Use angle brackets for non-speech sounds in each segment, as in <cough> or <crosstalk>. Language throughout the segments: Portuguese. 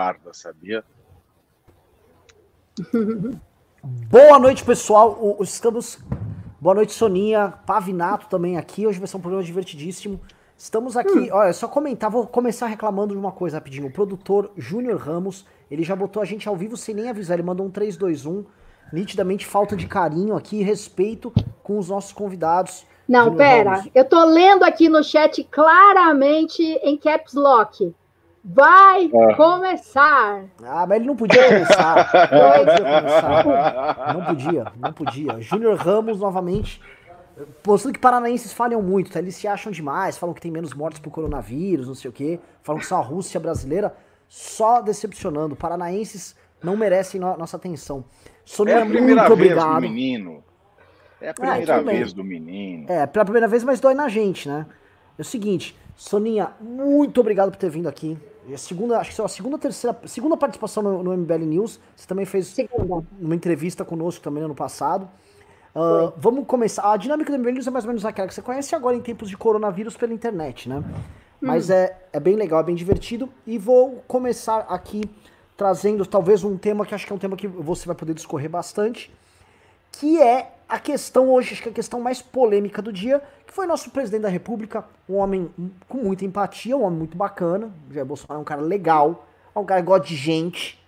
parda, sabia? <laughs> Boa noite, pessoal. Estamos. Boa noite, Soninha. Pavinato também aqui. Hoje vai ser um programa divertidíssimo. Estamos aqui. Hum. Olha, só comentar, vou começar reclamando de uma coisa rapidinho. O produtor Júnior Ramos, ele já botou a gente ao vivo sem nem avisar. Ele mandou um 321. Nitidamente falta de carinho aqui, respeito com os nossos convidados. Não, Junior pera. Ramos. Eu tô lendo aqui no chat claramente em caps lock. Vai é. começar. Ah, mas ele não podia começar. <laughs> Não podia começar. Não podia, não podia. Júnior Ramos novamente. Postando que paranaenses falham muito, tá? Eles se acham demais, falam que tem menos mortes por coronavírus, não sei o quê. Falam que são a Rússia brasileira. Só decepcionando. Paranaenses não merecem no nossa atenção. Sonia, é a primeira muito vez obrigado. do menino. É a primeira é, vez do menino. É, pela primeira vez, mas dói na gente, né? É o seguinte, Soninha, muito obrigado por ter vindo aqui. É a segunda, acho que é a segunda, terceira, segunda participação no, no MBL News. Você também fez segunda. uma entrevista conosco também ano passado. Uh, vamos começar. A dinâmica do MBL News é mais ou menos aquela que você conhece agora em tempos de coronavírus pela internet, né? Hum. Mas é, é bem legal, é bem divertido. E vou começar aqui trazendo talvez um tema que acho que é um tema que você vai poder discorrer bastante, que é a questão hoje, acho que é a questão mais polêmica do dia, que foi nosso presidente da República, um homem com muita empatia, um homem muito bacana. O Jair Bolsonaro é um cara legal, é um cara que gosta de gente,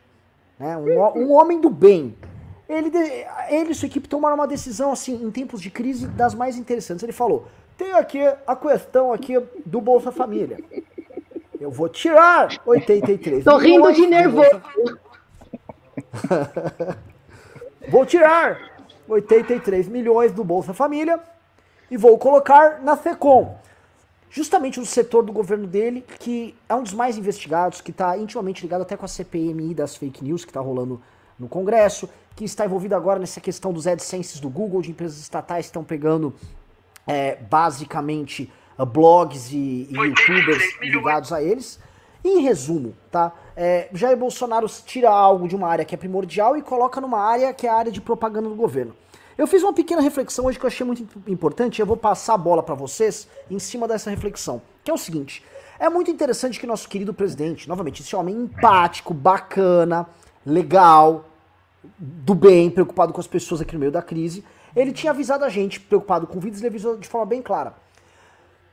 né? um, um homem do bem. Ele, ele e sua equipe tomaram uma decisão, assim, em tempos de crise, das mais interessantes. Ele falou: tem aqui a questão aqui do Bolsa Família. Eu vou tirar 83. Tô rindo de nervoso. <laughs> vou tirar 83 milhões do Bolsa Família e vou colocar na FECOM. Justamente no setor do governo dele, que é um dos mais investigados, que está intimamente ligado até com a CPMI das fake news que está rolando no Congresso, que está envolvido agora nessa questão dos AdSenses do Google, de empresas estatais que estão pegando é, basicamente uh, blogs e, e youtubers ligados a eles. em resumo, tá? É, Jair Bolsonaro tira algo de uma área que é primordial e coloca numa área que é a área de propaganda do governo. Eu fiz uma pequena reflexão hoje que eu achei muito importante, eu vou passar a bola para vocês em cima dessa reflexão, que é o seguinte: é muito interessante que nosso querido presidente, novamente, esse homem empático, bacana, legal, do bem, preocupado com as pessoas aqui no meio da crise, ele tinha avisado a gente, preocupado com vidas, ele avisou de forma bem clara.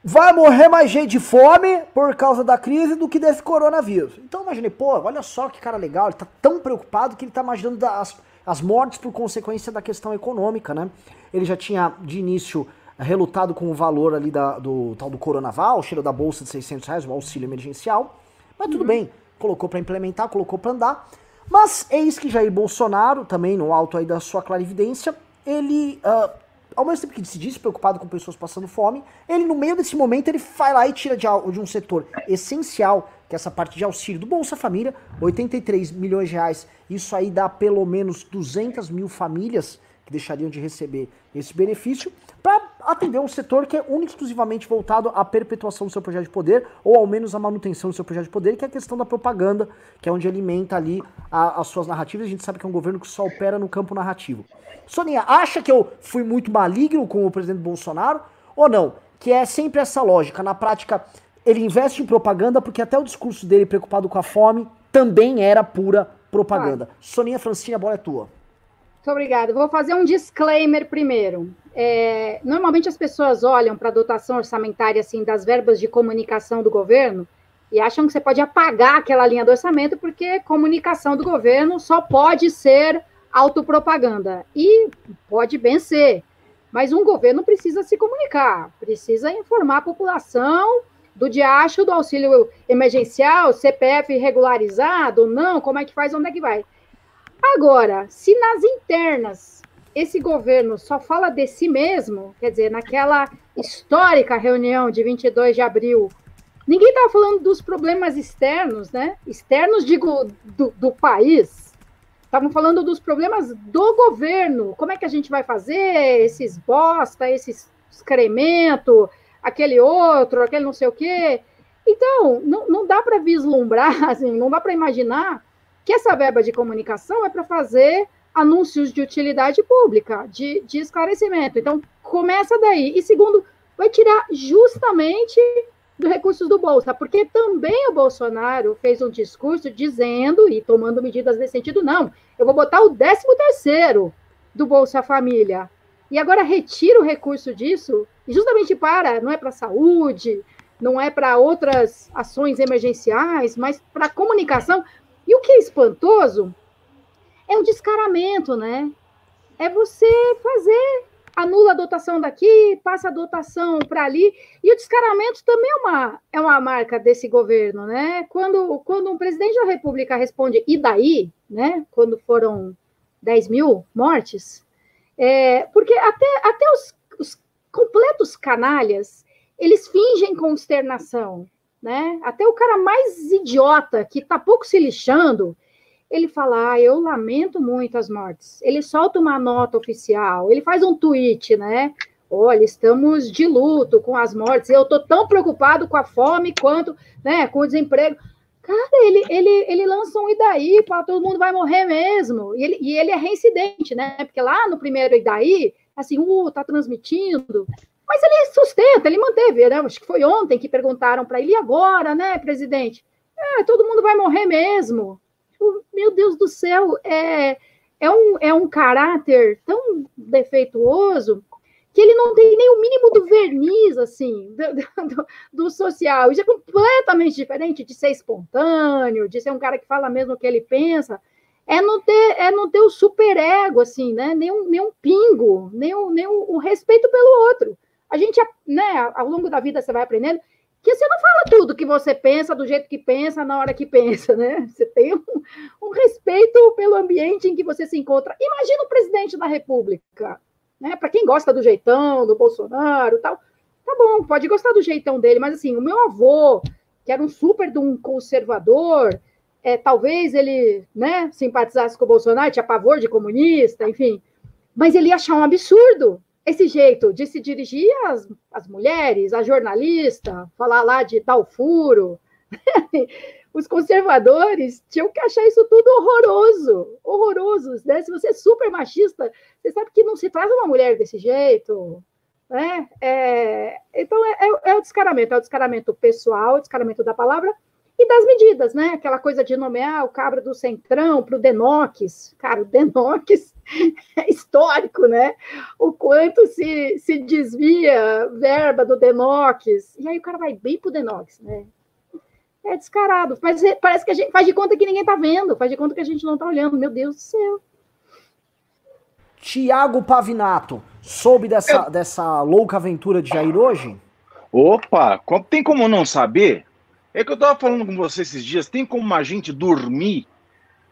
Vai morrer mais gente de fome por causa da crise do que desse coronavírus. Então imaginei, pô, olha só que cara legal, ele tá tão preocupado que ele tá imaginando as, as mortes por consequência da questão econômica, né? Ele já tinha de início relutado com o valor ali da, do tal do Coronavac, cheiro da bolsa de 600 reais, o auxílio emergencial, mas tudo uhum. bem, colocou para implementar, colocou para andar. Mas eis que Jair Bolsonaro, também no alto aí da sua clarividência, ele, uh, ao mesmo tempo que se diz preocupado com pessoas passando fome, ele no meio desse momento ele vai lá e tira de, de um setor essencial que é essa parte de auxílio do Bolsa Família, 83 milhões de reais. Isso aí dá pelo menos 200 mil famílias que deixariam de receber esse benefício para atender um setor que é único exclusivamente voltado à perpetuação do seu projeto de poder, ou ao menos à manutenção do seu projeto de poder, que é a questão da propaganda, que é onde alimenta ali a, as suas narrativas. A gente sabe que é um governo que só opera no campo narrativo. Soninha, acha que eu fui muito maligno com o presidente Bolsonaro ou não? Que é sempre essa lógica. Na prática, ele investe em propaganda porque até o discurso dele preocupado com a fome também era pura propaganda. Ah. Soninha Francinha, a bola é tua. Muito obrigada. Vou fazer um disclaimer primeiro. É, normalmente as pessoas olham para a dotação orçamentária assim das verbas de comunicação do governo e acham que você pode apagar aquela linha do orçamento porque comunicação do governo só pode ser autopropaganda. E pode bem ser. Mas um governo precisa se comunicar, precisa informar a população do diacho do auxílio emergencial, CPF regularizado, não, como é que faz, onde é que vai? Agora, se nas internas esse governo só fala de si mesmo, quer dizer, naquela histórica reunião de 22 de abril, ninguém estava falando dos problemas externos, né? Externos, digo, do, do país. Estavam falando dos problemas do governo. Como é que a gente vai fazer esses bosta, esses excremento, aquele outro, aquele não sei o quê. Então, não, não dá para vislumbrar, <laughs> assim, não dá para imaginar que essa verba de comunicação é para fazer anúncios de utilidade pública, de, de esclarecimento. Então, começa daí. E segundo, vai tirar justamente dos recursos do Bolsa, porque também o Bolsonaro fez um discurso dizendo e tomando medidas nesse sentido, não, eu vou botar o 13 terceiro do Bolsa Família. E agora retira o recurso disso, justamente para, não é para saúde, não é para outras ações emergenciais, mas para comunicação. E o que é espantoso é o descaramento, né? É você fazer anula a dotação daqui, passa a dotação para ali. E o descaramento também é uma, é uma marca desse governo, né? Quando, quando um presidente da República responde, e daí, né? Quando foram 10 mil mortes, é, porque até, até os completos canalhas, eles fingem consternação, né? Até o cara mais idiota, que tá pouco se lixando, ele fala, ah, eu lamento muito as mortes. Ele solta uma nota oficial, ele faz um tweet, né? Olha, estamos de luto com as mortes. Eu tô tão preocupado com a fome quanto, né, com o desemprego. Cara, ele, ele, ele lança um e daí, para todo mundo vai morrer mesmo. E ele, e ele é reincidente, né? Porque lá no primeiro e daí, assim, uh, tá transmitindo. Mas ele sustenta, ele manteve, né? Acho que foi ontem que perguntaram para ele, e agora, né, presidente? É, todo mundo vai morrer mesmo meu Deus do céu, é, é, um, é um caráter tão defeituoso que ele não tem nem o mínimo do verniz, assim, do, do, do, social. Isso é completamente diferente de ser espontâneo, de ser um cara que fala mesmo o que ele pensa. É não ter, é não ter o superego, assim, né? Nem um, nem um pingo, nem, um, nem um, um respeito pelo outro. A gente, né, ao longo da vida você vai aprendendo que você não fala tudo que você pensa do jeito que pensa na hora que pensa, né? Você tem um, um respeito pelo ambiente em que você se encontra. Imagina o presidente da República, né? Para quem gosta do jeitão, do Bolsonaro, tal, tá bom, pode gostar do jeitão dele, mas assim, o meu avô, que era um super de um conservador, é, talvez ele, né, simpatizasse com o Bolsonaro, tinha pavor de comunista, enfim, mas ele ia achar um absurdo esse jeito de se dirigir às, às mulheres, a jornalista, falar lá de tal furo. <laughs> Os conservadores tinham que achar isso tudo horroroso, horrorosos, né? Se você é super machista, você sabe que não se traz uma mulher desse jeito, né? É, então é, é, é o descaramento, é o descaramento pessoal, o descaramento da palavra, e das medidas, né? Aquela coisa de nomear o cabra do Centrão para o Denox. Cara, o Denox <laughs> é histórico, né? O quanto se, se desvia verba do Denox. E aí o cara vai bem para o Denox, né? É descarado. Faz, parece que a gente faz de conta que ninguém está vendo, faz de conta que a gente não está olhando. Meu Deus do céu. Tiago Pavinato, soube dessa, dessa louca aventura de Jair hoje? Opa, tem como não saber? É que eu estava falando com você esses dias, tem como a gente dormir?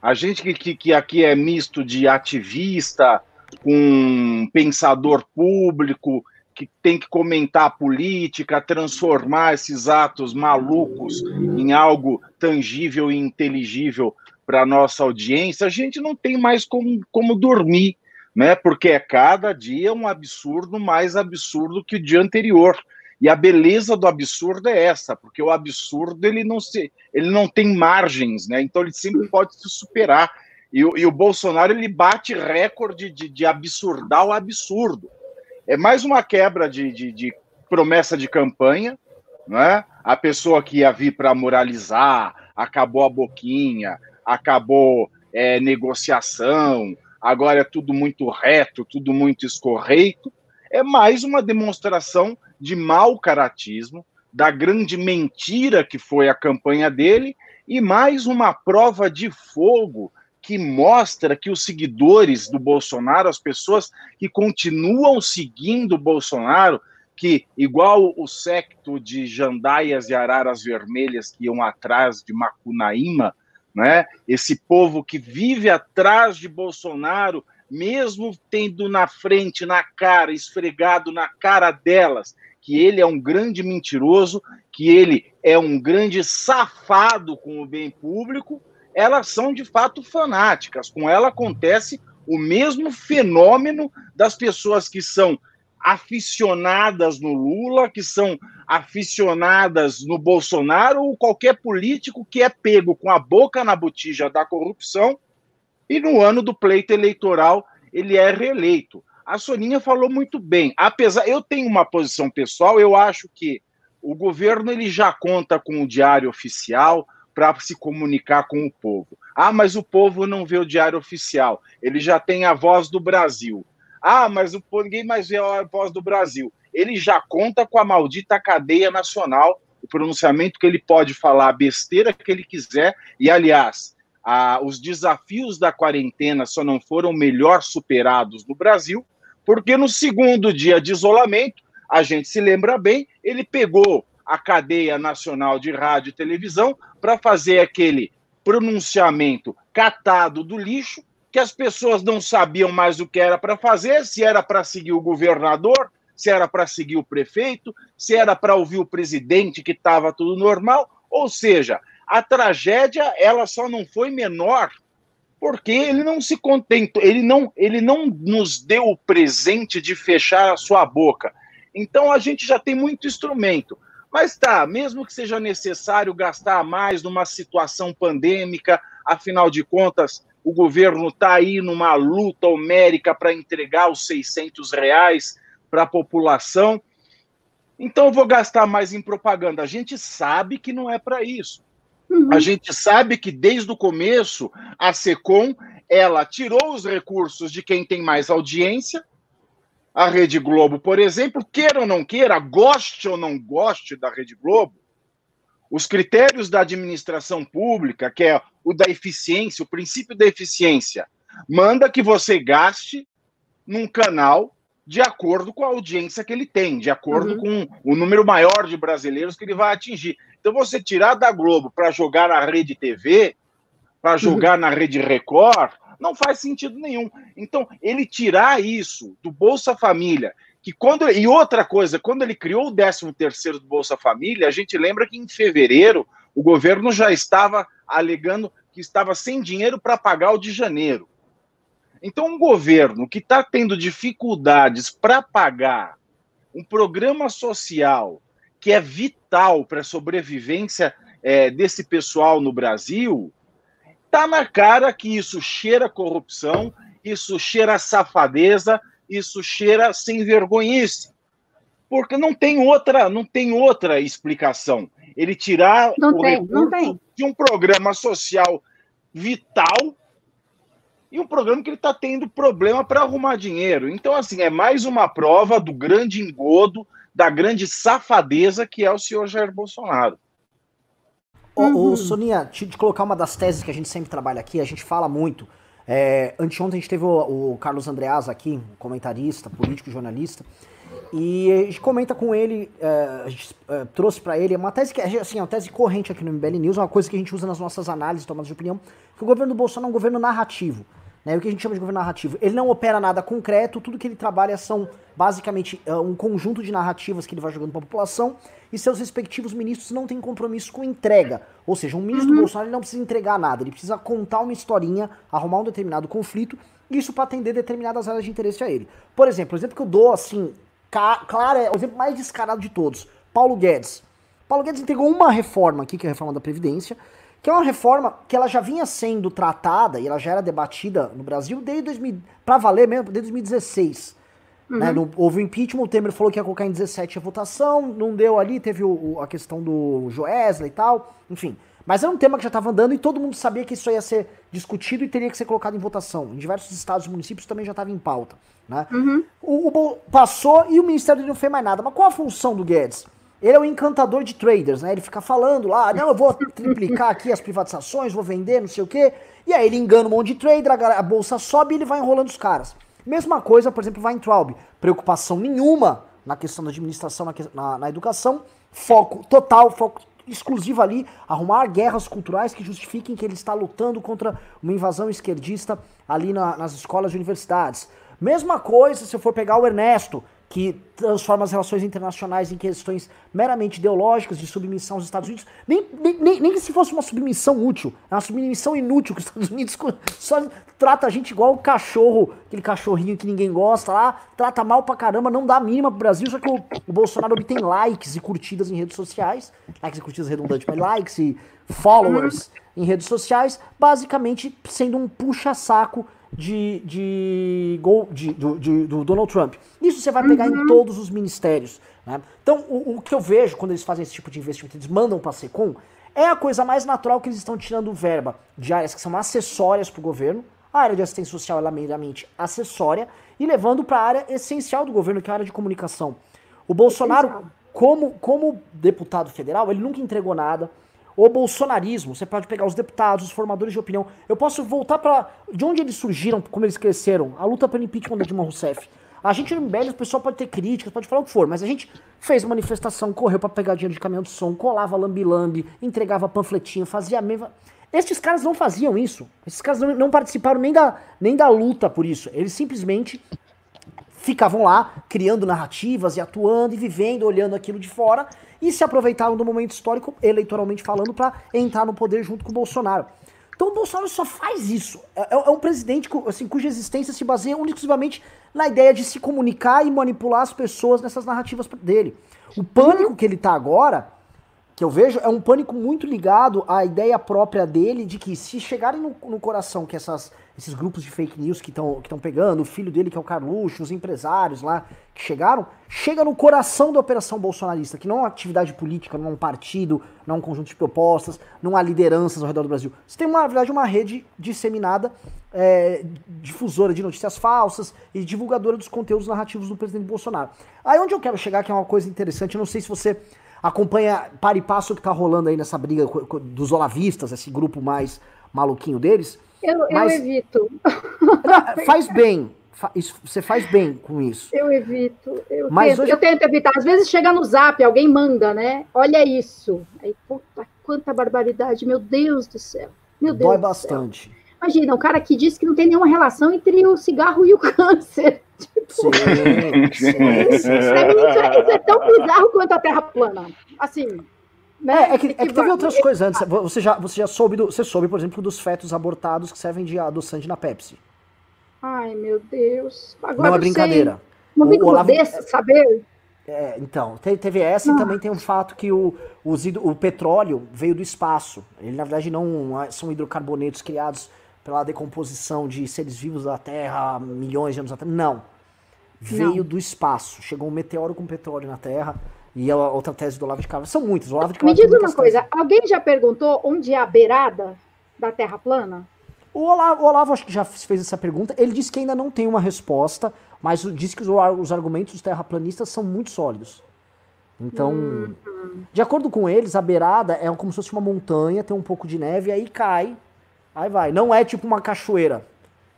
A gente que, que, que aqui é misto de ativista, com pensador público, que tem que comentar a política, transformar esses atos malucos em algo tangível e inteligível para a nossa audiência, a gente não tem mais como, como dormir, né? Porque é cada dia um absurdo mais absurdo que o dia anterior. E a beleza do absurdo é essa, porque o absurdo ele não se, ele não tem margens, né? Então ele sempre pode se superar. E, e o Bolsonaro ele bate recorde de, de absurdar o absurdo. É mais uma quebra de, de, de promessa de campanha, né? A pessoa que ia vir para moralizar, acabou a boquinha, acabou é, negociação, agora é tudo muito reto, tudo muito escorreito. É mais uma demonstração de mau caratismo, da grande mentira que foi a campanha dele, e mais uma prova de fogo que mostra que os seguidores do Bolsonaro, as pessoas que continuam seguindo o Bolsonaro, que, igual o secto de jandaias e araras vermelhas que iam atrás de Macunaíma, né? esse povo que vive atrás de Bolsonaro, mesmo tendo na frente, na cara, esfregado na cara delas, que ele é um grande mentiroso, que ele é um grande safado com o bem público, elas são de fato fanáticas. Com ela acontece o mesmo fenômeno das pessoas que são aficionadas no Lula, que são aficionadas no Bolsonaro, ou qualquer político que é pego com a boca na botija da corrupção e no ano do pleito eleitoral ele é reeleito a Soninha falou muito bem. Apesar, eu tenho uma posição pessoal, eu acho que o, governo ele já conta com o diário oficial para se comunicar com o povo. Ah, mas o povo não vê o diário oficial. Ele já tem a voz do Brasil. Ah, mas o, ninguém mais vê a voz do Brasil. Ele já conta com a maldita cadeia nacional, o pronunciamento que ele pode falar a besteira que ele quiser. E, aliás, a, os desafios da quarentena só não foram melhor superados no Brasil, porque no segundo dia de isolamento, a gente se lembra bem, ele pegou a cadeia nacional de rádio e televisão para fazer aquele pronunciamento catado do lixo, que as pessoas não sabiam mais o que era para fazer, se era para seguir o governador, se era para seguir o prefeito, se era para ouvir o presidente que estava tudo normal, ou seja, a tragédia ela só não foi menor porque ele não se contentou, ele não, ele não nos deu o presente de fechar a sua boca. Então a gente já tem muito instrumento. Mas tá, mesmo que seja necessário gastar mais numa situação pandêmica, afinal de contas, o governo está aí numa luta homérica para entregar os 600 reais para a população. Então eu vou gastar mais em propaganda. A gente sabe que não é para isso. Uhum. A gente sabe que desde o começo a Secom ela tirou os recursos de quem tem mais audiência. A Rede Globo, por exemplo, queira ou não queira, goste ou não goste da Rede Globo, os critérios da administração pública, que é o da eficiência, o princípio da eficiência, manda que você gaste num canal de acordo com a audiência que ele tem, de acordo uhum. com o número maior de brasileiros que ele vai atingir. Então, você tirar da Globo para jogar na Rede TV, para jogar na Rede Record, não faz sentido nenhum. Então, ele tirar isso do Bolsa Família, que quando. E outra coisa, quando ele criou o 13 terceiro do Bolsa Família, a gente lembra que em fevereiro o governo já estava alegando que estava sem dinheiro para pagar o de janeiro. Então, um governo que está tendo dificuldades para pagar um programa social que é vital para a sobrevivência é, desse pessoal no Brasil, tá na cara que isso cheira corrupção, isso cheira safadeza, isso cheira sem vergonhice. Porque não tem outra, não tem outra explicação. Ele tirar não tem, não tem. de um programa social vital e um programa que ele está tendo problema para arrumar dinheiro. Então, assim, é mais uma prova do grande engodo, da grande safadeza que é o senhor Jair Bolsonaro. Ô, uhum. ô, Soninha, te, te colocar uma das teses que a gente sempre trabalha aqui, a gente fala muito. É, anteontem a gente teve o, o Carlos Andreas aqui, comentarista, político, jornalista, e a gente comenta com ele, é, a gente é, trouxe para ele uma tese que é assim, uma tese corrente aqui no MBL News, uma coisa que a gente usa nas nossas análises, tomadas de opinião, que o governo do Bolsonaro é um governo narrativo. Né, o que a gente chama de governo narrativo. Ele não opera nada concreto, tudo que ele trabalha são basicamente uh, um conjunto de narrativas que ele vai jogando para a população e seus respectivos ministros não têm compromisso com entrega. Ou seja, um ministro uhum. do Bolsonaro não precisa entregar nada, ele precisa contar uma historinha, arrumar um determinado conflito, isso para atender determinadas áreas de interesse a ele. Por exemplo, o exemplo que eu dou, assim, claro, é o exemplo mais descarado de todos: Paulo Guedes. Paulo Guedes entregou uma reforma aqui, que é a reforma da Previdência, que é uma reforma que ela já vinha sendo tratada e ela já era debatida no Brasil desde 2000, para valer mesmo, desde 2016. Uhum. Né? No, houve o impeachment, o Temer falou que ia colocar em 17 a votação, não deu ali, teve o, o, a questão do Joesley e tal, enfim. Mas era um tema que já estava andando e todo mundo sabia que isso ia ser discutido e teria que ser colocado em votação. Em diversos estados e municípios também já estava em pauta. Né? Uhum. O, o, passou e o Ministério não fez mais nada. Mas qual a função do Guedes? Ele é o um encantador de traders, né? Ele fica falando lá, não, eu vou triplicar aqui as privatizações, vou vender, não sei o quê. E aí ele engana um monte de trader, a, bolsa sobe e ele vai enrolando os caras. Mesma coisa, por exemplo, Weintraub. Preocupação nenhuma na questão da administração, na, na, na educação. Foco total, foco exclusivo ali, arrumar guerras culturais que justifiquem que ele está lutando contra uma invasão esquerdista ali na, nas escolas e universidades. Mesma coisa se eu for pegar o Ernesto, que transforma as relações internacionais em questões meramente ideológicas de submissão aos Estados Unidos, nem, nem, nem, nem que se fosse uma submissão útil, é uma submissão inútil, que os Estados Unidos <laughs> só trata a gente igual o cachorro, aquele cachorrinho que ninguém gosta lá, trata mal pra caramba, não dá a mínima pro Brasil, só que o, o Bolsonaro obtém likes e curtidas em redes sociais, likes e curtidas redundantes, mas likes e followers em redes sociais, basicamente sendo um puxa-saco de, de, de, de, de do Donald Trump. Isso você vai pegar uhum. em todos os ministérios. Né? Então, o, o, que eu vejo quando eles fazem esse tipo de investimento, eles mandam para a SECOM, é a coisa mais natural que eles estão tirando verba de áreas que são acessórias para o governo. A área de assistência social é meramente acessória e levando para a área essencial do governo, que é a área de comunicação. O Bolsonaro, como, como deputado federal, ele nunca entregou nada. O bolsonarismo, você pode pegar os deputados, os formadores de opinião. Eu posso voltar para de onde eles surgiram, como eles cresceram. A luta pelo impeachment da Dilma Rousseff. A gente no MBL, o pessoal pode ter críticas, pode falar o que for, mas a gente fez manifestação, correu para pegar dinheiro de caminhão de som, colava lambi-lambi, entregava panfletinho, fazia mesmo. Estes caras não faziam isso. Esses caras não, não participaram nem da, nem da luta por isso. Eles simplesmente ficavam lá criando narrativas e atuando e vivendo, olhando aquilo de fora e se aproveitaram do momento histórico, eleitoralmente falando, para entrar no poder junto com o Bolsonaro. Então o Bolsonaro só faz isso. É, é, é um presidente assim, cuja existência se baseia exclusivamente na ideia de se comunicar e manipular as pessoas nessas narrativas dele. O pânico que ele tá agora que eu vejo é um pânico muito ligado à ideia própria dele de que se chegarem no, no coração que essas, esses grupos de fake news que estão que pegando, o filho dele que é o Carluxo, os empresários lá que chegaram, chega no coração da operação bolsonarista, que não é uma atividade política, não é um partido, não é um conjunto de propostas, não há lideranças ao redor do Brasil. Você tem, uma, na verdade, uma rede disseminada, é, difusora de notícias falsas e divulgadora dos conteúdos narrativos do presidente Bolsonaro. Aí onde eu quero chegar, que é uma coisa interessante, eu não sei se você acompanha para e passo o que tá rolando aí nessa briga dos olavistas, esse grupo mais maluquinho deles. Eu, mas... eu evito. Não, <laughs> faz bem. Você faz bem com isso. Eu evito. Eu, mas tento, hoje... eu tento evitar. Às vezes chega no zap, alguém manda, né? Olha isso. Aí, puta, quanta barbaridade. Meu Deus do céu. Meu Deus Dói bastante. Céu. Imagina, o cara que diz que não tem nenhuma relação entre o cigarro e o <laughs> câncer. Tipo, sim, <laughs> sim. Isso, é, isso é tão bizarro quanto a Terra plana. Assim. Né? É, é, que, é que teve outras coisas antes. Você já, você já soube, do, você soube, por exemplo, dos fetos abortados que servem de adoçante na Pepsi. Ai, meu Deus. Agora não é brincadeira. Não vem Olavo... desse, saber? É, então, teve essa ah. e também tem o fato que o, o, o petróleo veio do espaço. Ele, na verdade, não são hidrocarbonetos criados pela decomposição de seres vivos da Terra milhões de anos atrás. Não. Veio não. do espaço. Chegou um meteoro com petróleo na Terra. E a outra tese do Olavo de Carvalho. São muitas. Olavo de Carvalho Me diz uma coisa. Teses. Alguém já perguntou onde é a beirada da Terra plana? O Olavo, o Olavo acho que já fez essa pergunta. Ele disse que ainda não tem uma resposta, mas disse que os, os argumentos dos terraplanistas são muito sólidos. Então, hum. de acordo com eles, a beirada é como se fosse uma montanha, tem um pouco de neve, e aí cai Aí vai. Não é tipo uma cachoeira.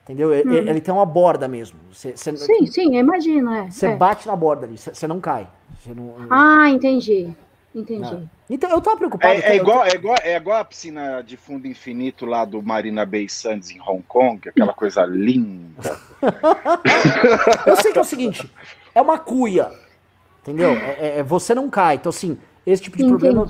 Entendeu? Ele, uhum. ele tem uma borda mesmo. Cê, cê, sim, sim, imagina. É. Você é. bate na borda ali, você não cai. Não... Ah, entendi. Entendi. É. Então, eu tava preocupado. É, é igual, é, igual, é igual a piscina de fundo infinito lá do Marina Bay Sands em Hong Kong, aquela coisa linda. eu sei que é o seguinte: é uma cuia. Entendeu? É, é, é você não cai. Então, assim, esse tipo de Entendi. problema.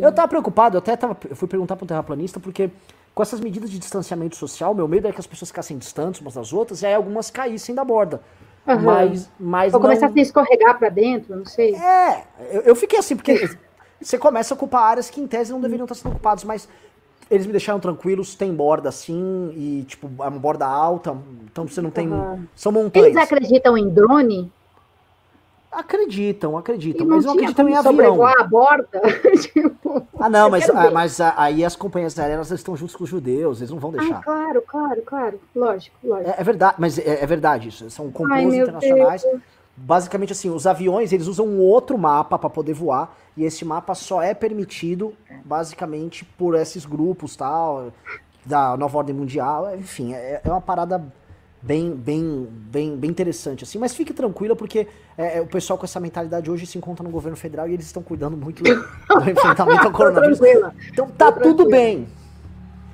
Eu tava preocupado, eu até tava, eu fui perguntar para um terraplanista, porque com essas medidas de distanciamento social, meu medo é que as pessoas ficassem distantes umas das outras e aí algumas caíssem da borda. Uhum. Mas, mas Ou não... começar a escorregar para dentro, não sei. É, eu, eu fiquei assim, porque você começa a ocupar áreas que em tese não deveriam estar sendo ocupadas, mas eles me deixaram tranquilos, tem borda assim, e tipo, é uma borda alta, então você não tem. Uhum. São montanhas. Eles acreditam em drone? Acreditam, acreditam, mas não acreditam em avião. a borda. <laughs> tipo, ah, não, mas, ah, mas aí as companhias aéreas estão juntos com os judeus, eles não vão deixar. Ah, claro, claro, claro. Lógico, lógico. É, é verdade, mas é, é, verdade isso. São complôs internacionais. Deus. Basicamente, assim, os aviões, eles usam um outro mapa para poder voar, e esse mapa só é permitido, basicamente, por esses grupos, tal, da Nova Ordem Mundial, enfim, é, é uma parada bem, bem, bem, bem interessante assim. Mas fique tranquila porque é, é, o pessoal com essa mentalidade hoje se encontra no governo federal e eles estão cuidando muito do, do <laughs> enfrentamento ao coronavírus. Então tá tudo bem.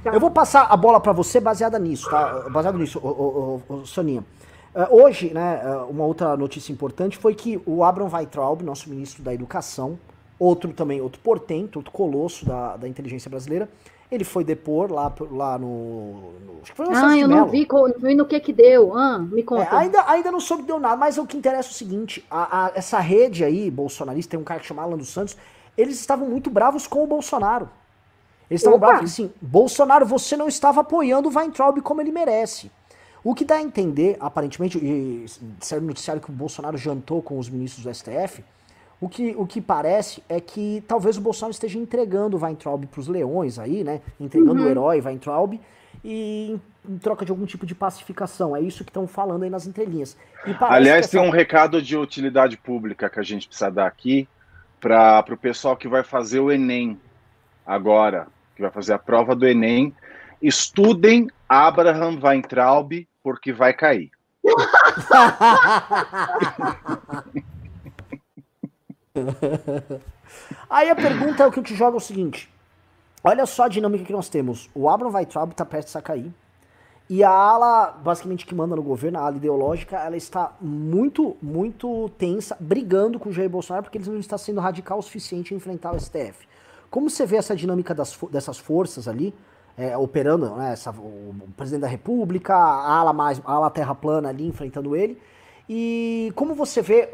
Tá. Eu vou passar a bola para você baseada nisso, tá? Baseado nisso, ô, ô, ô, Soninha. Uh, hoje, né, uh, uma outra notícia importante foi que o Abraham Weitraub, nosso ministro da Educação, outro também, outro portento, outro colosso da, da inteligência brasileira, ele foi depor lá, lá no. no acho que foi no Ah, eu não vi, não vi no que que deu. Ah, me conta. É, ainda, ainda não soube que deu nada, mas o que interessa é o seguinte: a, a, essa rede aí, bolsonarista, tem um cara que chama Alan dos Santos, eles estavam muito bravos com o Bolsonaro. Eles estavam bravos assim: Bolsonaro, você não estava apoiando o Weintraub como ele merece. O que dá a entender, aparentemente, e saiu no noticiário que o Bolsonaro jantou com os ministros do STF, o que, o que parece é que talvez o Bolsonaro esteja entregando o Weintraub para os leões aí, né? Entregando uhum. o herói Weintraub e em, troca de algum tipo de pacificação. É isso que estão falando aí nas entrelinhas. Aliás, essa... tem um recado de utilidade pública que a gente precisa dar aqui para o pessoal que vai fazer o Enem agora, que vai fazer a prova do Enem. Estudem Abraham Weintraub, porque vai cair. <laughs> <laughs> <laughs> Aí a pergunta é o que eu te jogo é o seguinte. Olha só a dinâmica que nós temos. O Abraham Weintraub está perto de cair. E a ala, basicamente, que manda no governo, a ala ideológica, ela está muito, muito tensa, brigando com o Jair Bolsonaro, porque eles não estão sendo radical o suficiente em enfrentar o STF. Como você vê essa dinâmica das, dessas forças ali, é, operando, né, essa, o, presidente da República, a ala, mais, a ala terra plana ali enfrentando ele, e como você vê,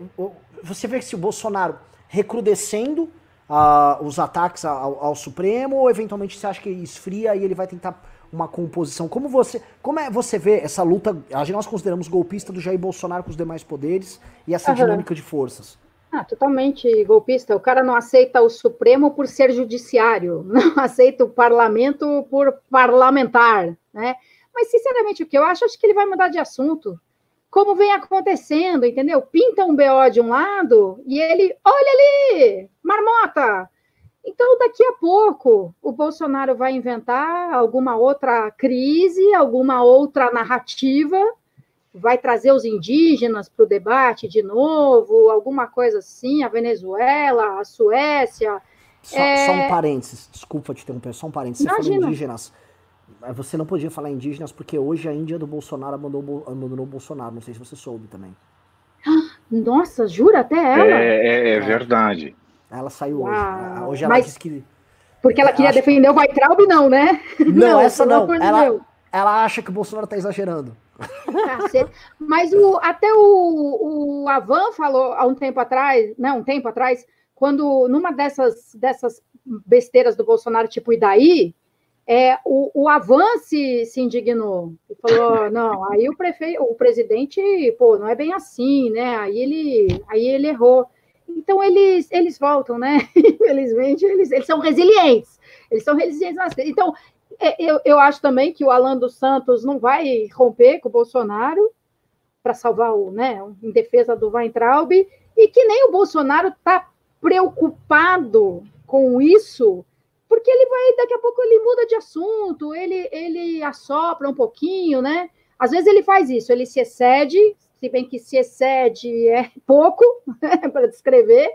você vê se o Bolsonaro recrudescendo uh, os ataques ao, ao, Supremo, ou eventualmente você acha que esfria e ele vai tentar uma composição? Como você, como é você vê essa luta? A gente nós consideramos golpista do Jair Bolsonaro com os demais poderes e essa uhum. dinâmica de forças. Ah, totalmente golpista. O cara não aceita o Supremo por ser judiciário, <laughs> não aceita o parlamento por parlamentar, né? Mas, sinceramente, o que eu acho, acho que ele vai mudar de assunto como vem acontecendo, entendeu? Pinta um BO de um lado e ele, olha ali, marmota. Então, daqui a pouco, o Bolsonaro vai inventar alguma outra crise, alguma outra narrativa, vai trazer os indígenas para o debate de novo, alguma coisa assim, a Venezuela, a Suécia. Só, é... só um parênteses, desculpa te interromper, só um parênteses. Você Imagina. falou indígenas você não podia falar indígenas porque hoje a Índia do Bolsonaro abandonou, abandonou o Bolsonaro. Não sei se você soube também. <gasps> Nossa, jura até ela? É, é, é verdade. Ela saiu hoje. Uau. Hoje ela Mas, disse que. Porque ela queria acha... defender o Weintraub, não, né? Não, <laughs> não essa não. Ela, ela acha que o Bolsonaro está exagerando. Mas o, até o, o Avan falou há um tempo atrás, não, um tempo atrás, quando numa dessas, dessas besteiras do Bolsonaro, tipo, e daí? É, o, o se, se indignou e falou: não, aí o prefeito, o presidente, pô, não é bem assim, né? Aí ele, aí ele errou. Então eles, eles voltam, né? <laughs> Infelizmente, eles, eles são resilientes. Eles são resilientes. Então, é, eu, eu acho também que o Alan dos Santos não vai romper com o Bolsonaro para salvar o, né, em defesa do Weintraub, e que nem o Bolsonaro está preocupado com isso porque ele vai, daqui a pouco ele muda de assunto, ele, ele assopra um pouquinho, né? Às vezes ele faz isso, ele se excede, se bem que se excede é <laughs> pouco para descrever,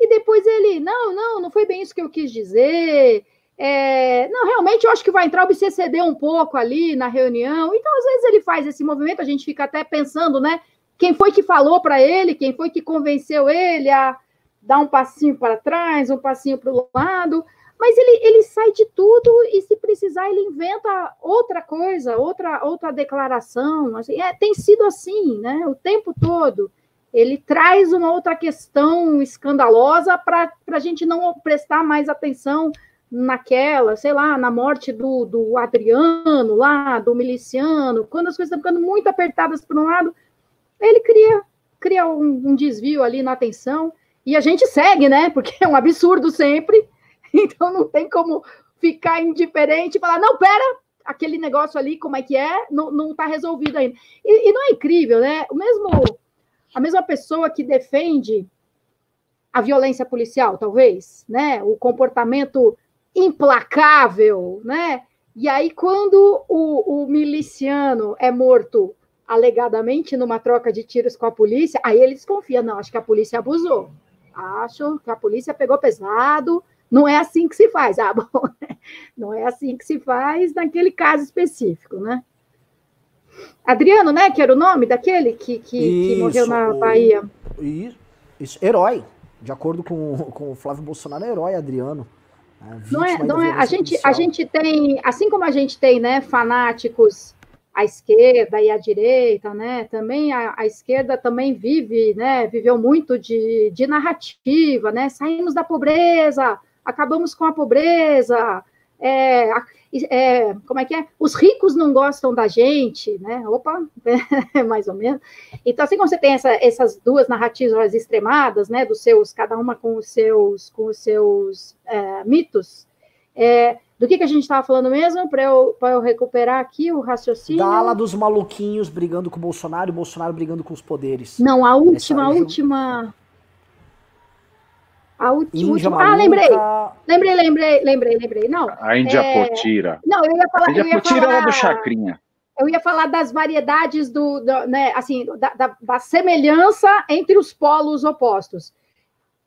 e depois ele, não, não, não foi bem isso que eu quis dizer, é, não, realmente eu acho que vai entrar o exceder um pouco ali na reunião, então às vezes ele faz esse movimento, a gente fica até pensando, né, quem foi que falou para ele, quem foi que convenceu ele a dar um passinho para trás, um passinho para o lado, mas ele, ele sai de tudo e, se precisar, ele inventa outra coisa, outra, outra declaração. Assim, é, tem sido assim, né? O tempo todo. Ele traz uma outra questão escandalosa para a gente não prestar mais atenção naquela, sei lá, na morte do, do Adriano, lá, do miliciano, quando as coisas estão ficando muito apertadas por um lado, ele cria, cria um, um desvio ali na atenção, e a gente segue, né? Porque é um absurdo sempre, <laughs> Então não tem como ficar indiferente e falar, não, pera, aquele negócio ali, como é que é, não está resolvido ainda. E, e, não é incrível, né? O mesmo, a mesma pessoa que defende a violência policial, talvez, né? O comportamento implacável, né? E aí, quando o, o miliciano é morto alegadamente numa troca de tiros com a polícia, aí ele desconfia, não, acho que a polícia abusou. Acho que a polícia pegou pesado, não é assim que se faz. Ah, <laughs> bom, não é assim que se faz naquele caso específico, né? Adriano, né? Que era o nome daquele que, que, isso, que morreu na Bahia. Isso, isso, herói. De acordo com, com o Flávio Bolsonaro, é herói, Adriano. É, não é, não é. A gente, a gente tem, assim como a gente tem, né, fanáticos à esquerda e à direita, né? Também a, a, esquerda também vive, né? Viveu muito de, de narrativa, né? Saímos da pobreza, acabamos com a pobreza, é, é, como é que é? Os ricos não gostam da gente, né? Opa, <laughs> é, mais ou menos. Então, assim como você tem essa, essas duas narrativas extremadas, né? Dos seus, cada uma com os seus, com os seus é, mitos. É, do que, que a gente estava falando mesmo, para eu, eu recuperar aqui o raciocínio? Da ala dos maluquinhos brigando com o Bolsonaro e o Bolsonaro brigando com os poderes. Não, a última, a última. A última. Índia ah, lembrei. Lembrei, lembrei, lembrei, lembrei. Não. A Índia é... Potira. Não, eu ia falar. A Índia eu ia Potira falar... era do Chacrinha. Eu ia falar das variedades do, do né, assim, da, da, da, semelhança entre os polos opostos.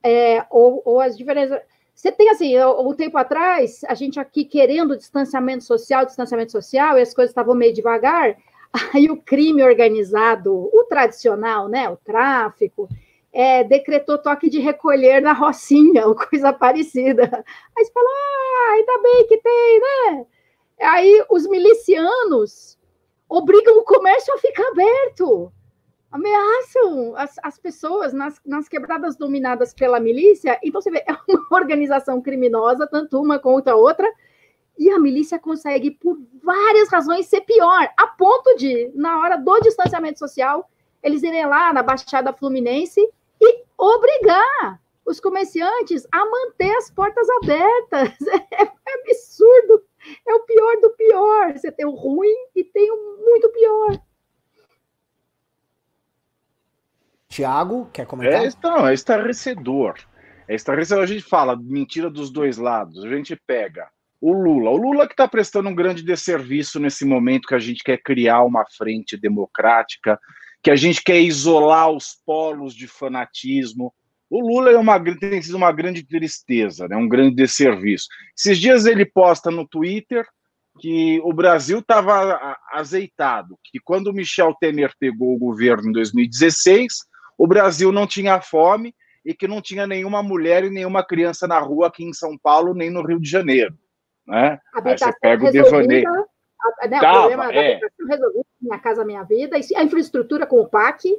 É, ou, ou as diferenças. Você tem assim, um tempo atrás, a gente aqui querendo distanciamento social, distanciamento social, e as coisas estavam meio devagar, <laughs> aí o crime organizado, o tradicional, né, o tráfico, é, decretou toque de recolher na Rocinha, <laughs> ou coisa parecida. Aí você fala, ah, ainda bem que tem, né? Aí os milicianos obrigam o comércio a ficar aberto ameaçam as, as pessoas nas, nas quebradas dominadas pela milícia. Então, você vê, é uma <laughs> organização criminosa, tanto uma contra a outra, e a milícia consegue, por várias razões, ser pior, a ponto de, na hora do distanciamento social, eles irem lá na Baixada Fluminense obrigar os comerciantes a manter as portas abertas. <laughs> É, é absurdo. É o pior do pior. Você tem o ruim e tem o muito pior. Tiago, quer comentar? É, não, é estarrecedor. É estarrecedor. A gente fala mentira dos dois lados. A gente pega o Lula. O Lula que está prestando um grande desserviço nesse momento que a gente quer criar uma frente democrática, que a gente quer isolar os polos de fanatismo. O Lula é uma, tem sido uma grande tristeza, né? um grande desserviço. Esses dias ele posta no Twitter que o Brasil estava azeitado, que quando o Michel Temer pegou o governo em 2016, o Brasil não tinha fome e que não tinha nenhuma mulher e nenhuma criança na rua aqui em São Paulo nem no Rio de Janeiro. Né? Aí você pega o devaneio. A, né, Tava, o problema é. resolvido, Minha Casa Minha Vida, a infraestrutura com o PAC.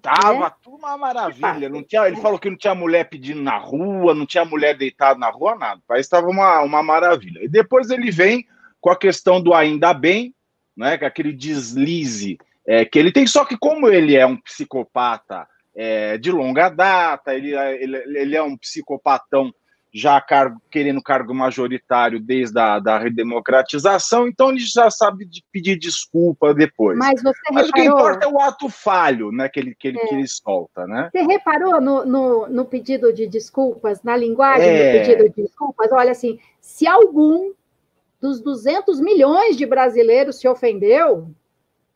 Tava né? tudo uma maravilha. Não tinha, ele falou que não tinha mulher pedindo na rua, não tinha mulher deitada na rua, nada. O país estava uma, uma maravilha. E depois ele vem com a questão do ainda bem, né, com aquele deslize é, que ele tem, só que como ele é um psicopata é, de longa data, ele, ele, ele é um psicopatão já cargo, querendo cargo majoritário desde a da redemocratização, então ele já sabe de pedir desculpa depois. Mas você Mas o que importa é o ato falho né, que, ele, que, ele, é. que ele solta. Né? Você reparou no, no, no pedido de desculpas, na linguagem é. do pedido de desculpas? Olha assim, se algum dos 200 milhões de brasileiros se ofendeu,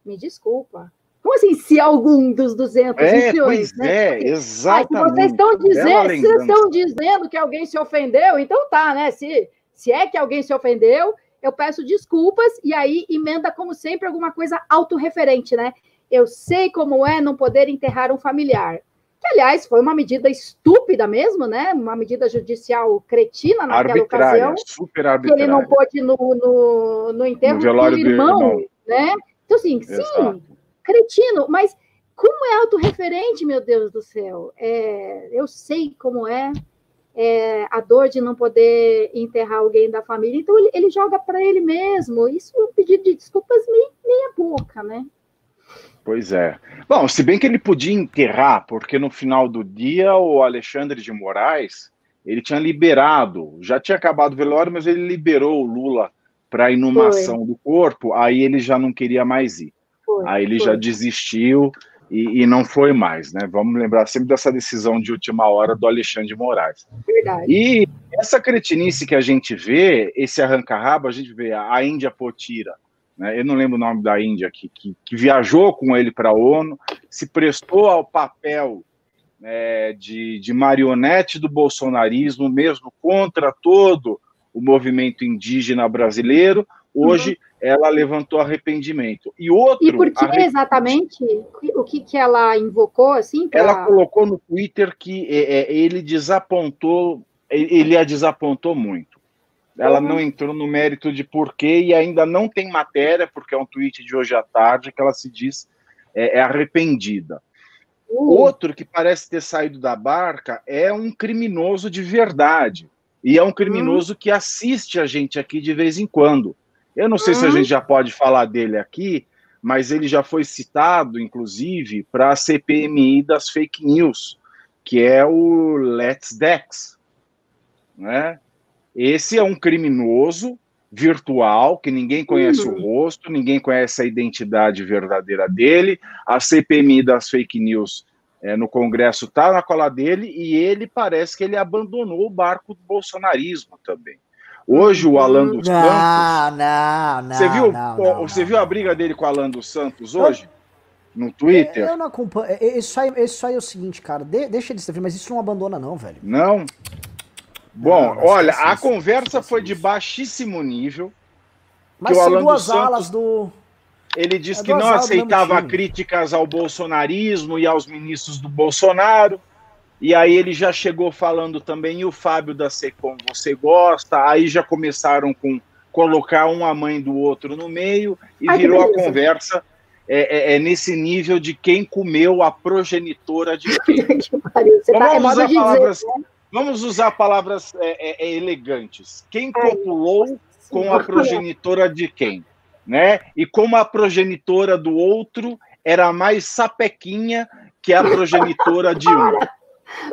me desculpa. Como assim, se algum dos 200 é, milhões? Pois né? É, exatamente. vocês estão dizendo, vocês estão dizendo que alguém se ofendeu, então tá, né? Se, se é que alguém se ofendeu, eu peço desculpas e aí emenda, como sempre, alguma coisa autorreferente, né? Eu sei como é não poder enterrar um familiar. Que, aliás, foi uma medida estúpida mesmo, né? Uma medida judicial cretina naquela arbitrária, ocasião. Super arbitrária. Que ele não pôde no, no, no enterro no do irmão, irmão, né? Então, assim, Exato. sim, cretino, mas como é autorreferente, meu Deus do céu? É, eu sei como é, é, a dor de não poder enterrar alguém da família, então ele, ele joga para ele mesmo. Isso é um pedido de desculpas meia, meia boca, né? Pois é. Bom, se bem que ele podia enterrar, porque no final do dia o Alexandre de Moraes ele tinha liberado, já tinha acabado o velório, mas ele liberou o Lula para inumação Foi. do corpo, aí ele já não queria mais ir. Foi, Aí ele foi. já desistiu e, e, não foi mais, né? Vamos lembrar sempre dessa decisão de última hora do Alexandre de Moraes. Verdade. E essa cretinice que a gente vê, esse arranca-rabo, a gente vê a Índia Potira, né? Eu não lembro o nome da Índia que, que, que viajou com ele para a ONU, se prestou ao papel né, de, de marionete do bolsonarismo, mesmo contra todo o movimento indígena brasileiro. Hoje uhum ela levantou arrependimento. E outro. E por que exatamente? O que, que ela invocou assim? Pra... Ela colocou no Twitter que é, é, ele desapontou, ele a desapontou muito. Ela uhum. não entrou no mérito de porquê e ainda não tem matéria, porque é um tweet de hoje à tarde que ela se diz é, é arrependida. Uhum. Outro que parece ter saído da barca é um criminoso de verdade, E é um criminoso hum. que assiste a gente aqui de vez em quando. Eu não sei hum. se a gente já pode falar dele aqui, mas ele já foi citado, inclusive, para a CPMI das fake news, que é o Let's Dex. Né? Esse é um criminoso virtual, que ninguém conhece uhum. o rosto, ninguém conhece a identidade verdadeira dele. A CPMI das fake news é, no Congresso está na cola dele e ele parece que ele abandonou o barco do bolsonarismo também. Hoje o Alan dos não, Santos. Não, não, você viu, não, não, você não. viu a briga dele com o Alan dos Santos hoje? no Twitter? Eu não acompanho. É, é, isso aí, isso aí é o seguinte, cara. De, deixa ele se mas isso não abandona, não, velho. Não. Bom, olha, a conversa foi de baixíssimo nível. Mas são duas Santos, alas do. Ele disse é que não aceitava críticas ao bolsonarismo e aos ministros do Bolsonaro. E aí ele já chegou falando também, e o Fábio da Secom, você gosta? Aí já começaram com colocar um a mãe do outro no meio e Ai, virou a conversa é, é, é, nesse nível de quem comeu a progenitora de <laughs> quem. Tá- vamos, usar palavras, né? vamos usar palavras é, é, elegantes. Quem copulou com a progenitora de quem? Né? E como a progenitora do outro era mais sapequinha que a progenitora de um.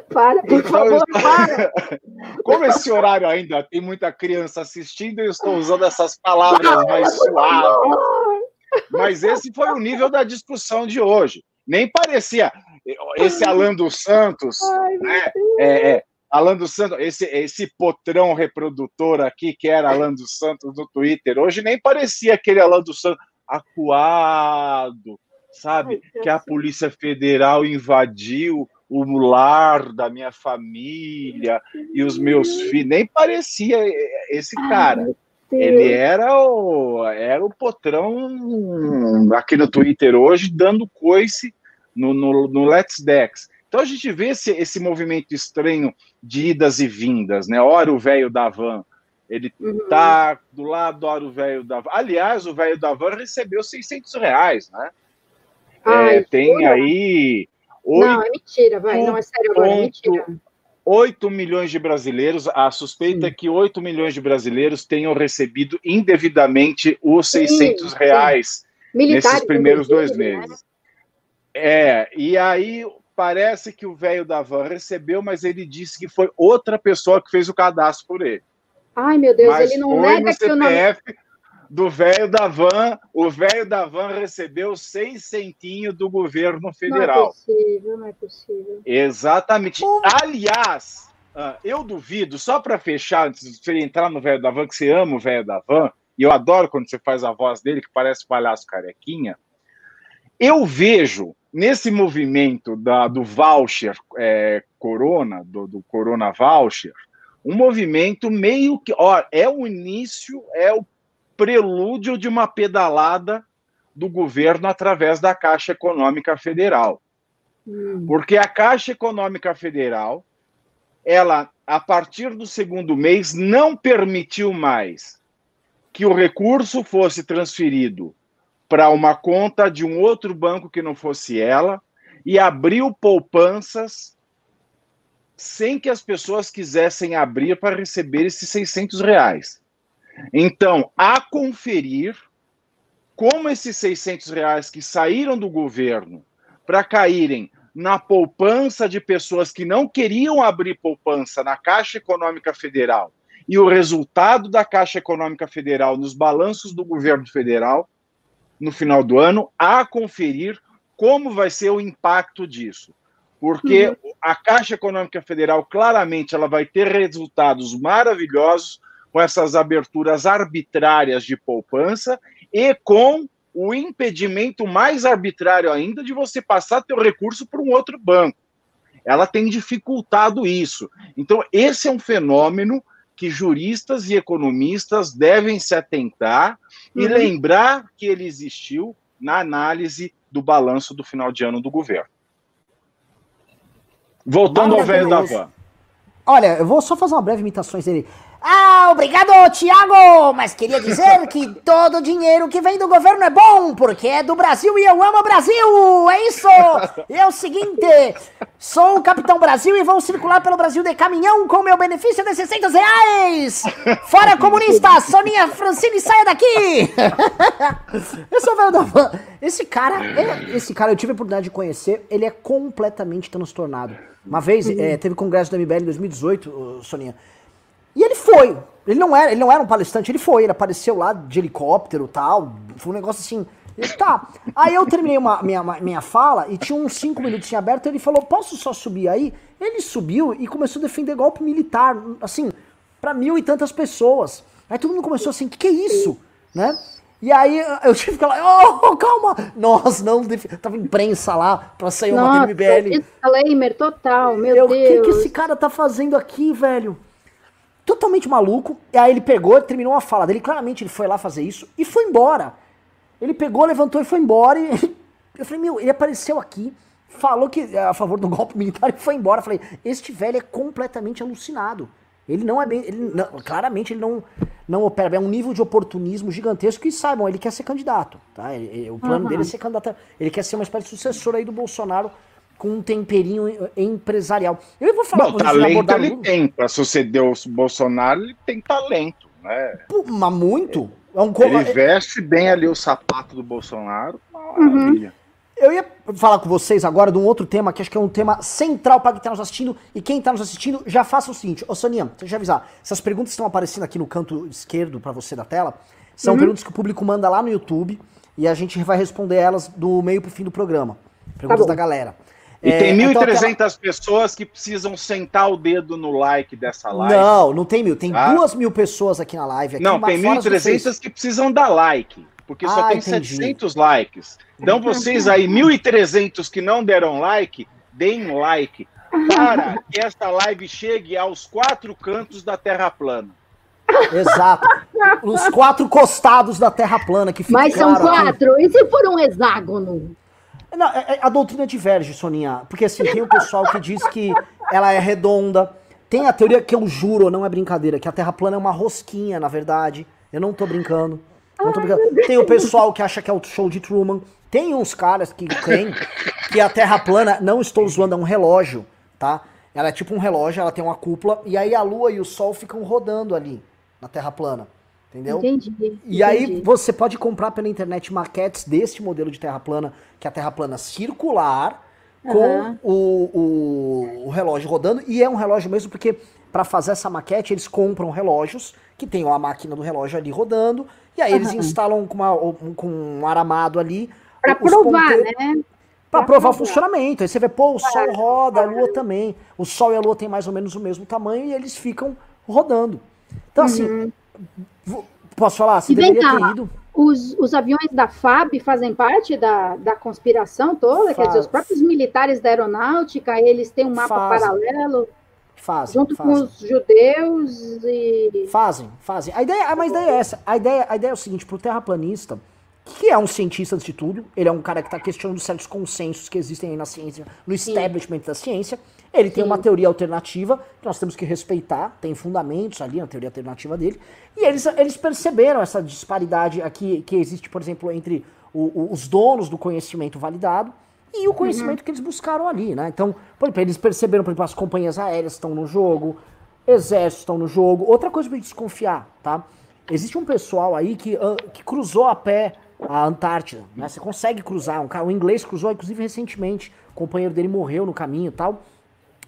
Para, por então, favor, estou... para. <laughs> Como esse horário ainda tem muita criança assistindo, eu estou usando essas palavras mais suaves. Mas esse foi o nível da discussão de hoje. Nem parecia. Esse Alan dos Santos, Ai, né? É, é, Alan dos Santos, esse, esse potrão reprodutor aqui, que era Alan dos Santos do Twitter, hoje nem parecia aquele Alan dos Santos acuado, sabe? Ai, que a Polícia Federal invadiu o lar da minha família e os meus filhos. Nem parecia esse cara. Ele era o, era o potrão aqui no Twitter hoje, dando coice no, no, no Let's Dex. Então a gente vê esse, esse movimento estranho de idas e vindas, né? Ora o velho da van, ele uhum. tá do lado, ora o velho da van. Aliás, o velho da van recebeu 600 reais, né? Ai, é, tem aí 8. Não, é mentira, vai. Não, é sério agora, é mentira. 8 milhões de brasileiros, a suspeita sim. é que 8 milhões de brasileiros tenham recebido indevidamente os sim, 600 reais nesses primeiros dois né? meses. Né? É, e aí parece que o velho da van recebeu, mas ele disse que foi outra pessoa que fez o cadastro por ele. Ai, meu Deus, mas ele não nega que o nome do velho da van, o velho da van recebeu seis centinhos do governo federal. Não é possível, não é possível. Exatamente. Aliás, ah, eu duvido, só para fechar, antes de você entrar no velho da van, que você ama o velho da van, e eu adoro quando você faz a voz dele, que parece palhaço carequinha. Eu vejo nesse movimento da, do voucher é, Corona, do, do Corona Voucher, um movimento meio que, ó, é o início, é o prelúdio de uma pedalada do governo através da Caixa Econômica Federal. Hum. Porque a Caixa Econômica Federal, ela, a partir do segundo mês, não permitiu mais que o recurso fosse transferido para uma conta de um outro banco que não fosse ela e abriu poupanças sem que as pessoas quisessem abrir para receber esses 600 reais. Então, a conferir como esses 600 reais que saíram do governo para caírem na poupança de pessoas que não queriam abrir poupança na Caixa Econômica Federal e o resultado da Caixa Econômica Federal nos balanços do governo federal no final do ano, a conferir como vai ser o impacto disso. Porque uhum. a Caixa Econômica Federal claramente ela vai ter resultados maravilhosos com essas aberturas arbitrárias de poupança e com o impedimento mais arbitrário ainda de você passar teu recurso para um outro banco. Ela tem dificultado isso. Então, esse é um fenômeno que juristas e economistas devem se atentar uhum. e lembrar que ele existiu na análise do balanço do final de ano do governo. Voltando ao velho da van. Olha, eu vou só fazer uma breve imitação dele. Ah, obrigado, Tiago! Mas queria dizer que todo o dinheiro que vem do governo é bom, porque é do Brasil e eu amo o Brasil! É isso! E é o seguinte: sou o Capitão Brasil e vou circular pelo Brasil de caminhão com meu benefício de 600 reais! Fora comunista! Soninha Francine, saia daqui! <laughs> Eu sou velho da van. Esse cara, é- esse cara eu tive a oportunidade de conhecer, ele é completamente transtornado. Uma vez, é, teve congresso do MBL em 2018, ô, Soninha. E ele foi. Ele não era, ele não era um palestrante, ele foi. Ele apareceu lá de helicóptero tal. Foi um negócio assim. Ele, tá. Aí eu terminei uma, minha, uma- minha fala e tinha uns cinco minutos em aberto. Ele falou: Posso só subir aí? Ele subiu e começou a defender golpe militar, assim, pra mil e tantas pessoas. Aí todo mundo começou assim: Que que é isso? Né? E aí eu <laughs> tive que falar: Oh, calma! Nós não. def- Tava imprensa lá pra sair uma Nossa, DMBL. disclaimer total, meu Eu, o que, Deus. que esse cara tá fazendo aqui, velho? Totalmente maluco. E aí ele pegou, terminou a fala dele. Claramente ele foi lá fazer isso e foi embora. Ele pegou, levantou e foi embora. E <laughs> eu falei, meu, ele apareceu aqui, falou que é a favor do golpe militar e foi embora. Eu falei, este velho é completamente alucinado. Ele não é bem. Ele não- claramente ele não, não opera bem. É um nível de oportunismo gigantesco. E saibam, ele quer ser candidato. Tá? Ele- ele- o plano Aham. dele é ser candidato. Ele quer ser uma espécie de sucessor aí do Bolsonaro com um temperinho eh, empresarial. Eu vou falar Bom, talento ele Lula. tem. Para suceder o Bolsonaro, ele tem talento. Né? Pô, Mas muito. É um co- Ele veste bem ali o sapato do Bolsonaro. Maravilha. Eu ia falar com vocês agora de um outro tema que acho que é um tema central para quem tá nos assistindo. E quem tá nos assistindo, já faça o seguinte. Ô, Soninha, deixa eu avisar. Essas perguntas que estão aparecendo aqui no canto esquerdo para você da tela são perguntas que o público manda lá no YouTube e a gente vai responder elas do meio pro fim do programa. Perguntas bom. da galera. E É, tem então 1.300 pessoas que precisam sentar o dedo no like dessa aquela- live. Não, não tem mil. Tem Tá. duas mil pessoas aqui na live. Aqui, Não, tem fora as vocês. 1.300 que precisam dar like, porque só Ah, tem entendi. 700 likes. Então vocês aí, 1.300 que não deram like, deem like para que esta live chegue aos quatro cantos da Terra plana. Exato. Os quatro costados da Terra plana que fica Mas são claro aqui. quatro. E se for um hexágono? Não, é- é- a doutrina diverge, Soninha. Porque assim, tem o pessoal que diz que ela é redonda. Tem a teoria que eu juro, não é brincadeira, que a Terra plana é uma rosquinha, na verdade. Eu não tô brincando. Não tô brincando. Tem o pessoal que acha que é o show de Truman. Tem uns caras que creem que a Terra plana, não estou zoando, é um relógio, tá? Ela é tipo um relógio, ela tem uma cúpula, e aí a Lua e o Sol ficam rodando ali, na Terra plana. Entendeu? Entendi. E aí entendi. você pode comprar pela internet maquetes deste modelo de terra plana, que é a terra plana circular, com Aham. o, o, o relógio rodando. E é um relógio mesmo, porque para fazer essa maquete, eles compram relógios que tem a máquina do relógio ali rodando, e aí eles Aham. instalam com, uma- um- com um aramado ali. Pra os provar, né? Pra Pra provar o funcionamento. Aí você vê, pô, o Sol roda, a Lua também. O Sol e a Lua têm mais ou menos o mesmo tamanho e eles ficam rodando. Então, assim, vo- posso falar? Uhum. E vem deveria cá, ter ido. Os, os aviões da FAB fazem parte da, da conspiração toda? Quer dizer, Faz. os próprios militares da aeronáutica, eles têm um mapa Fazem. paralelo Fazem, junto com os judeus e... Fazem, fazem. A ideia, mas a ideia é essa. A ideia, a ideia é o seguinte, pro terraplanista, que é um cientista antes de tudo, ele é um cara que está questionando certos consensos que existem aí na ciência, no establishment da ciência. Ele tem Sim. uma teoria alternativa que nós temos que respeitar, tem fundamentos ali na teoria alternativa dele. E eles, eles perceberam essa disparidade aqui que existe, por exemplo, entre o- o- os donos do conhecimento validado e o conhecimento que eles buscaram ali, né? Então, por exemplo, eles perceberam, por exemplo, as companhias aéreas estão no jogo, exércitos estão no jogo. Outra coisa pra gente desconfiar, tá? Existe um pessoal aí que, ah, que cruzou a pé a Antártida, né? Você consegue cruzar, um, cara, um inglês cruzou, inclusive recentemente, o companheiro dele morreu no caminho e tal.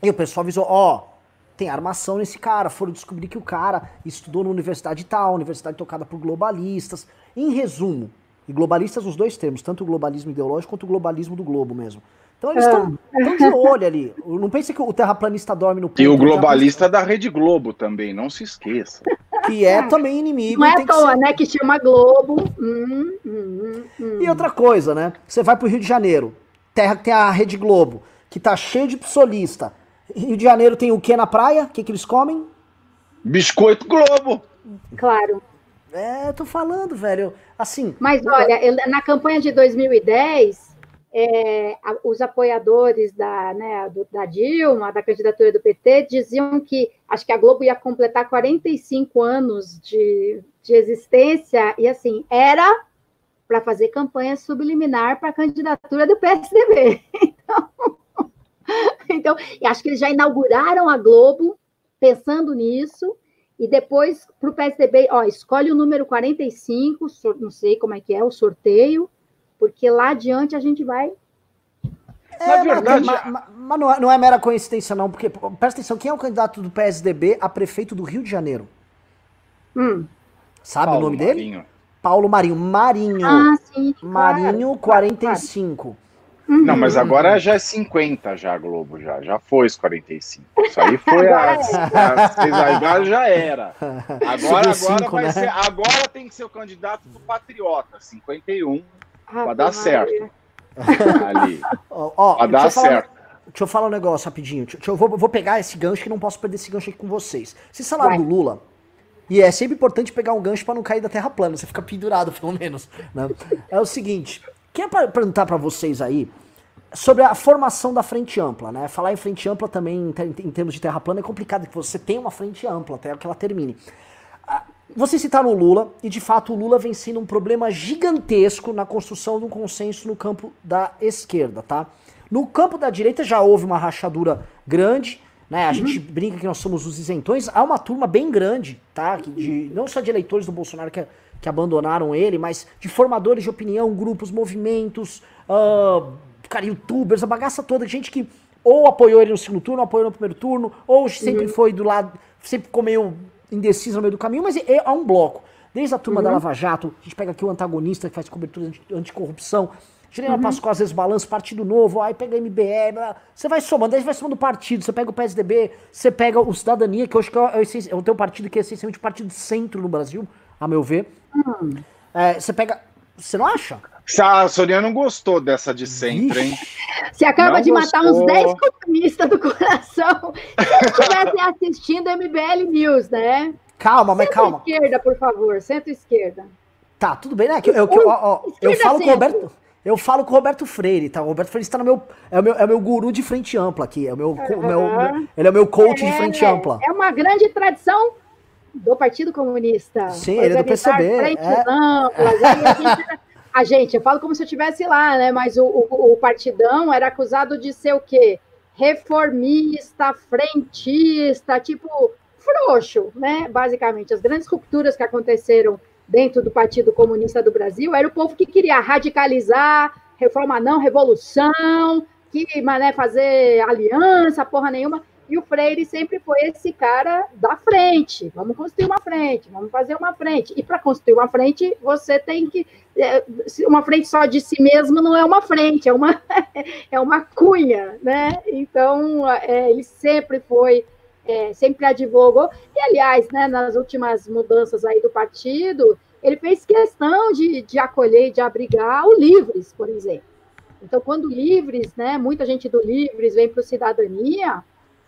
E o pessoal avisou, ó, tem armação nesse cara, foram descobrir que o cara estudou na universidade tal, universidade tocada por globalistas. Em resumo, e globalistas os dois termos, tanto o globalismo ideológico quanto o globalismo do globo mesmo. Então eles estão de olho ali. Não pense que o terraplanista dorme no E ponto, o globalista da Rede Globo também, não se esqueça. que é também inimigo. Não e é tem à que toa, ser- né, que chama Globo. Hum, hum, hum. E outra coisa, né? Você vai pro Rio de Janeiro, terra que tem a Rede Globo, que tá cheio de psolista. Rio de Janeiro tem o que na praia? O que, que eles comem? Biscoito Globo. Claro. É, tô falando, velho. Assim, Mas olha, eu- na campanha de 2010, é, os apoiadores da, né, do, da Dilma, da candidatura do PT, diziam que acho que a Globo ia completar 45 anos de, de existência, e assim, era para fazer campanha subliminar para a candidatura do PSDB. <laughs> Então, <laughs> então, acho que eles já inauguraram a Globo pensando nisso, e depois para o PSDB, ó, escolhe o número 45, não sei como é que é o sorteio, porque lá adiante a gente vai. É, Na verdade. Mas, mas, mas não, é, não, é, mera coincidência, não, porque presta atenção, quem é o candidato do PSDB a prefeito do Rio de Janeiro? Hum. Sabe Paulo o nome Marinho. dele? Paulo Marinho. Marinho. Ah, sim. Marinho claro, 45. Claro. Uhum. Não, mas agora já é 50 já, Globo, já. Já foi os 45. Isso aí foi as, as, agora já era. <laughs> Agora, agora, cinco, vai né? ser, agora tem que ser o candidato do Patriota, 51 ah, vai dar certo. <laughs> Ali. Ó, vai dar certo. deixa eu falar um negócio rapidinho. Deixa, eu vou, vou, pegar esse gancho que não posso perder esse gancho aqui com vocês. Vocês falaram do Lula. E é sempre importante pegar um gancho para não cair da terra plana, você fica pendurado, <laughs> pelo menos. Né? É o seguinte, queria perguntar para vocês aí sobre a formação da frente ampla, né? Falar em frente ampla também, em termos de terra plana, é complicado, porque você tem uma frente ampla até que ela termine. Você citaram o Lula, e de fato o Lula vem sendo um problema gigantesco na construção de um consenso no campo da esquerda, tá? No campo da direita já houve uma rachadura grande, né? A uhum. gente brinca que nós somos os isentões, há uma turma bem grande, tá? De, não só de eleitores do Bolsonaro que, que abandonaram ele, mas de formadores de opinião, grupos, movimentos, uh, cara, youtubers, a bagaça toda, gente que ou apoiou ele no segundo turno, ou apoiou no primeiro turno, ou sempre uhum. foi do lado, sempre ficou meio indeciso no meio do caminho, mas é, é um bloco. Desde a turma uhum. da Lava Jato, a gente pega aqui o antagonista que faz cobertura anticorrupção, Juliana uhum. Pascoal, às vezes balança Partido Novo, aí pega MBL, você vai somando, aí vai somando partido, você pega o PSDB, você pega o Cidadania, que eu acho que é, é, é o teu partido que é essencialmente o partido centro no Brasil, a meu ver. Uhum. É, você pega. Você não acha? A Sonia não gostou dessa de centro, hein? <laughs> Você acaba não de gostou. matar uns 10 comunistas do <laughs> coração. Se estivesse assistindo MBL News, né? Calma, mas calma. Centro-esquerda, por favor, centro-esquerda. Tá, tudo bem, né? Eu, eu, eu, ó, eu falo com o Roberto. Eu falo com o Roberto Freire, tá? O Roberto Freire está no meu é, o meu. é o meu guru de frente ampla aqui. É o meu, uhum. meu, ele é o meu coach é, de frente ampla. É uma grande tradição do Partido Comunista. Sim, ele é do PCB. Frentes é. amplas. <laughs> a, a gente, eu falo como se eu estivesse lá, né? Mas o, o, o partidão era acusado de ser o quê? Reformista, frentista, tipo frouxo, né? Basicamente, as grandes rupturas que aconteceram dentro do Partido Comunista do Brasil era o povo que queria radicalizar, reforma não, revolução, que mané fazer aliança, porra nenhuma. E o Freire sempre foi esse cara da frente. Vamos construir uma frente, vamos fazer uma frente. E para construir uma frente, você tem que. É, uma frente só de si mesmo não é uma frente, é uma, <laughs> é uma cunha, né? Então, é, ele sempre foi é, sempre advogou. E, aliás, né, nas últimas mudanças aí do partido, ele fez questão de, de acolher de abrigar o Livres, por exemplo. Então, quando Livres, né, muita gente do Livres vem para o Cidadania,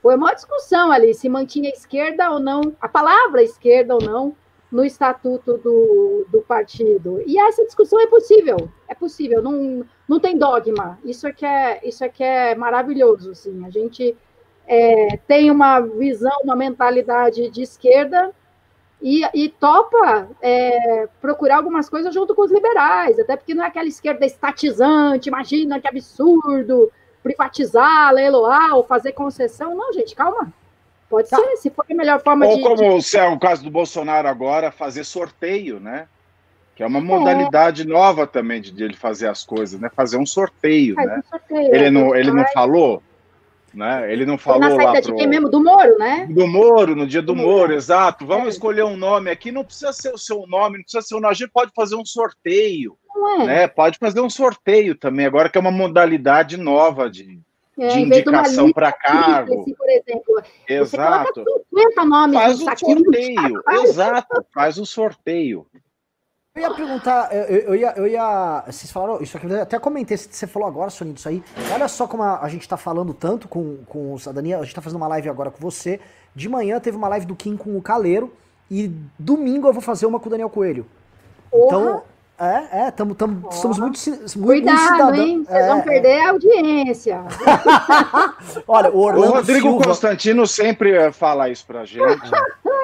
foi uma discussão ali, se mantinha esquerda ou não, a palavra esquerda ou não, no estatuto do, do partido. E essa discussão é possível, é possível, não, não tem dogma. Isso é que é, isso é, que é maravilhoso, assim. A gente é, tem uma visão, uma mentalidade de esquerda e, e topa é, procurar algumas coisas junto com os liberais, até porque não é aquela esquerda estatizante, imagina que absurdo, privatizar, leiloar ou fazer concessão. Não, gente, calma. Pode tá. ser, se for a melhor forma ou de. Ou como de... é o caso do Bolsonaro agora, fazer sorteio, né? Que é uma modalidade é. nova também de, de, ele fazer as coisas, né? Fazer um sorteio, Faz né? Um sorteio, ele, não, ele não falou? Né? Ele não falou na saída lá pro... de quem mesmo? Do Moro, né? Do Moro, no dia do, do Moro, Moro, exato. Vamos é. escolher um nome aqui, não precisa ser o seu nome, não precisa ser o nome, a gente pode fazer um sorteio. Não é. Né? Pode fazer um sorteio também, agora que é uma modalidade nova de, é, de indicação para cargo. Assim, por exemplo, exato. 50 nomes faz um sorteio, exato, faz um sorteio. Eu ia perguntar, eu, eu, ia, eu ia. Vocês falaram isso aqui, eu até comentei, você falou agora, Soninho, isso aí. Olha só como a, a gente tá falando tanto com, com o Cidadania, a gente tá fazendo uma live agora com você. De manhã teve uma live do Kim com o Caleiro. E domingo eu vou fazer uma com o Daniel Coelho. Então, É, é, tamo, tamo, estamos muito, muito Cuidado, hein? Vocês é, vão perder a audiência. <laughs> Olha, o, o Rodrigo Silva... Constantino sempre fala isso pra gente.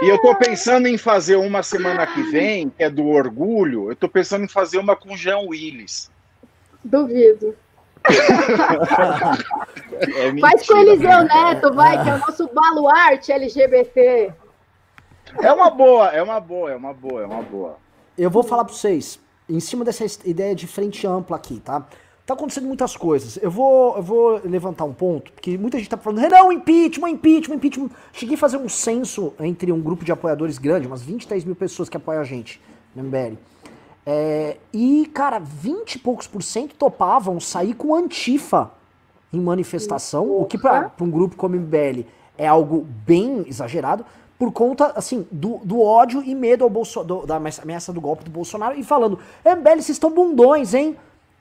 e eu tô pensando em fazer uma semana que vem, que é do orgulho. Eu tô pensando em fazer uma com Jean Willis. Duvido. é <laughs> Faz com Eliseu Neto, vai, que é o nosso baluarte LGBT. É uma boa, é uma boa, é uma boa, é uma boa. Eu vou falar para vocês, em cima dessa ideia de frente ampla aqui, tá? Tá acontecendo muitas coisas. Eu vou, eu vou levantar um ponto, porque muita gente tá falando, não, impeachment, impeachment, impeachment. Cheguei a fazer um censo entre um grupo de apoiadores grande, umas 20, 10 mil pessoas que apoiam a gente no MBL. É, e, cara, 20 e poucos por cento topavam sair com antifa em manifestação, o que para um grupo como o MBL é algo bem exagerado por conta, assim, do, do ódio e medo ao Bolso, do, da ameaça do golpe do Bolsonaro e falando, MBL, vocês estão bundões, hein?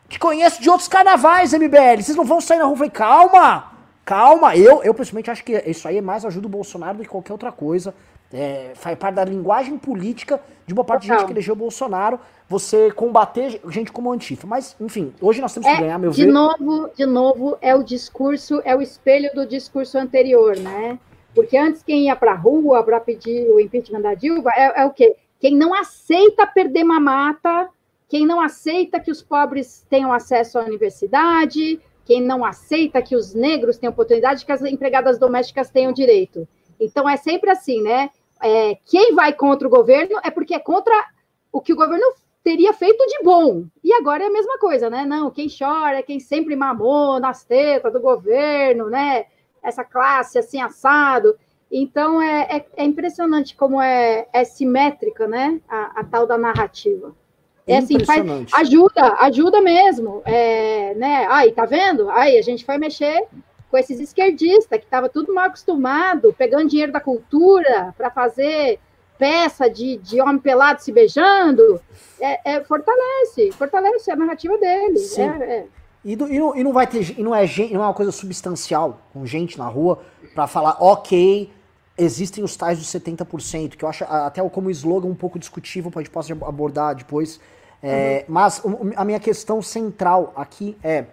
Te conheço de outros carnavais, MBL, vocês não vão sair na rua. Eu falei, calma, calma. Eu, eu pessoalmente acho que isso aí mais ajuda o Bolsonaro do que qualquer outra coisa. É, faz parte da linguagem política de uma parte Total. de gente que elegeu o Bolsonaro, você combater gente como antifa. Mas, enfim, hoje nós temos que é, ganhar, meu de ver. Novo, de novo, é o discurso, é o espelho do discurso anterior, né? Porque antes quem ia para a rua para pedir o impeachment da Dilma é, é, o quê? Quem não aceita perder mamata, quem não aceita que os pobres tenham acesso à universidade, quem não aceita que os negros tenham oportunidade, que as empregadas domésticas tenham direito. Então é sempre assim, né? É, quem vai contra o governo é porque é contra o que o governo teria feito de bom. E agora é a mesma coisa, né? Não, quem chora é quem sempre mamou nas tetas do governo, né? Essa classe assim assado. Então é, é, é impressionante como é, é simétrica, né? A, a, tal da narrativa. É assim, faz, ajuda, ajuda mesmo. É, né? Aí, tá vendo? Aí a gente foi mexer com esses esquerdistas que estava tudo mal acostumado, pegando dinheiro da cultura para fazer peça de, de homem pelado se beijando. É, é, fortalece, fortalece a narrativa dele. Sim. É, é. E, do, e, não, e, não, vai ter. E não é, não é uma coisa substancial com gente na rua para falar, ok, existem os tais dos 70%, que eu acho até como slogan um pouco discutível, a gente possa abordar depois. É, uhum. Mas a minha questão central aqui é.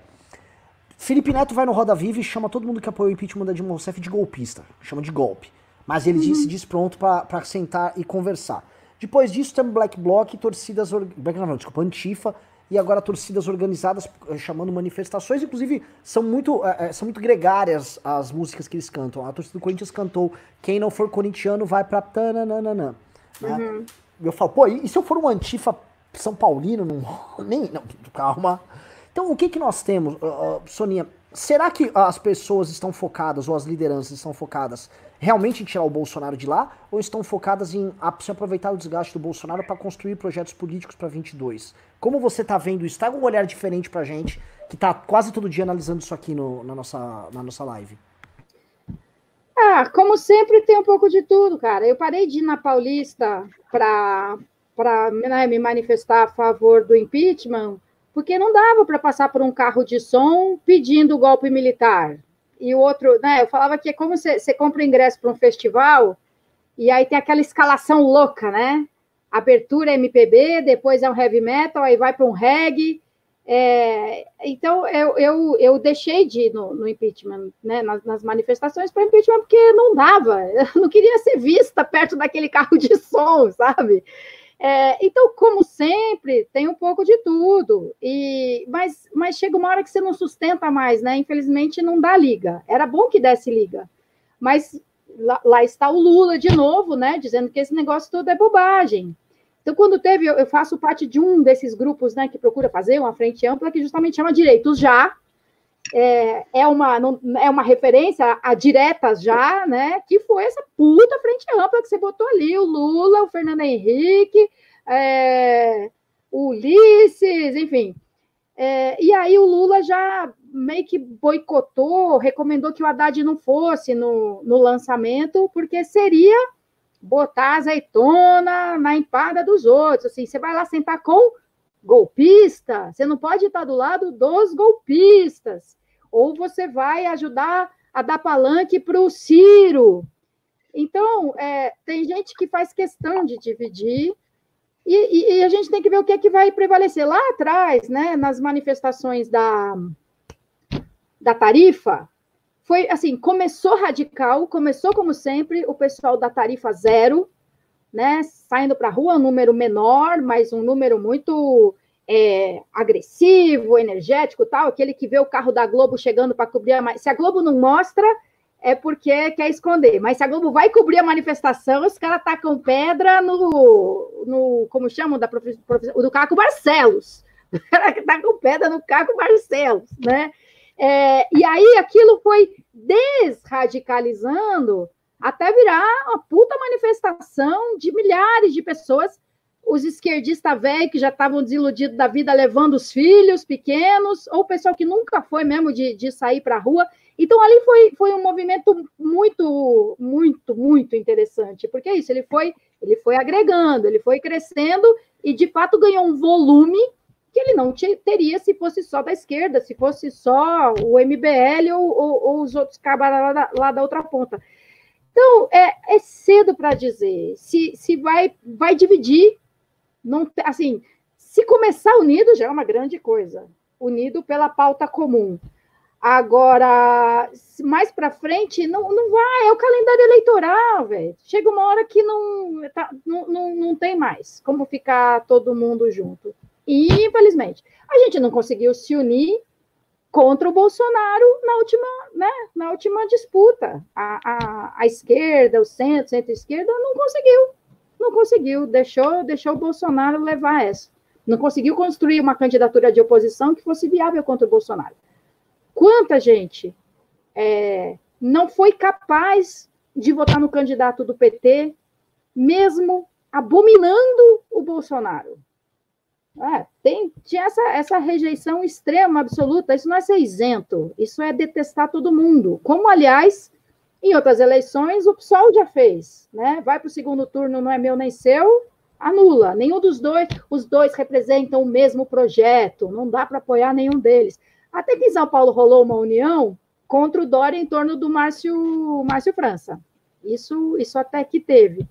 Felipe Neto vai no Roda Viva e chama todo mundo que apoia o impeachment da Dilma Rousseff de golpista. Chama de golpe. Mas ele uhum. se diz pronto para sentar e conversar. Depois disso, temos Black Bloc, torcidas. Black, não, desculpa, Antifa e agora torcidas organizadas eh, chamando manifestações, inclusive são muito, é, são muito gregárias as músicas que eles cantam. A torcida do Corinthians cantou Quem não for corintiano vai pra tananana. Né? Uhum. Eu falo, pô, e se eu for um antifa São Paulino? Não, nem, não, calma. Então, o que que nós temos, uh, Soninha? Será que as pessoas estão focadas, ou as lideranças estão focadas realmente em tirar o Bolsonaro de lá, ou estão focadas em se aproveitar o desgaste do Bolsonaro para construir projetos políticos para 22? Como você está vendo isso? Tá com um olhar diferente para gente, que está quase todo dia analisando isso aqui no, na, nossa, na nossa live. Ah, como sempre, tem um pouco de tudo, cara. Eu parei de ir na Paulista para né, me manifestar a favor do impeachment, porque não dava para passar por um carro de som pedindo golpe militar. E o outro, né? Eu falava que é como você compra ingresso para um festival e aí tem aquela escalação louca, né? Abertura MPB, depois é um heavy metal, aí vai para um reggae. É, então eu, eu, eu deixei de ir no, no impeachment, né, nas, nas manifestações para impeachment, porque não dava, eu não queria ser vista perto daquele carro de som, sabe? É, então, como sempre, tem um pouco de tudo. E, mas, mas chega uma hora que você não sustenta mais, né? Infelizmente, não dá liga. Era bom que desse liga. Mas lá, lá está o Lula de novo, né? Dizendo que esse negócio todo é bobagem. Então, quando teve, eu, eu faço parte de um desses grupos, né, que procura fazer uma frente ampla, que justamente chama Direitos Já, é, é, uma, não, é uma referência a diretas já, né? Que foi essa puta frente ampla que você botou ali, o Lula, o Fernando Henrique, é, o Ulisses, enfim. É, e aí o Lula já meio que boicotou, recomendou que o Haddad não fosse no, no lançamento, porque seria botar azeitona na empada dos outros. Assim, você vai lá sentar com golpista, você não pode estar do lado dos golpistas ou você vai ajudar a dar palanque para o Ciro. Então, é, tem gente que faz questão de dividir, E, e, a gente tem que ver o que é que vai prevalecer. Lá atrás, né, nas manifestações da, da tarifa, foi assim, começou radical, começou como sempre, o pessoal da tarifa zero, né, saindo para a rua, um número menor, mas um número muito é, agressivo, energético tal, aquele que vê o carro da Globo chegando para cobrir a... Se a Globo não mostra, é porque quer esconder. Mas se a Globo vai cobrir a manifestação, os caras tacam pedra no, no como chamam, da prof, do Caco Barcelos. <laughs> Tacam pedra no Caco Barcelos, né? É, e aí aquilo foi desradicalizando até virar uma puta manifestação de milhares de pessoas os esquerdistas velhos que já estavam desiludidos da vida levando os filhos pequenos, ou o pessoal que nunca foi mesmo de, de sair para a rua. Então, ali foi, foi um movimento muito, muito, muito interessante, porque é isso, ele foi, ele foi agregando, ele foi crescendo e, de fato, ganhou um volume que ele não teria se fosse só da esquerda, se fosse só o MBL ou, ou, ou os outros cabas lá, lá, lá da outra ponta. Então, é, é cedo para dizer se, se vai, vai dividir não, assim, se começar unido já é uma grande coisa. Unido pela pauta comum. Agora, mais para frente, não, não vai, é o calendário eleitoral, velho. Chega uma hora que não, tá, não, não, não tem mais como ficar todo mundo junto. E, infelizmente, a gente não conseguiu se unir contra o Bolsonaro na última, né, na última disputa. A, a, a esquerda, o centro, centro-esquerda, não conseguiu não conseguiu, deixou, deixou o Bolsonaro levar essa. Não conseguiu construir uma candidatura de oposição que fosse viável contra o Bolsonaro. Quanta gente é, não foi capaz de votar no candidato do PT, mesmo abominando o Bolsonaro? É, tem, tinha essa, essa rejeição extrema, absoluta. Isso não é ser isento, isso é detestar todo mundo. Como, aliás, em outras eleições, o PSOL já fez, né? Vai para o segundo turno, não é meu nem seu, anula. Nenhum dos dois, os dois representam o mesmo projeto, não dá para apoiar nenhum deles. Até que em São Paulo rolou uma união contra o Dória em torno do Márcio, Márcio França. Isso, isso até que teve.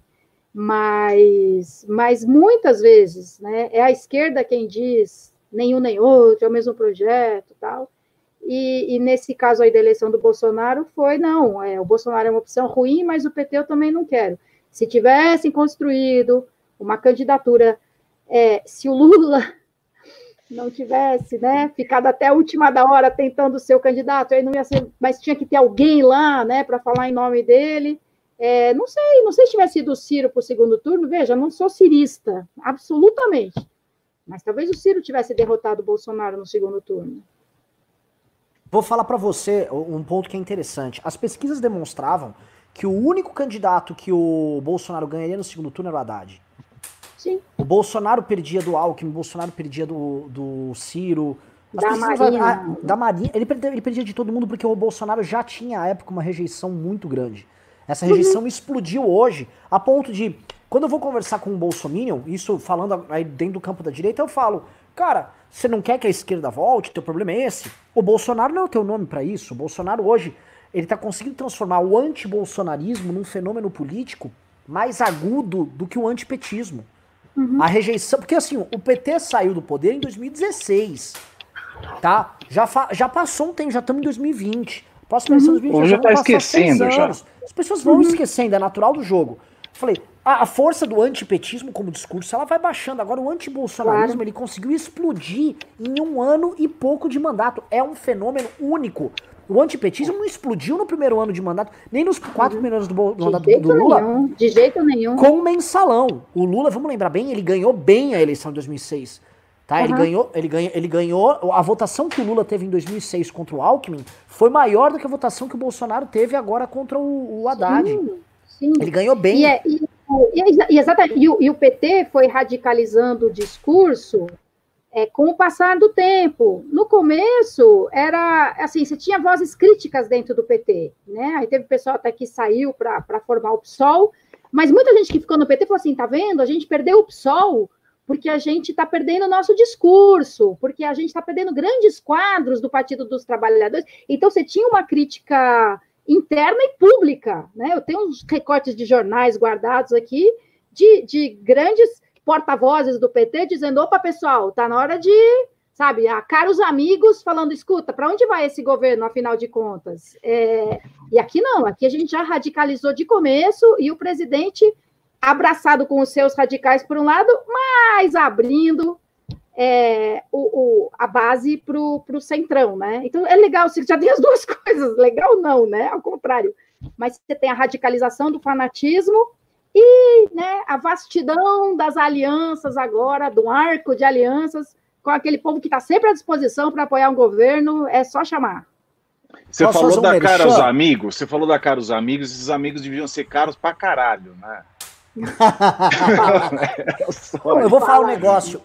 Mas, mas muitas vezes, né, é a esquerda quem diz nenhum nem outro, é o mesmo projeto tal. E, e, nesse caso aí da eleição do Bolsonaro foi, não, é, o Bolsonaro é uma opção ruim, mas o PT eu também não quero. Se tivessem construído uma candidatura, é, se o Lula não tivesse, né, ficado até a última da hora tentando ser o candidato, aí não ia ser, mas tinha que ter alguém lá, né, para falar em nome dele. É, não sei, não sei se tivesse sido o Ciro para o segundo turno, veja, não sou cirista, absolutamente. Mas talvez o Ciro tivesse derrotado o Bolsonaro no segundo turno. Vou falar para você um ponto que é interessante. As pesquisas demonstravam que o único candidato que o Bolsonaro ganharia no segundo turno era o Haddad. Sim. O Bolsonaro perdia do Alckmin, o Bolsonaro perdia do, do Ciro. da Marina. A, da Marina. Ele perdia, ele perdia de todo mundo porque o Bolsonaro já tinha, à época, uma rejeição muito grande. Essa rejeição uhum. explodiu hoje, a ponto de, quando eu vou conversar com um bolsominion, isso falando aí dentro do campo da direita, eu falo, cara, você não quer que a esquerda volte? Teu problema é esse. O Bolsonaro não é o teu nome para isso. O Bolsonaro hoje, ele tá conseguindo transformar o antibolsonarismo num fenômeno político mais agudo do que o antipetismo. Uhum. A rejeição, porque assim, o PT saiu do poder em 2016, tá? Já, já passou um tempo, já estamos em 2020. Posso uhum. 2020, já tá esquecendo já. As pessoas vão uhum. esquecendo, é natural do jogo. Falei, a, a, força do antipetismo como discurso, ela vai baixando. Agora, o antibolsonarismo, claro. ele conseguiu explodir em um ano e pouco de mandato. É um fenômeno único. O antipetismo não explodiu no primeiro ano de mandato, nem nos quatro uhum. primeiros anos do, mandato do Lula. Nenhum, de jeito nenhum. Com mensalão. O Lula, vamos lembrar bem, ele ganhou bem a eleição de 2006. Tá? Uhum. Ele, ganhou, ele, ganhou, ele ganhou. A votação que o Lula teve em 2006 contra o Alckmin foi maior do que a votação que o Bolsonaro teve agora contra o, o Haddad. Sim, sim. Ele ganhou bem. E, é, e e, exatamente, e, o, e o PT foi radicalizando o discurso é, com o passar do tempo. No começo, era assim, você tinha vozes críticas dentro do PT, né? Aí teve pessoal até que saiu para formar o PSOL, mas muita gente que ficou no PT falou assim: tá vendo? A gente perdeu o PSOL porque a gente está perdendo o nosso discurso, porque a gente está perdendo grandes quadros do Partido dos Trabalhadores. Então, você tinha uma crítica interna e pública. Né? Eu tenho uns recortes de jornais guardados aqui de, de grandes porta-vozes do PT dizendo: opa, pessoal, tá na hora de, sabe, a caros amigos falando: escuta, para onde vai esse governo, afinal de contas? É, e aqui não, aqui a gente já radicalizou de começo e o presidente abraçado com os seus radicais por um lado, mas abrindo é, o, o, a base para o centrão, né? Então é legal, você já tem as duas <laughs> coisas, legal não, né? Ao contrário. Mas você tem a radicalização do fanatismo e né, a vastidão das alianças agora, do arco de alianças, com aquele povo que está sempre à disposição para apoiar um governo, é só chamar. Você Posso falou da cara aos amigos, você falou da cara aos amigos, esses amigos deviam ser caros pra caralho, né? <laughs> eu vou falar um negócio.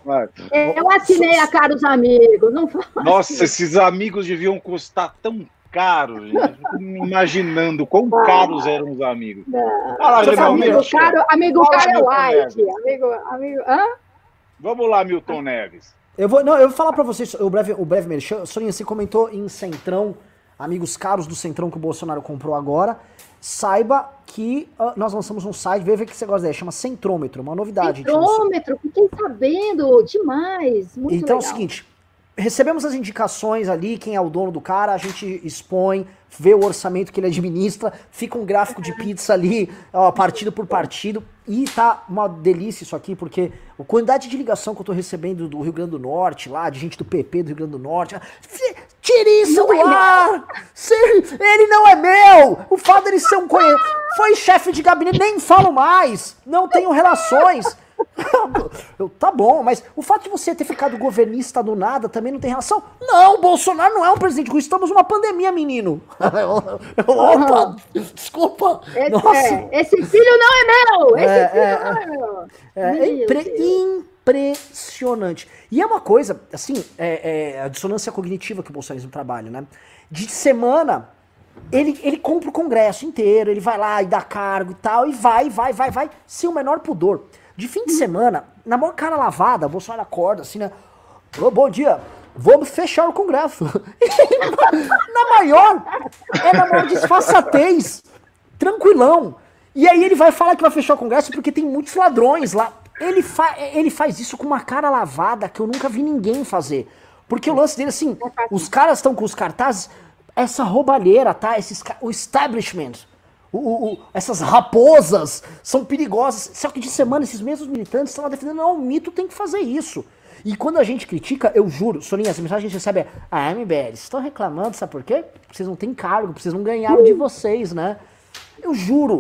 Eu assinei a caros amigos. Não Nossa, assim. esses amigos deviam custar tão caro, gente. imaginando quão caros eram os amigos. Fala, amigo, amigo caro, amigo Fala, caro é white. Amigo, amigo, hã? Vamos lá, Milton Neves. Eu vou, não, eu vou falar para vocês o breve, o breve Soninha, você comentou em Centrão, amigos caros do Centrão que o Bolsonaro comprou agora saiba que uh, nós lançamos um site, veja que você gosta dele, chama Centrômetro, uma novidade. Centrômetro, fiquei sabendo, demais, muito Então legal. é o seguinte, recebemos as indicações ali, quem é o dono do cara, a gente expõe, vê o orçamento que ele administra, fica um gráfico de pizza ali, ó, partido por partido, e tá uma delícia isso aqui, porque a quantidade de ligação que eu tô recebendo do Rio Grande do Norte, lá, de gente do PP do Rio Grande do Norte, tire isso do é ar! ele não é meu! O fato dele ser um conhecido, foi chefe de gabinete, nem falo mais, não tenho relações. Eu, tá bom, mas o fato de você ter ficado governista do nada também não tem relação? Não, Bolsonaro não é um presidente ruim, estamos numa pandemia, menino. <laughs> Opa, desculpa. Esse. É, esse filho não é meu! Esse é, filho é, não é meu! É, é impre impressionante. E é uma coisa, assim, é, é, a dissonância cognitiva que o bolsonarismo trabalha, né? De semana, ele, ele compra o Congresso inteiro, ele vai lá e dá cargo e tal, e vai, vai, vai, vai, sem o menor pudor. De fim de semana, na maior cara lavada, o Bolsonaro acorda assim, né? Oh, bom dia, vamos fechar o Congresso. <laughs> na maior, é na maior disfarçatez, tranquilão. E aí ele vai falar que vai fechar o Congresso porque tem muitos ladrões lá. Ele, fa ele faz isso com uma cara lavada que eu nunca vi ninguém fazer. Porque o lance dele, assim, os caras estão com os cartazes, essa roubalheira, tá? Esses, o establishment o, o, essas raposas são perigosas. Só que de semana esses mesmos militantes estão lá defendendo, não, o mito tem que fazer isso. E quando a gente critica, eu juro, Soninha, essa mensagem a gente recebe é, ah, MBL, vocês estão reclamando, sabe por quê? Vocês não têm cargo, vocês não ganharam de vocês, né? Eu juro,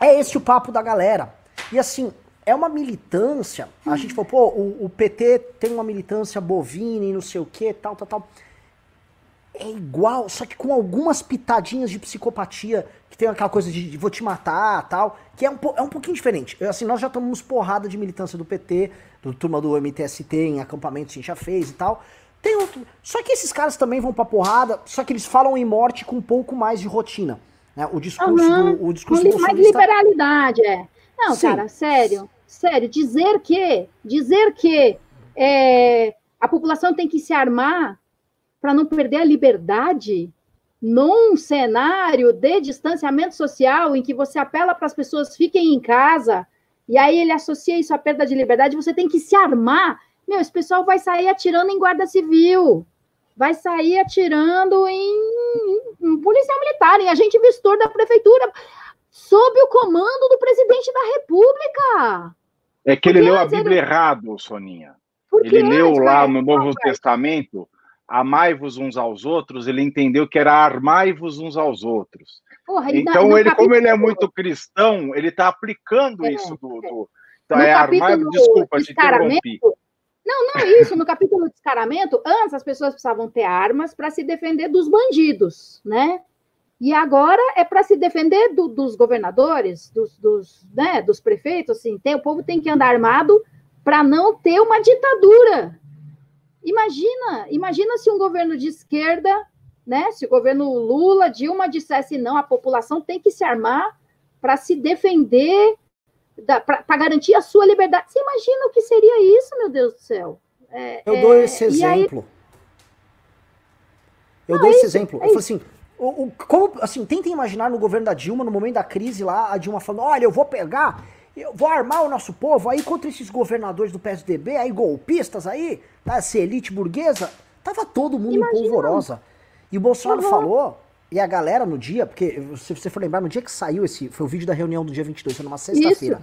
é esse o papo da galera. E assim, é uma militância, a gente falou, pô, o, o PT tem uma militância bovina e não sei o que, tal, tal, tal é igual, só que com algumas pitadinhas de psicopatia, que tem aquela coisa de, de vou te matar tal, que é um, é um pouquinho diferente. Assim, nós já tomamos porrada de militância do PT, do turma do MTST, em acampamentos a gente já fez e tal. Tem outro. Só que esses caras também vão pra porrada, só que eles falam em morte com um pouco mais de rotina. Né? O discurso uhum. do. O discurso com mais liberalidade, é. Não, Sim. cara, sério. Sério, dizer que. Dizer que é, a população tem que se armar para não perder a liberdade num cenário de distanciamento social em que você apela para as pessoas fiquem em casa e aí ele associa isso à perda de liberdade, você tem que se armar. Meu, esse pessoal vai sair atirando em guarda civil, vai sair atirando em, em policial militar, em agente vistor da prefeitura, sob o comando do presidente da República. É que ele Porque leu a Bíblia ele... errado, Soninha. Ele leu lá no Novo Testamento amai-vos uns aos outros, ele entendeu que era armai-vos uns aos outros. Porra, ele então, dá, ele, capítulo... como ele é muito cristão, ele está aplicando é, isso do. do... Então, é armai-vos. Desculpa, te interrompi. Não, não isso. No capítulo descaramento, antes as pessoas precisavam ter armas para se defender dos bandidos, né? E agora é para se defender do, dos governadores, dos, dos, né, dos prefeitos, assim, tem, o povo tem que andar armado para não ter uma ditadura, Imagina, imagina se um governo de esquerda, né, se o governo Lula, Dilma dissesse não, a população tem que se armar para se defender, para garantir a sua liberdade. Você imagina o que seria isso, meu Deus do céu? É, eu dou é, esse exemplo. Aí... Eu não, dou é esse isso, exemplo. Eu falo assim, o, o, como, assim, tentem imaginar no governo da Dilma, no momento da crise lá, a Dilma falando, olha, eu vou pegar Eu vou armar o nosso povo aí contra esses governadores do PSDB, aí golpistas aí, tá, essa elite burguesa. Tava todo mundo Imagina. em polvorosa. E o Bolsonaro uhum. falou, e a galera no dia, porque se você for lembrar, no dia que saiu esse, foi o vídeo da reunião do dia 22, foi numa sexta-feira.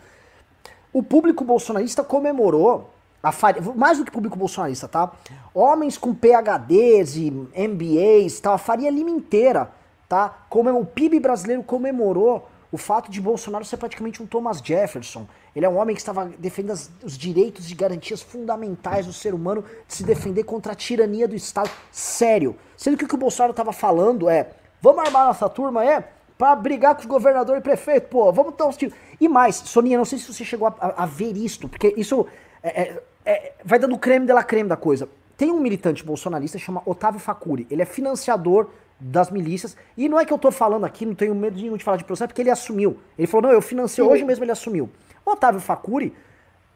O público bolsonarista comemorou a faria, mais do que público bolsonarista, tá? Homens com PhDs e MBAs, tá? A Faria Lima inteira, tá? Como o PIB brasileiro comemorou o fato de Bolsonaro ser praticamente um Thomas Jefferson. Ele é um homem que estava defendendo os direitos e garantias fundamentais do ser humano de se defender contra a tirania do Estado. Sério. Sendo que o que o Bolsonaro estava falando é: vamos armar nossa turma, é? Pra brigar com os governadores e prefeito, pô, vamos dar uns tiros. E mais, Soninha, não sei se você chegou a, a, a ver isto, porque isso é, é, é, vai dando creme de la creme da coisa. Tem um militante bolsonarista chama Otávio Facuri. Ele é financiador das milícias. E não é que eu tô falando aqui, não tenho medo nenhum de falar de processo, porque ele assumiu. Ele falou, não, eu financei, hoje mesmo ele assumiu. O Otávio Facuri,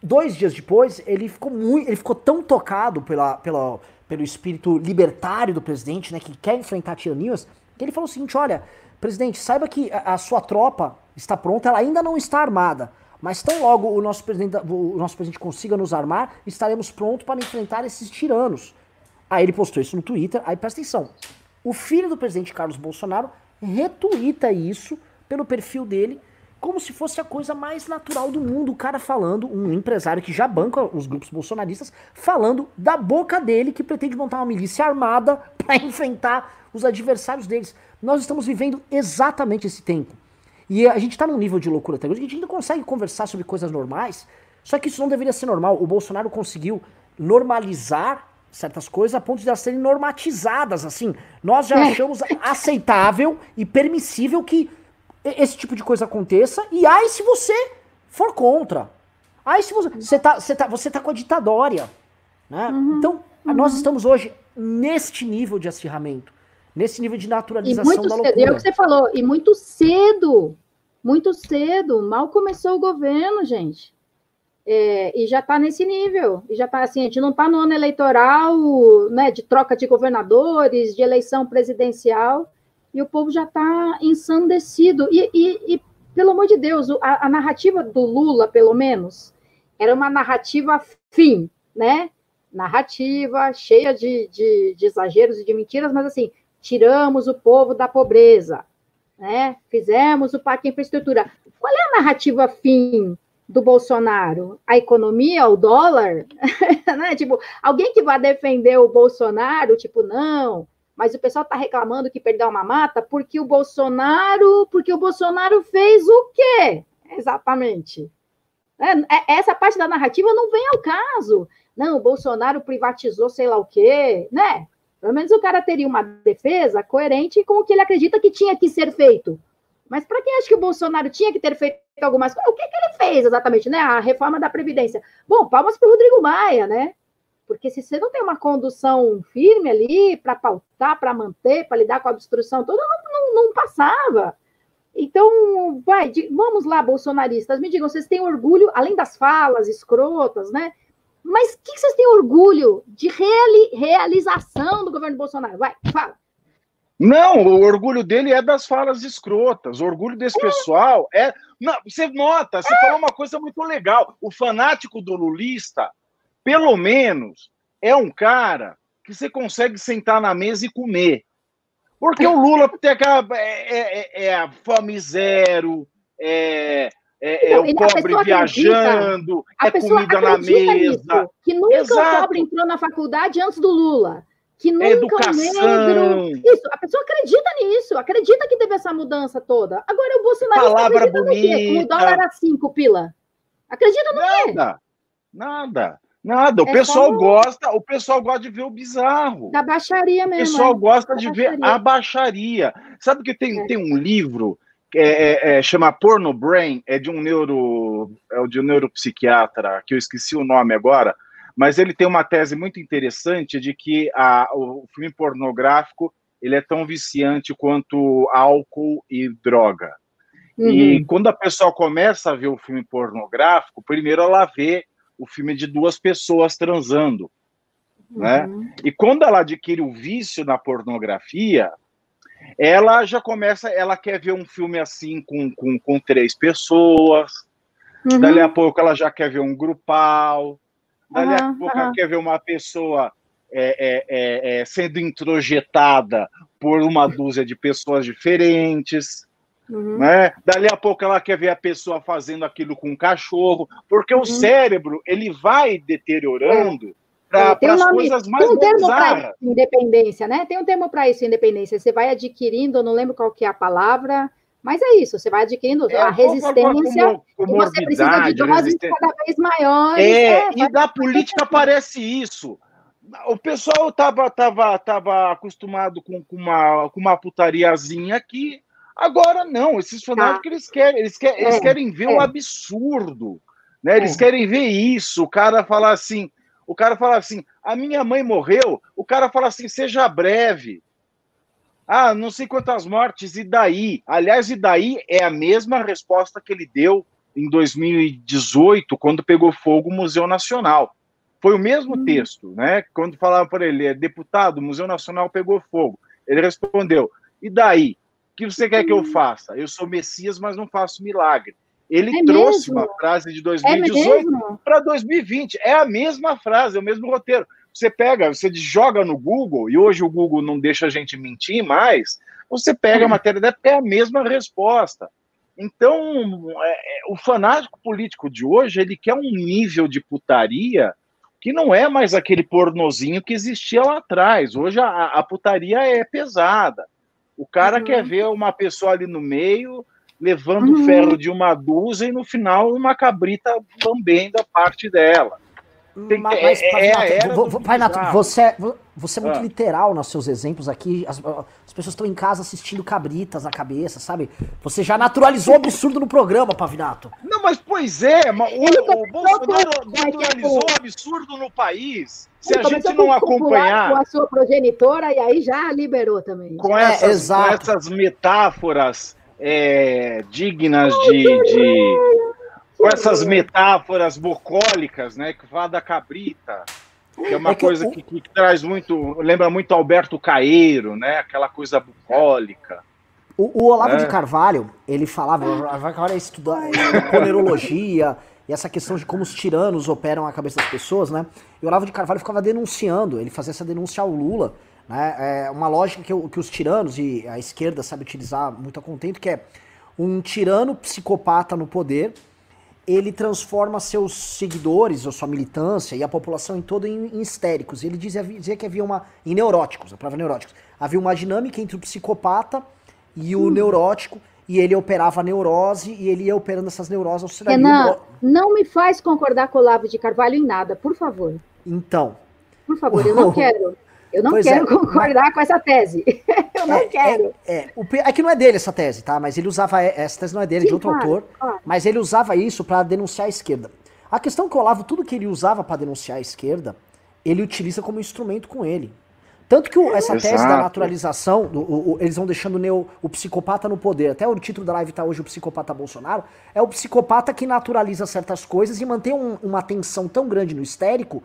dois dias depois, ele ficou muito. Ele ficou tão tocado pela, pela, pelo espírito libertário do presidente, né? Que quer enfrentar tiranias, que ele falou o seguinte: olha, presidente, saiba que a, a sua tropa está pronta, ela ainda não está armada. Mas tão logo o nosso presidente, o nosso presidente consiga nos armar, estaremos prontos para enfrentar esses tiranos. Aí ele postou isso no Twitter, aí presta atenção. O filho do presidente Carlos Bolsonaro retuita isso pelo perfil dele, como se fosse a coisa mais natural do mundo. O cara falando, um empresário que já banca os grupos bolsonaristas, falando da boca dele que pretende montar uma milícia armada <laughs> para enfrentar os adversários deles. Nós estamos vivendo exatamente esse tempo. E a gente está num nível de loucura até hoje que a gente ainda consegue conversar sobre coisas normais, só que isso não deveria ser normal. O Bolsonaro conseguiu normalizar certas coisas a ponto de elas serem normatizadas, assim. Nós já é. achamos aceitável e permissível que esse tipo de coisa aconteça, e aí se você for contra. Aí se você, você, tá, você, tá, você tá com a ditadória. Né? Uhum, então, uhum. nós estamos hoje neste nível de acirramento nesse nível de naturalização da loucura. Cedo, é o que você falou, e muito cedo, muito cedo, mal começou o governo, gente. É, e já está nesse nível, e já está assim, a gente não está no ano eleitoral, né, de troca de governadores, de eleição presidencial, e o povo já está ensandecido. E, e, e, pelo amor de Deus, a, a, narrativa do Lula, pelo menos, era uma narrativa fim, né? Narrativa cheia de, de, de exageros e de mentiras, mas assim, tiramos o povo da pobreza, né? Fizemos o Pacto Infraestrutura. Qual é a narrativa fim do Bolsonaro? A economia, o dólar? <laughs> né? Tipo, alguém que vai defender o Bolsonaro, tipo, não, mas o pessoal está reclamando que perdeu uma mata porque o Bolsonaro, porque o Bolsonaro fez o quê? Exatamente. É, é, essa parte da narrativa não vem ao caso. Não, o Bolsonaro privatizou sei lá o quê, né? Pelo menos o cara teria uma defesa coerente com o que ele acredita que tinha que ser feito. Mas para quem acha que o Bolsonaro tinha que ter feito algumas coisas, o que, que ele fez exatamente, né? A reforma da Previdência. Bom, palmas para o Rodrigo Maia, né? Porque se você não tem uma condução firme ali para pautar, para manter, para lidar com a obstrução toda, não, não, não passava. Então, vai, vamos lá, bolsonaristas, me digam, vocês têm orgulho, além das falas escrotas, né? Mas o que, que, vocês têm orgulho de reali realização do governo Bolsonaro? Vai, fala. Não, o orgulho dele é das falas escrotas. O orgulho desse é. pessoal é. Não, você nota, você é. falou uma coisa muito legal. O fanático do lulista, pelo menos, é um cara que você consegue sentar na mesa e comer. Porque o Lula tem aquela. É, é, é a fome zero, é, é, é, o pobre viajando, é comida na mesa. Nisso, que nunca Exato. o pobre entrou na faculdade antes do Lula. Que nunca Educação. negro. Isso, a pessoa acredita nisso, acredita que teve essa mudança toda. Agora o Bolsonaro Palavra acredita bonita. no quê? Como o dólar era 5 pila. Acredita no nada, quê? Nada, nada. Nada, o é pessoal gosta, o pessoal gosta de ver o bizarro. Da baixaria mesmo. O pessoal é. gosta da de baixaria. ver a baixaria. Sabe que tem, é. tem um livro é, é, é, chama Porno Brain, é de um neuro, é de um neuropsiquiatra, que eu esqueci o nome agora, mas ele tem uma tese muito interessante de que a, o filme pornográfico ele é tão viciante quanto álcool e droga. Uhum. E quando a pessoa começa a ver o filme pornográfico, primeiro ela vê o filme de duas pessoas transando, né? uhum. né? E quando ela adquire o vício na pornografia, ela já começa, ela quer ver um filme assim com, com, com três pessoas, Uhum. Dali a pouco ela já quer ver um grupal. Dali uhum, a pouco uhum. ela quer ver uma pessoa é, é, é, é, sendo introjetada por uma dúzia de pessoas diferentes. Uhum. Né? Dali a pouco ela quer ver a pessoa fazendo aquilo com o cachorro, porque uhum. o cérebro ele vai deteriorando para é, as um coisas mais tem um termo para independência, né? Tem um termo para isso, independência. Você vai adquirindo, eu não lembro qual que é a palavra, mas é isso, você vai adquirindo é, a resistência e você precisa de doses cada vez maiores. É, é e da política parece isso. O pessoal estava tava, tava acostumado com, com, uma, com uma putariazinha aqui, agora não. Esses fanáticos tá. eles querem, eles querem, é, eles querem ver o é. um absurdo. Né? Eles é. querem ver isso. O cara falar assim, o cara fala assim: a minha mãe morreu. O cara fala assim: seja breve. Ah, não sei quantas mortes, e daí? Aliás, e daí é a mesma resposta que ele deu em 2018, quando pegou fogo o Museu Nacional. Foi o mesmo hum. texto, né? Quando falava para ele, é, deputado, o Museu Nacional pegou fogo. Ele respondeu: e daí? O que você quer que eu hum. faça? Eu sou Messias, mas não faço milagre. Ele é trouxe mesmo? uma frase de 2018 é para 2020. É a mesma frase, é o mesmo roteiro. Você pega, você joga no Google, e hoje o Google não deixa a gente mentir mais, você pega a matéria da é a mesma resposta. Então, é, é, o fanático político de hoje, ele quer um nível de putaria que não é mais aquele pornozinho que existia lá atrás. Hoje a, a putaria é pesada. O cara uhum. quer ver uma pessoa ali no meio levando uhum. ferro de uma dúzia e no final uma cabrita lambendo a parte dela. Tem, mas, mas é, é, é você, é, você é muito ah. literal nos seus exemplos aqui. As, as pessoas estão em casa assistindo cabritas na cabeça, sabe? Você já naturalizou o absurdo no programa, Pavinato. Não, mas pois é, mas o, o Bolsonaro naturalizou o absurdo no país. Se a gente não acompanhar. Com a sua progenitora e aí já liberou também. Com, é, essas, com essas metáforas é, dignas de, de, com essas metáforas bucólicas, né? Que fala da cabrita, que é uma é que coisa que, que, traz muito, lembra muito Alberto Caeiro, né? Aquela coisa bucólica. O, o Olavo é. de Carvalho, ele falava, o Olavo de Carvalho estudou ponerologia e essa questão de como os tiranos operam a cabeça das pessoas, né? E o Olavo de Carvalho ficava denunciando, ele fazia essa denúncia ao Lula, né? É uma lógica que, que os tiranos e a esquerda sabe utilizar muito a contento, que é um tirano psicopata no poder, ele transforma seus seguidores, ou sua militância e a população em todo em, em histéricos. Ele dizia, dizia, que havia uma. em neuróticos, a palavra neuróticos. Havia uma dinâmica entre o psicopata e o hum. neurótico, e ele operava a neurose e ele ia operando essas neuroses. Renan, não me faz concordar com o Olavo de Carvalho em nada, por favor. Então. Por favor, eu <laughs> não quero. Eu não pois quero é, concordar mas... com essa tese. <laughs> eu não é, quero. É, é, o, é, que não é dele essa tese, tá? Mas ele usava. Essa tese não é dele, Sim, de outro claro, autor. Claro. Mas ele usava isso para denunciar a esquerda. A questão é que o Olavo, tudo que ele usava para denunciar a esquerda, ele utiliza como instrumento com ele. Tanto que o, essa Exato. tese da naturalização, do, o, eles vão deixando o, neo, o psicopata no poder. Até o título da live tá hoje, o psicopata Bolsonaro. É o psicopata que naturaliza certas coisas e mantém um, uma tensão tão grande no histérico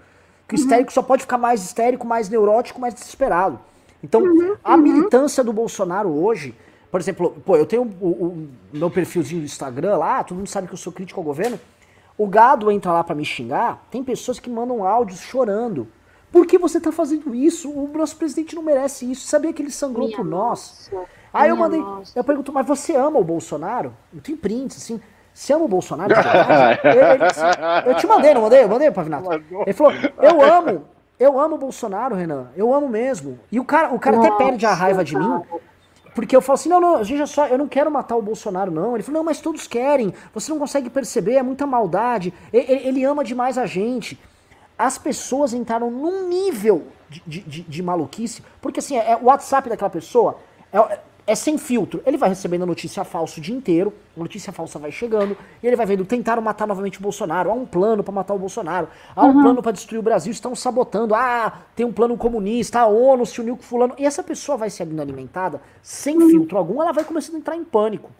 que o histérico só pode ficar mais histérico, mais neurótico, mais desesperado. Então, uhum, a uhum. militância do Bolsonaro hoje, por exemplo, pô, eu tenho o, o, meu perfilzinho do Instagram lá, todo mundo sabe que eu sou crítico ao governo. O gado entra lá para me xingar, tem pessoas que mandam áudios chorando. Por que você tá fazendo isso? O nosso presidente não merece isso. Sabia que ele sangrou Minha por nós? Nossa. Aí eu mandei, nossa. eu pergunto, mas você ama o Bolsonaro? Eu tenho prints, assim. Você ama o Bolsonaro? <laughs> ele, eu te mandei, não mandei? Eu mandei, Pavinato. Ele falou, eu amo, eu amo o Bolsonaro, Renan. Eu amo mesmo. E o cara, o cara Nossa, até perde a raiva de mim. Porque eu falo assim, não, não, gente, só, eu não quero matar o Bolsonaro, não. Ele falou, não, mas todos querem. Você não consegue perceber, é muita maldade. Ele, ele ama demais a gente. As pessoas entraram num nível de, de, de, de maluquice, porque assim, é, é, o WhatsApp daquela pessoa é, é sem filtro. Ele vai recebendo a notícia falsa o dia inteiro, a notícia falsa vai chegando, e ele vai vendo, tentaram matar novamente o Bolsonaro, há um plano para matar o Bolsonaro, há um uhum. plano para destruir o Brasil, estão sabotando, ah, tem um plano comunista, a ONU se uniu com fulano, e essa pessoa vai sendo alimentada sem uhum. filtro algum, ela vai começando a entrar em pânico.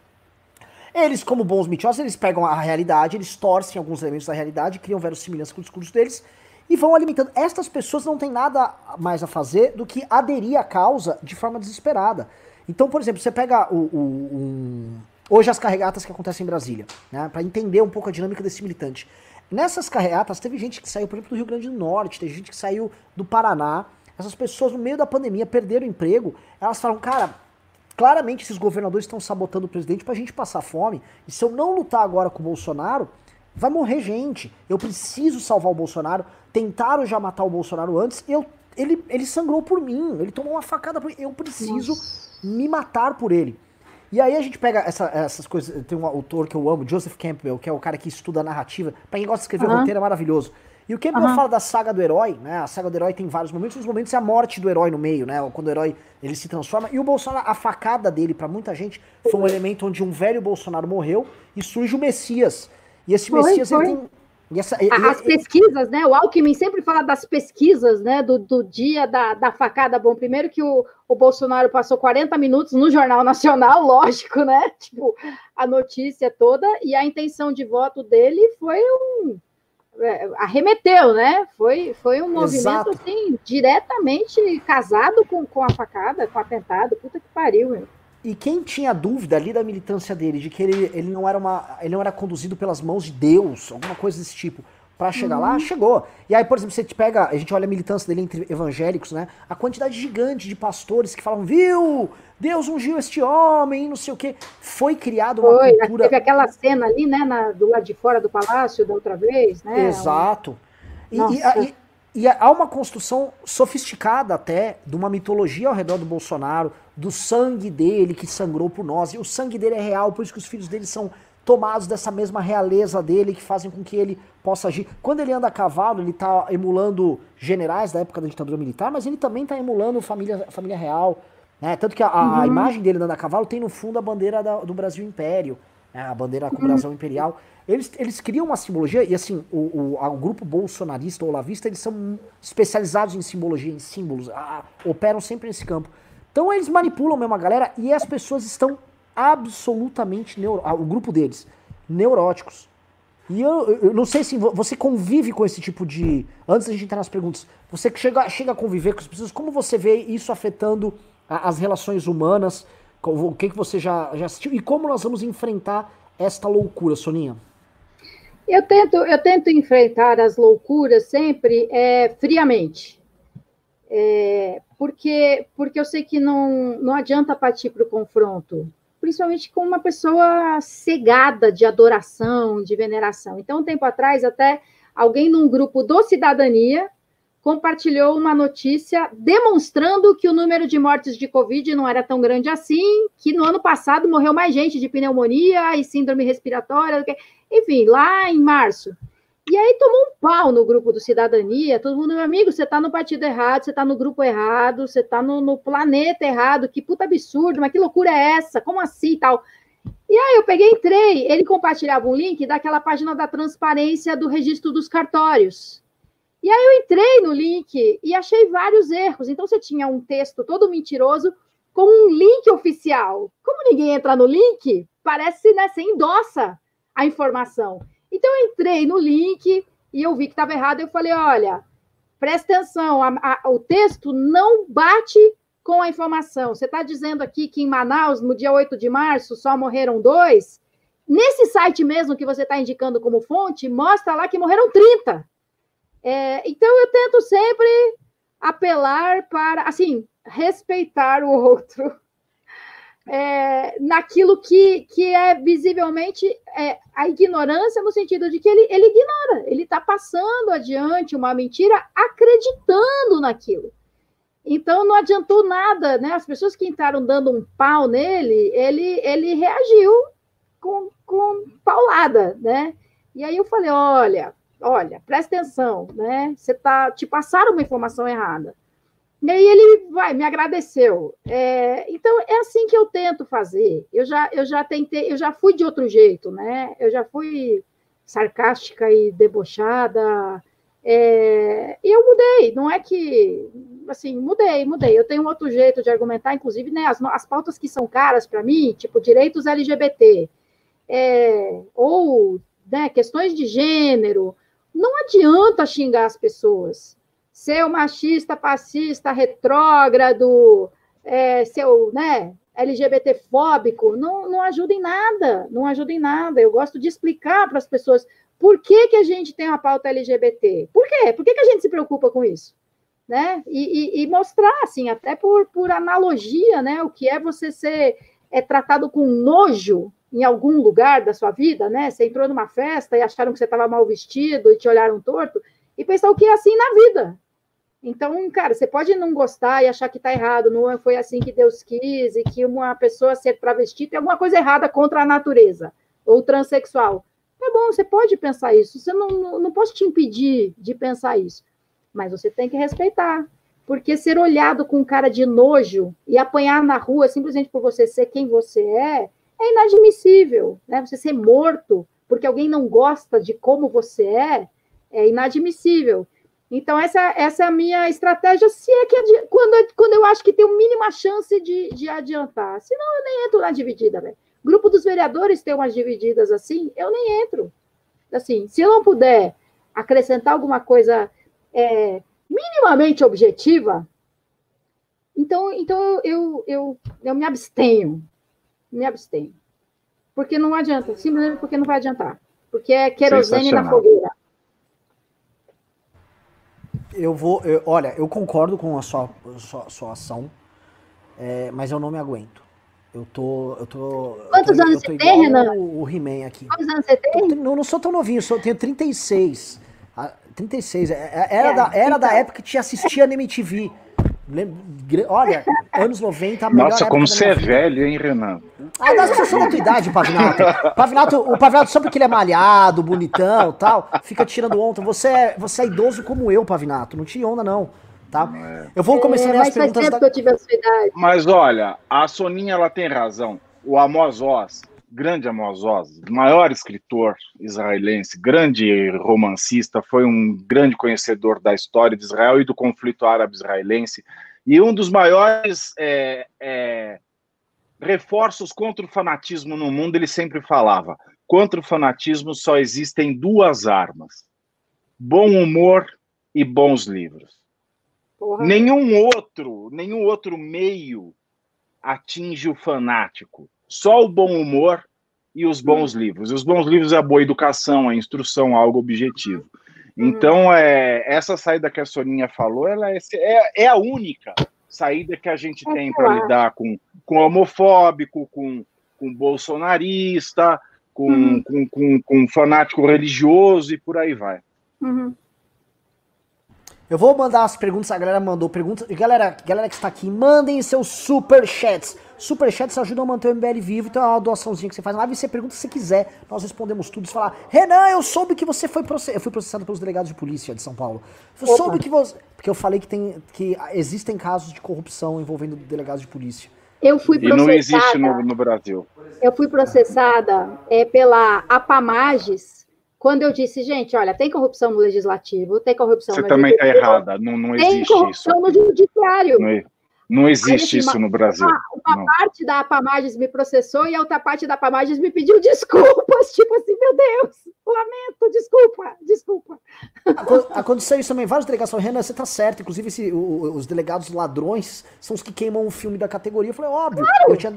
Eles, como bons mentirosos, eles pegam a realidade, eles torcem alguns elementos da realidade, criam verossimilhança com o discurso deles, e vão alimentando. Estas pessoas não têm nada mais a fazer do que aderir à causa de forma desesperada. Então, por exemplo, você pega o, o, hoje as carregatas que acontecem em Brasília, né? Para entender um pouco a dinâmica desse militante. Nessas carreatas, teve gente que saiu, por exemplo, do Rio Grande do Norte, teve gente que saiu do Paraná. Essas pessoas, no meio da pandemia, perderam emprego. Elas falam, cara, claramente esses governadores estão sabotando o presidente pra gente passar fome. E se eu não lutar agora com o Bolsonaro, vai morrer gente. Eu preciso salvar o Bolsonaro. Tentaram já matar o Bolsonaro antes. Eu, ele, ele sangrou por mim. Ele tomou uma facada por mim. Eu preciso Nossa. me matar por ele. E aí a gente pega essa, essas coisas. Tem um autor que eu amo, Joseph Campbell, que é o cara que estuda a narrativa. Pra quem gosta de escrever uhum. roteiro, é maravilhoso. E o Campbell uhum. fala da saga do herói, né? A saga do herói tem vários momentos, os momentos é a morte do herói no meio, né? Quando o herói ele se transforma. E o Bolsonaro, a facada dele para muita gente foi um elemento onde um velho Bolsonaro morreu e surge o Messias. E esse foi, Messias foi. ele tem essa, As pesquisas, né? O Alckmin sempre fala das pesquisas, né? Do, do dia da, da facada. Bom, primeiro que o, o Bolsonaro passou 40 minutos no Jornal Nacional, <laughs> lógico, né? Tipo, a notícia toda, e a intenção de voto dele foi um. É, arremeteu, né? Foi, foi um movimento Exato. assim, diretamente casado com, com a facada, com o atentado. Puta que pariu, meu. E quem tinha dúvida ali da militância dele, de que ele, ele, não era uma, ele não era conduzido pelas mãos de Deus, alguma coisa desse tipo, para chegar uhum. lá, chegou. E aí, por exemplo, você pega, a gente olha a militância dele entre evangélicos, né? A quantidade gigante de pastores que falam, viu? Deus ungiu este homem, não sei o quê. Foi criado uma Foi, cultura... Teve aquela cena ali, né, na, do lado de fora do palácio da outra vez, né? Exato. E, e, e há uma construção sofisticada até de uma mitologia ao redor do Bolsonaro, do sangue dele que sangrou por nós. E o sangue dele é real, por isso que os filhos dele são tomados dessa mesma realeza dele, que fazem com que ele possa agir. Quando ele anda a cavalo, ele está emulando generais da época da ditadura militar, mas ele também está emulando família, família real. Né? Tanto que a, a uhum. imagem dele andando a cavalo tem no fundo a bandeira da, do Brasil Império? A bandeira com o uhum. Imperial. Eles, eles criam uma simbologia, e assim, o, o, o grupo bolsonarista ou lavista, eles são especializados em simbologia, em símbolos, a, operam sempre nesse campo. Então eles manipulam mesmo a galera e as pessoas estão absolutamente, neuro, o grupo deles, neuróticos. E eu, eu, não sei se você convive com esse tipo de. Antes da gente entrar nas perguntas, você que chega, chega a conviver com as pessoas, como você vê isso afetando a, as relações humanas? O que, que você já, já assistiu? E como nós vamos enfrentar esta loucura, Soninha? Eu tento, eu tento enfrentar as loucuras sempre é, friamente. É, porque, porque eu sei que não, não adianta partir para o confronto, principalmente com uma pessoa cegada de adoração, de veneração. Então, um tempo atrás, até alguém num grupo do Cidadania compartilhou uma notícia demonstrando que o número de mortes de Covid não era tão grande assim, que no ano passado morreu mais gente de pneumonia e síndrome respiratória. Enfim, lá em março. E aí tomou um pau no grupo do Cidadania, todo mundo, meu amigo, você está no partido errado, você está no grupo errado, você está no, no, planeta errado, que puta absurdo, mas que loucura é essa? Como assim e tal? E aí eu peguei, entrei, ele compartilhava um link daquela página da transparência do registro dos cartórios. E aí eu entrei no link e achei vários erros. Então você tinha um texto todo mentiroso com um link oficial. Como ninguém entra no link, parece, né, você endossa a informação. Então eu entrei no link e eu vi que estava errado. Eu falei: olha, presta atenção, a, a, o texto não bate com a informação. Você está dizendo aqui que em Manaus, no dia 8 de março, só morreram dois. Nesse site mesmo que você está indicando como fonte, mostra lá que morreram 30. É, então eu tento sempre apelar para, assim, respeitar o outro é, naquilo que, que é visivelmente é, a ignorância, no sentido de que ele, ele ignora, ele está passando adiante uma mentira acreditando naquilo. Então não adiantou nada, né? As pessoas que entraram dando um pau nele, ele, ele reagiu com, com paulada, né? E aí eu falei: olha, olha, presta atenção, né? Você tá, te passaram uma informação errada. E aí ele vai, me agradeceu. É, então é assim que eu tento fazer. Eu já, eu já tentei, eu já fui de outro jeito, né? Eu já fui sarcástica e debochada. É, e eu mudei, não é que assim, mudei, mudei. Eu tenho um outro jeito de argumentar, inclusive, né? As, as pautas que são caras para mim, tipo direitos LGBT, é, ou né, questões de gênero, não adianta xingar as pessoas seu machista, fascista, retrógrado, é, seu, né, LGBT-fóbico, não, não ajuda em nada, não ajuda em nada. Eu gosto de explicar para as pessoas por que, que a gente tem a pauta LGBT. Por quê? Por que, que a gente se preocupa com isso? Né? E, e, e, mostrar, assim, até por, por analogia, né, o que é você ser é, tratado com nojo em algum lugar da sua vida, né? Você entrou numa festa e acharam que você estava mal vestido e te olharam torto, e pensar o que é assim na vida, então, cara, você pode não gostar e achar que está errado, não foi assim que Deus quis, e que uma pessoa ser travesti tem alguma coisa errada contra a natureza, ou transexual. Tá bom, você pode pensar isso, você não, não, não posso te impedir de pensar isso, mas você tem que respeitar. Porque ser olhado com cara de nojo e apanhar na rua simplesmente por você ser quem você é, é inadmissível. Né? Você ser morto porque alguém não gosta de como você é, é inadmissível. Então, essa, essa é a minha estratégia, se é que quando, quando eu acho que tem mínima chance de, de adiantar. Senão, eu nem entro na dividida, velho. Grupo dos vereadores tem umas divididas assim, eu nem entro. Assim, se eu não puder acrescentar alguma coisa é, minimamente objetiva, então, então eu, eu, eu, eu me abstenho. Me abstenho. Porque não adianta, simplesmente porque não vai adiantar. Porque é querosene na fogueira eu vou. Eu, olha, eu concordo com a sua, sua, sua ação, é, mas eu não me aguento. Eu tô. Eu tô Quantos eu tô, anos você tem, Renan? O, He-Man aqui. Quantos anos você tem? Eu, não, não sou tão novinho, eu tenho 36. 36. Ah, é, é, era, é, da, era então. da época que te assistia na MTV. Olha, anos 90, a melhor Nossa, como você é velho, hein, Renan? Ah, das pessoas da tua idade, Pavinato. <laughs> Pavinato. O Pavinato, só porque ele é malhado, bonitão tal, fica tirando onda. Você é, você é idoso como eu, Pavinato. Não tire onda, não. Tá? É. Eu vou começar é, as perguntas. Da... Que eu tive a sua idade. Mas olha, a Soninha ela tem razão. O Amos Oz, grande Amos Oz, maior escritor israelense, grande romancista, foi um grande conhecedor da história de Israel e do conflito árabe-israelense, e um dos maiores é, é, reforços contra o fanatismo no mundo, ele sempre falava: contra o fanatismo só existem duas armas: bom humor e bons livros. Porra. Nenhum outro, nenhum outro meio atinge o fanático. Só o bom humor e os bons hum. livros. Os bons livros é a boa educação, a instrução, algo objetivo. Hum. Então, é, essa saída que a Soninha falou, ela é, é, é a única saída que a gente é tem para lidar com, com homofóbico, com, com bolsonarista, com, uhum. com, com, com, fanático religioso e por aí vai. Uhum. Eu vou mandar as perguntas, a galera mandou perguntas. Galera, galera que está aqui, mandem seus super chats. Super chats ajudam a manter o MBL vivo, então é uma doaçãozinha que você faz na live e você pergunta se quiser. Nós respondemos tudo. Se falar, Renan, eu soube que você foi processado. Eu fui processado pelos delegados de polícia de São Paulo. Eu Opa. soube que você. Porque eu falei que, tem, que existem casos de corrupção envolvendo delegados de polícia. Eu fui processada. E não existe no, no Brasil. Eu fui processada é, pela APAMAGES quando eu disse, gente, olha, tem corrupção no legislativo, tem corrupção Você no também está errada, não, não existe isso. Tem corrupção no judiciário. Não, não existe isso no Brasil. Uma, uma parte da APAMAGES me processou e a outra parte da APAMAGES me pediu desculpas, <laughs> tipo assim, meu Deus, lamento, desculpa, desculpa. Aconteceu isso também, vários delegados falaram, Renan, você tá certo, inclusive esse, o, os delegados ladrões são os que queimam o filme da categoria. Eu falei, óbvio, claro. eu tinha...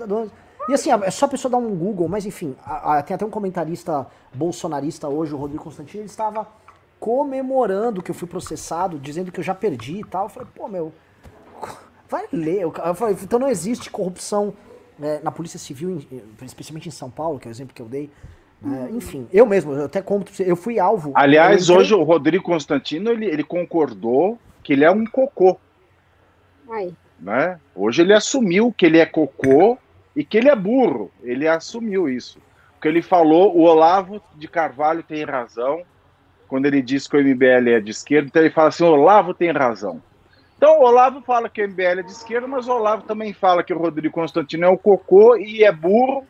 E assim, é só a pessoa dar um Google, mas enfim, a, a, tem até um comentarista bolsonarista hoje, o Rodrigo Constantino, ele estava comemorando que eu fui processado, dizendo que eu já perdi e tal. Eu falei, pô, meu, vai ler. Eu falei, então não existe corrupção né, na Polícia Civil, especialmente em São Paulo, que é o exemplo que eu dei. Né? Enfim, eu mesmo, eu até conto eu fui alvo. Aliás, hoje o Rodrigo Constantino, ele, ele concordou que ele é um cocô. Ai. Né? Hoje ele assumiu que ele é cocô e que ele é burro, ele assumiu isso. O que ele falou, o Olavo de Carvalho tem razão, quando ele diz que o MBL é de esquerda, então ele fala assim: o Olavo tem razão. Então o Olavo fala que o MBL é de esquerda, mas o Olavo também fala que o Rodrigo Constantino é um cocô e é burro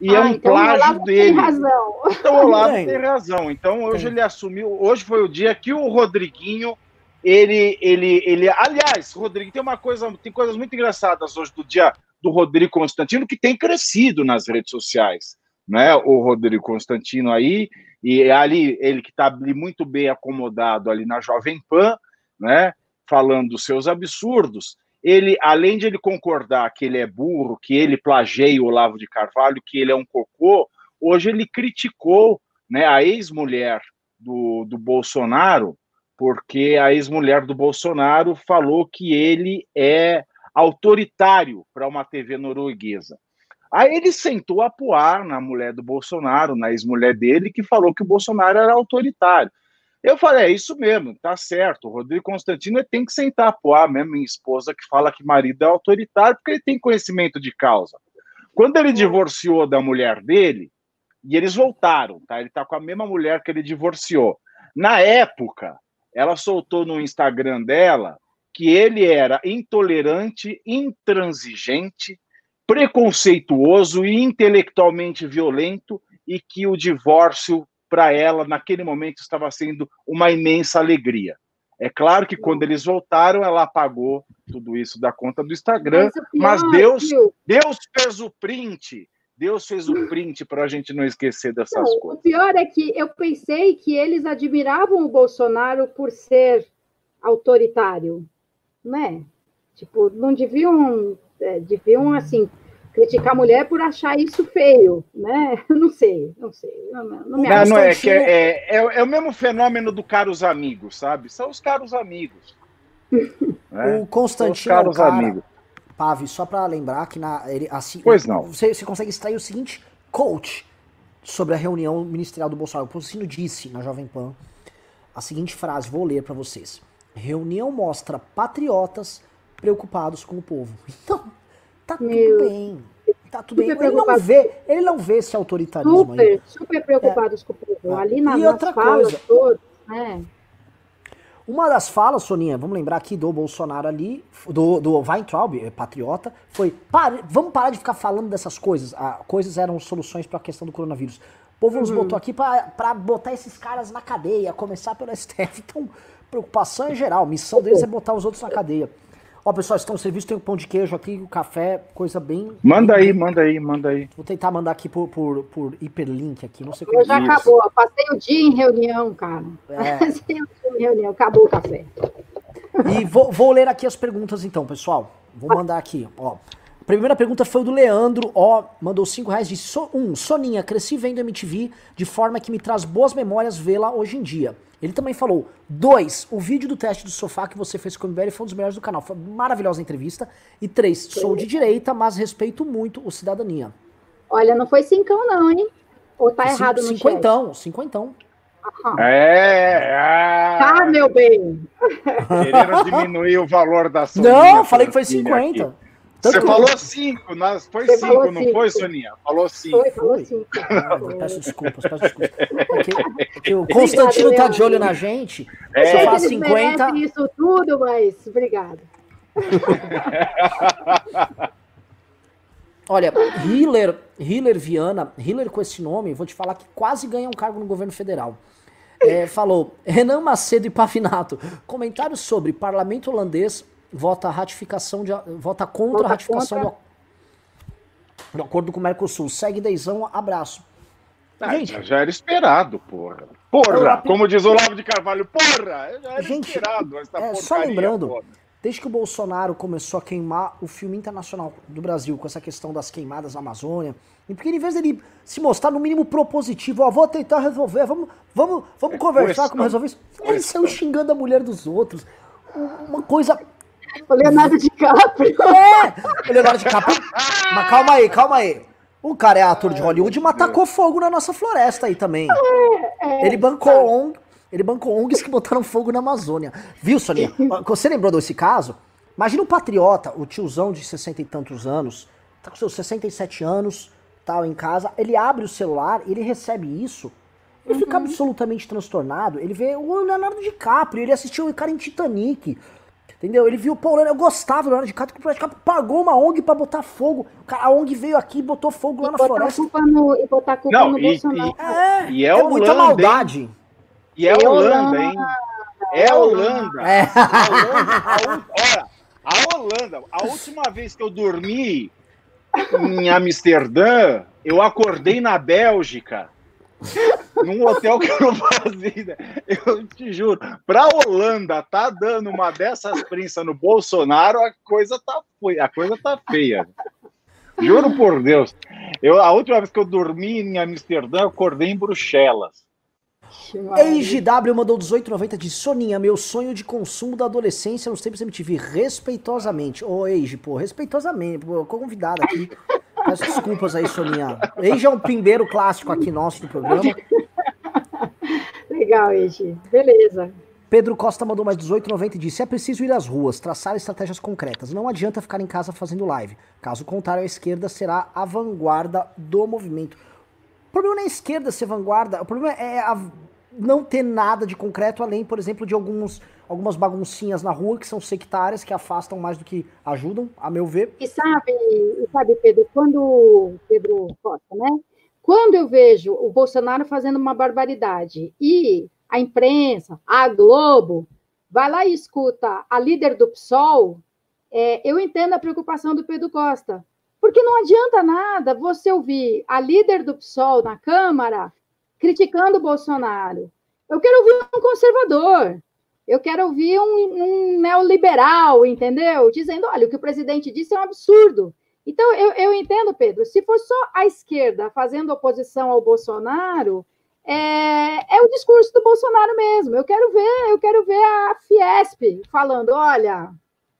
e é ah, é um então plágio dele. Tem razão. Então o Olavo tem razão. Então hoje ele assumiu, hoje foi o dia que o Rodriguinho ele, ele, ele, aliás, Rodrigo, tem uma coisa, tem coisas muito engraçadas hoje do dia do Rodrigo Constantino, que tem crescido nas redes sociais. Né? O Rodrigo Constantino aí, e ali ele que está muito bem acomodado ali na Jovem Pan, né? Falando seus absurdos. ele, além de ele concordar que ele é burro, que ele plageia o Olavo de Carvalho, que ele é um cocô, hoje ele criticou né, a ex-mulher do, do Bolsonaro, porque a ex-mulher do Bolsonaro falou que ele é autoritário para uma TV norueguesa. Aí ele sentou a poar na mulher do Bolsonaro, na ex-mulher dele, que falou que o Bolsonaro era autoritário. Eu falei, é isso mesmo, tá certo. O Rodrigo Constantino tem que sentar a poar mesmo, minha esposa que fala que marido é autoritário, porque ele tem conhecimento de causa. Quando ele divorciou da mulher dele, e eles voltaram, tá? Ele tá com a mesma mulher que ele divorciou. Na época, ela soltou no Instagram dela que ele era intolerante, intransigente, preconceituoso e intelectualmente violento e que o divórcio para ela naquele momento estava sendo uma imensa alegria. É claro que quando eles voltaram, ela apagou tudo isso da conta do Instagram, mas, mas Deus, Deus fez o print Deus fez o print para a gente não esquecer dessas não, coisas. O pior é que eu pensei que eles admiravam o Bolsonaro por ser autoritário, né? Tipo, não deviam, é, deviam assim criticar a mulher por achar isso feio, né? <laughs> Não sei, não sei. Não, não, não, não é que é, é, é, o mesmo fenômeno do caros amigos, sabe? São os caros amigos. <laughs> né? O Constantino, caros cara, amigos Pave, só para lembrar que na, ele, assim, pois não. Você, você consegue extrair o seguinte coach sobre a reunião ministerial do Bolsonaro. O Constantino disse na Jovem Pan a seguinte frase, vou ler para vocês. Reunião mostra patriotas preocupados com o povo. <laughs> Então, tá Meu. tudo bem. Tá tudo bem. Ele não, vê, ele não vê esse autoritarismo super, aí. Super preocupados é. com o povo. Ali na, e outra coisa, todas, né? Uma das falas, Soninha, vamos lembrar aqui do Bolsonaro ali, do, do Weintraub, é, patriota, foi: vamos parar de ficar falando dessas coisas. Ah, coisas eram soluções para a questão do coronavírus. O povo uhum. nos botou aqui para botar esses caras na cadeia, começar pelo STF. Então, preocupação em geral. Missão deles é botar os outros na cadeia. Ó, pessoal, estão serviço, tem o pão de queijo aqui, o café, coisa bem. Manda aí, manda aí, manda aí. Vou tentar mandar aqui por, por, por hiperlink aqui, não sei como. Já acabou, passei o dia em reunião, cara. É. <laughs> Passei o dia em reunião, acabou o café. E vou, vou ler aqui as perguntas então, pessoal. Vou mandar aqui, ó. A primeira pergunta foi do Leandro, ó, mandou 5 reais, disse, so, um, Soninha, cresci vendo MTV de forma que me traz boas memórias vê-la hoje em dia. Ele também falou: dois, o vídeo do teste do sofá que você fez com o MBL foi um dos melhores do canal. Foi uma maravilhosa entrevista. E três, sou de direita, mas respeito muito o cidadania. Olha, não foi cincão, não, hein? Ou tá errado no cinquentão, chat? Cinquentão, cinquentão. É, é. Tá, meu bem. Querendo diminuir o valor da sua. Não, falei que foi 50. Aqui. Você falou cinco, nós, foi Você cinco, não cinco. foi, Soninha? Falou cinco. Foi, falou cinco. Ah, <laughs> peço desculpas, peço desculpas. <laughs> Porque, porque o Constantino tá de olho na gente. É. Se eu faço 50. isso tudo, mas obrigado. <laughs> Olha, Hiller, Hiller Viana, Hiller com esse nome, vou te falar que quase ganha um cargo no governo federal. É, falou, Renan Macedo e Pavinato, comentários sobre parlamento holandês vota ratificação de, vota contra vota a ratificação contra. Do, do, acordo com o Mercosul. Segue dezão, abraço. Ah, gente, já era esperado, porra. Porra, como diz o Olavo de Carvalho, porra! Já era gente, esperado essa é, Só lembrando, porra. desde que o Bolsonaro começou a queimar o filme internacional do Brasil com essa questão das queimadas na Amazônia, e porque em vez dele se mostrar no mínimo propositivo, ó, vou tentar resolver, vamos, vamos, vamos é conversar questão, como resolver isso, ele saiu xingando a mulher dos outros. Uma coisa <laughs> o Leonardo DiCaprio. <laughs> É! O Leonardo DiCaprio. Mas calma aí, calma aí. O cara é ator de Hollywood, mas tacou fogo na nossa floresta aí também. É, é, ele bancou tá. ONG, ele bancou ONGs que botaram fogo na Amazônia. Viu, Sonia? Você lembrou desse caso? Imagina o patriota, o tiozão de 60 e tantos anos, tá com seus 67 anos, tal, em casa, ele abre o celular, ele recebe isso, ele uhum. fica absolutamente transtornado, ele vê o Leonardo DiCaprio, ele assistiu o cara em Titanic, Entendeu? Ele viu, pô, eu gostava do Leonardo DiCaprio, que DiCaprio pagou uma ONG pra botar fogo. A ONG veio aqui e botou fogo lá e na floresta. Culpa no, e botar culpa Não, no e, Bolsonaro. E, é, e é, é Holanda, muita maldade. Hein? E é Holanda, hein? É Holanda. É. A Holanda. olha, a Holanda, a última vez que eu dormi em Amsterdã, eu acordei na Bélgica num hotel que eu não fazia. Eu te juro, pra Holanda tá dando uma dessas prensas no Bolsonaro, a coisa tá, a coisa tá feia. Juro por Deus. Eu, a última vez que eu dormi em Amsterdã, eu acordei em Bruxelas. EIGW mandou 18,90 de Soninha, meu sonho de consumo da adolescência nos tempos MTV, respeitosamente. Ô, Eiji, pô, respeitosamente, pô, convidada aqui. Peço desculpas aí, Soninha. Eiji é um pimbeiro clássico aqui nosso do programa. Legal, Eiji. Beleza. Pedro Costa mandou mais 18,90 e disse: é preciso ir às ruas, traçar estratégias concretas. Não adianta ficar em casa fazendo live. Caso contrário, a esquerda será a vanguarda do movimento. O problema não é a esquerda ser vanguarda, o problema é a não ter nada de concreto, além, por exemplo, de alguns, algumas baguncinhas na rua que são sectárias, que afastam mais do que ajudam, a meu ver. E sabe, sabe Pedro, quando. Pedro Costa, né? Quando eu vejo o Bolsonaro fazendo uma barbaridade e a imprensa, a Globo, vai lá e escuta a líder do PSOL, é, eu entendo a preocupação do Pedro Costa. Porque não adianta nada você ouvir a líder do PSOL na Câmara criticando o Bolsonaro. Eu quero ouvir um conservador. Eu quero ouvir um, um, neoliberal, entendeu? Dizendo, olha, o que o presidente disse é um absurdo. Então, eu, eu entendo, Pedro, se for só a esquerda fazendo oposição ao Bolsonaro, é, é o discurso do Bolsonaro mesmo. Eu quero ver, eu quero ver a Fiesp falando, olha,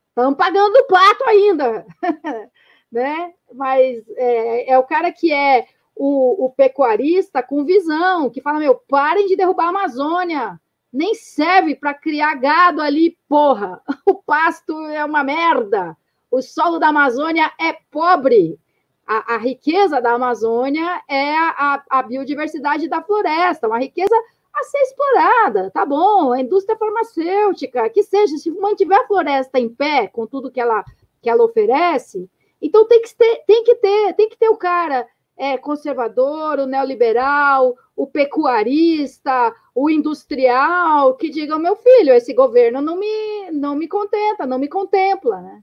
estamos pagando o pato ainda, <laughs> né? Mas é, é o cara que é o, o pecuarista com visão, que fala: meu, parem de derrubar a Amazônia, nem serve para criar gado ali, porra. <laughs> O pasto é uma merda. O solo da Amazônia é pobre. A, a riqueza da Amazônia é a, a, biodiversidade da floresta, uma riqueza a ser explorada, tá bom? A indústria farmacêutica, que seja, se mantiver a floresta em pé, com tudo que ela, que ela oferece, então tem que ter, tem que ter, tem que ter o cara é, conservador, o neoliberal, o pecuarista, o industrial, que digam, meu filho, esse governo não me, não me contenta, não me contempla, né?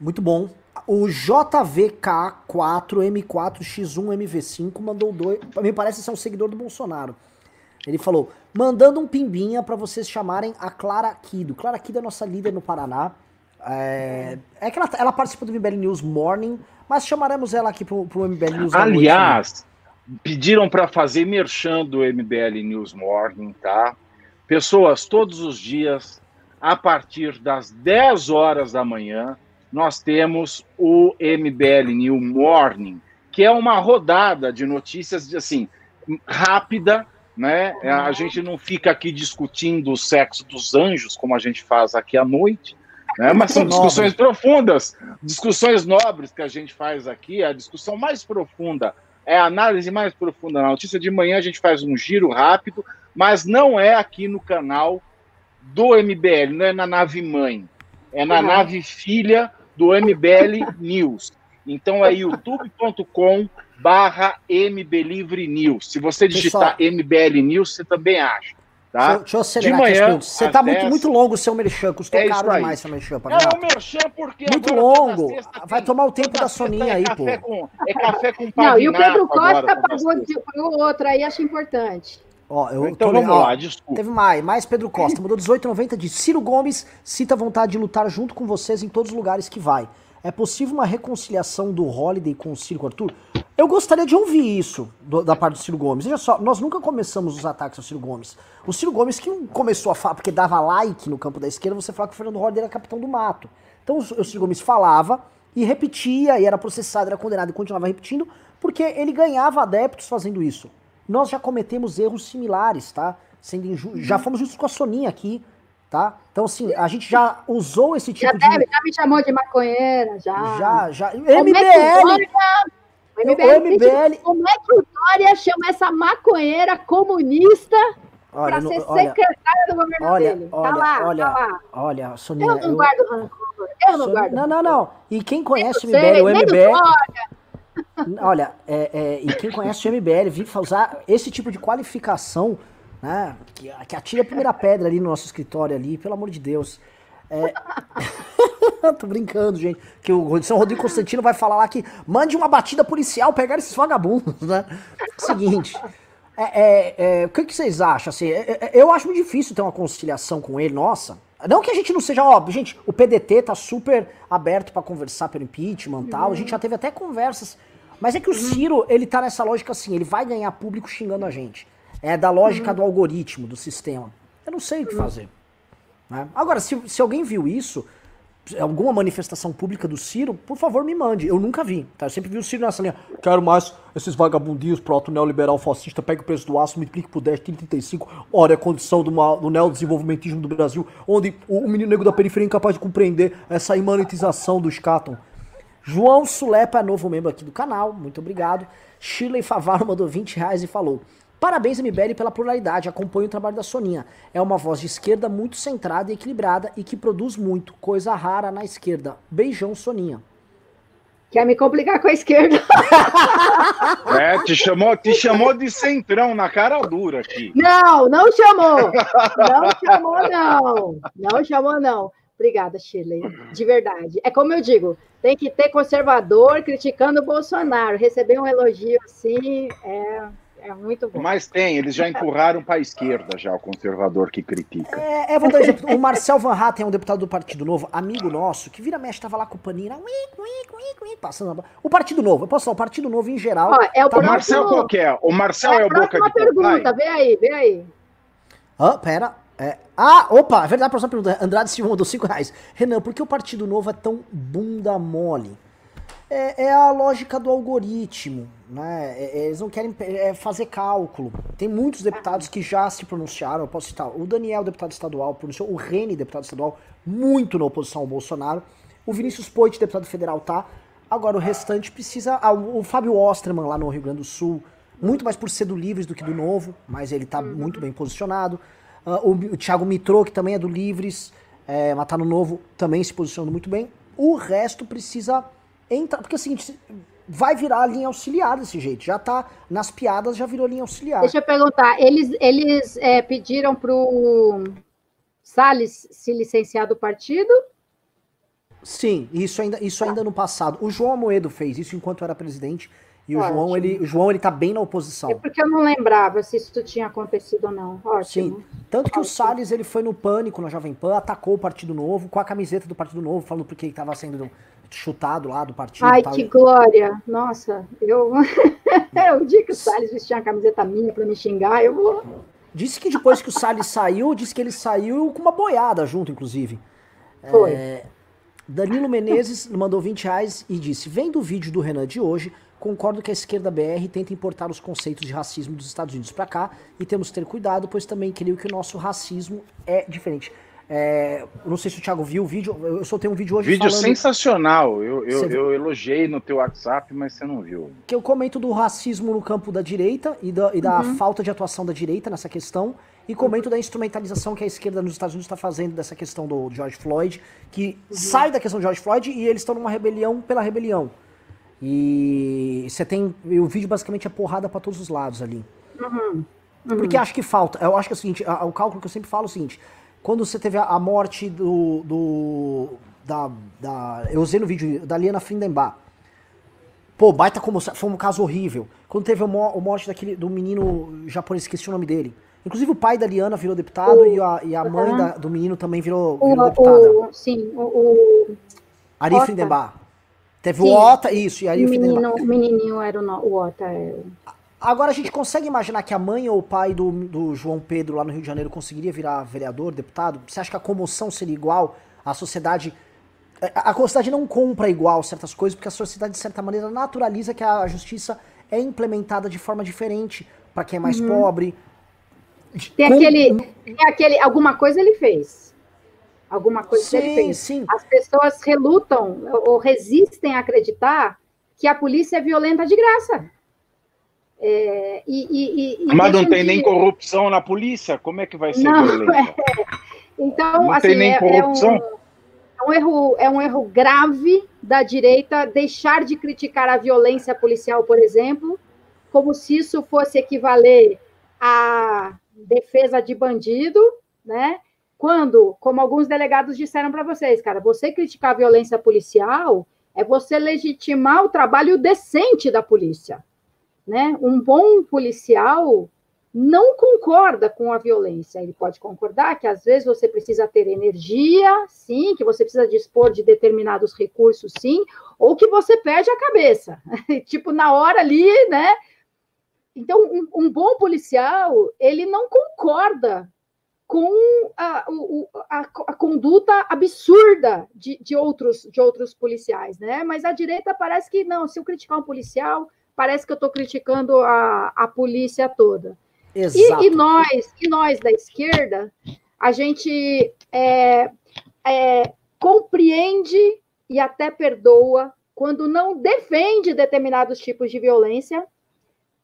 Muito bom. O JVK4M4X1MV5 mandou dois. Me parece ser um seguidor do Bolsonaro. Ele falou: mandando um pimbinha para vocês chamarem a Clara Kido. Clara Kido é nossa líder no Paraná. É, é que ela, ela participa do MBL News Morning, mas chamaremos ela aqui pro, pro MBL News Aliás, pediram para fazer merchan do MBL News Morning, tá? Pessoas, todos os dias, a partir das 10 horas da manhã, nós temos o MBL News Morning, que é uma rodada de notícias assim, rápida, né? A gente não fica aqui discutindo o sexo dos anjos, como a gente faz aqui à noite, né? Mas são discussões profundas, discussões nobres que a gente faz aqui. A discussão mais profunda é a análise mais profunda. Na notícia de manhã a gente faz um giro rápido, mas não é aqui no canal do MBL, não é na nave mãe, é na uhum. nave filha do MBL News. Então é youtube.com barra MBLivre News. Se você digitar Pessoal, MBL News, você também acha. Tá? Deixa, eu acelerar de manhã, Você tá 10... muito, muito longo o seu merchan, custou é caro demais seu merchan. Pra é o merchan porque... Muito longo, sexta, vai tomar o tempo da Soninha é aí, pô. Com, é café com Não, e o Pedro Costa pagou, pagou outra aí, acho importante. Ó, eu então tô, vamos ó, lá, desculpa. Teve mais, mais Pedro Costa, mudou 18,90 de Ciro Gomes, cita a vontade de lutar junto com vocês em todos os lugares que vai. É possível uma reconciliação do Holiday com o Ciro Arthur? Eu gostaria de ouvir isso do, da parte do Ciro Gomes. Veja só, nós nunca começamos os ataques ao Ciro Gomes. O Ciro Gomes que começou a falar, porque dava like no campo da esquerda, você falava que o Fernando Holiday era capitão do mato. Então o, Ciro Gomes falava e repetia, e era processado, era condenado e continuava repetindo, porque ele ganhava adeptos fazendo isso. Nós já cometemos erros similares, tá? Sendo Já fomos justos com a Soninha aqui, tá? Então, assim, a gente já usou esse tipo já de... Deve, já me chamou de maconheira, já. Já, já. MBL! O MBL, MBL... Como é que o Dória chama essa maconheira comunista para ser olha, secretária do governo olha, dele? Tá olha, tá lá, olha, tá lá. Olha, Sonia... Eu não guardo rancor, eu não guardo Não, não, não. E quem conhece o MBL, o MBL... Olha, é, é, e quem conhece o MBL, vir usar esse tipo de qualificação né? Que, que atire a primeira pedra ali no nosso escritório ali, pelo amor de Deus. É... <laughs> Tô brincando, gente. Que o São Rodrigo Constantino vai falar lá que mande uma batida policial pegar esses vagabundos, né? Seguinte. É, é, é, o que, que, vocês acham? Assim, é, é, eu acho muito difícil ter uma conciliação com ele, nossa. Não que a gente não seja, óbvio, gente, o PDT tá super aberto para conversar pelo impeachment e tal. A gente já teve até conversas. Mas é que o. Ciro, ele tá nessa lógica assim, ele vai ganhar público xingando a gente. É da lógica do algoritmo, do sistema. Eu não sei o que fazer. Né? Agora, se, se alguém viu isso, alguma manifestação pública do Ciro, por favor, me mande. Eu nunca vi. Tá? Eu sempre vi o Ciro nessa linha. Quero mais esses vagabundinhos proto neoliberal fascista, pega o preço do aço, multiplique por 10, 35. Ora, é a condição do, do neodesenvolvimentismo do Brasil, onde o, menino negro da periferia é incapaz de compreender essa imanetização do Scatton. João Sulepa é novo membro aqui do canal, muito obrigado. Shirley Favaro <laughs> mandou 20 reais e falou: Parabéns, MBL, pela pluralidade. Acompanho o trabalho da Soninha. É uma voz de esquerda muito centrada e equilibrada e que produz muito, coisa rara na esquerda. Beijão, Soninha. Quer me complicar com a esquerda? <laughs> É, te chamou, te chamou de centrão na cara dura aqui. Não, não chamou. Não chamou, não. Não chamou, não. Obrigada, Shirley. De verdade. É como eu digo, tem que ter conservador criticando o Bolsonaro. Receber um elogio assim é é muito bom. Mas tem, eles já empurraram para a esquerda já o conservador que critica. É, é vou dar um exemplo. O Marcel Van Hatten é um deputado do Partido Novo, amigo nosso, que vira mexe, estava lá com o paninho, passando. O Partido Novo, eu posso falar, o Partido Novo em geral. Ó, é o, tá o Marcel qual que é? O Marcel é, é o Boca de pergunta, vê aí, vê aí. Ah, pera. É, ah, opa, é verdade, a próxima pergunta. Andrade Silva mandou 5 reais. Renan, por que o Partido Novo é tão bunda mole? É, é a lógica do algoritmo, né? É, é, eles não querem é, fazer cálculo. Tem muitos deputados que já se pronunciaram, eu posso citar o Daniel, deputado estadual, pronunciou, o Rene, deputado estadual, muito na oposição ao Bolsonaro. O Vinícius Poit, deputado federal, tá. Agora o restante precisa. Ah, o Fábio Osterman lá no Rio Grande do Sul, muito mais por ser do Livres do que do Novo, mas ele tá muito bem posicionado. Uh, o, o Thiago Mitro, que também é do Livres, é, mas tá no Novo, também se posicionando muito bem. O resto precisa entra. Porque é o seguinte, vai virar linha auxiliar desse jeito. Já tá nas piadas, já virou linha auxiliar. Deixa eu perguntar, eles, eles é, pediram pro Salles se licenciar do partido? Sim, isso ainda, isso ainda no passado. O João Amoedo fez isso enquanto era presidente. E o João, ele, o João, ele tá bem na oposição. É porque eu não lembrava se isso tinha acontecido ou não. Ótimo. Sim. Tanto que Ótimo. o Salles, ele foi no pânico na Jovem Pan, atacou o Partido Novo, com a camiseta do Partido Novo, falando porque ele estava sendo chutado lá do partido. Ai, que glória! Nossa, eu. <laughs> o dia que o Salles vestia a camiseta minha para me xingar, eu vou. Disse que depois que o Salles saiu, disse que ele saiu com uma boiada junto, inclusive. Foi. É... Danilo Menezes mandou 20 reais e disse: Vendo o vídeo do Renan de hoje, concordo que a esquerda BR tenta importar os conceitos de racismo dos Estados Unidos para cá e temos que ter cuidado, pois também creio que o nosso racismo é diferente. É, não sei se o Thiago viu o vídeo, eu soltei um vídeo hoje Vídeo falando... sensacional, eu, eu, eu, elogiei no teu WhatsApp, mas você não viu. Que eu comento do racismo no campo da direita e da, e da uhum. falta de atuação da direita nessa questão, e comento da instrumentalização que a esquerda nos Estados Unidos está fazendo dessa questão do George Floyd, que uhum. sai da questão do George Floyd e eles estão numa rebelião pela rebelião. E você tem. O vídeo basicamente é porrada para todos os lados ali. Uhum. Porque acho que falta. Eu acho que é o seguinte, o cálculo que eu sempre falo é o seguinte quando você teve a, morte do. do da, da, eu usei no vídeo da Liana Frindenbach. Pô, baita como. Foi um caso horrível. Quando teve a, morte daquele, do menino japonês, esqueci o nome dele. Inclusive o pai da Liana virou deputado o, e, a, e a mãe da, do menino também virou, virou o, deputada. O, sim, o. o Ari Frindenbach. Teve sim. o Ota, isso, e Ari Frindenbach. O menininho era o, o Ota. É... Agora a gente consegue imaginar que a mãe ou o pai do, do João Pedro lá no Rio de Janeiro conseguiria virar vereador, deputado? Você acha que a comoção seria igual? A sociedade. É, a, a sociedade não compra igual certas coisas, porque a sociedade, de certa maneira, naturaliza que a justiça é implementada de forma diferente para quem é mais uhum. pobre. Tem, Com... aquele, tem aquele. Alguma coisa ele fez. Alguma coisa sim, ele fez. Sim. As pessoas relutam ou resistem a acreditar que a polícia é violenta de graça. É, e, e, e, Mas não tem de... nem corrupção na polícia? Como é que vai ser não, violência? <laughs> É. Então, não assim, tem nem corrupção? É, é, um, é, um, erro, é um erro grave da direita deixar de criticar a violência policial, por exemplo, como se isso fosse equivaler à defesa de bandido, né? quando, como alguns delegados disseram para vocês, cara, você criticar a violência policial é você legitimar o trabalho decente da polícia. Né? Um bom policial não concorda com a violência. Ele pode concordar que às vezes você precisa ter energia, sim, que você precisa dispor de determinados recursos, sim, ou que você perde a cabeça. <laughs> tipo, na hora ali, né? Então, um, um, bom policial, ele não concorda com a, a, a conduta absurda de, de, outros, de outros policiais, né? Mas a direita parece que, não, se eu criticar um policial, parece que eu estou criticando a, a polícia toda. Exato. E, e, nós, e nós da esquerda, a gente é, é, compreende e até perdoa quando não defende determinados tipos de violência,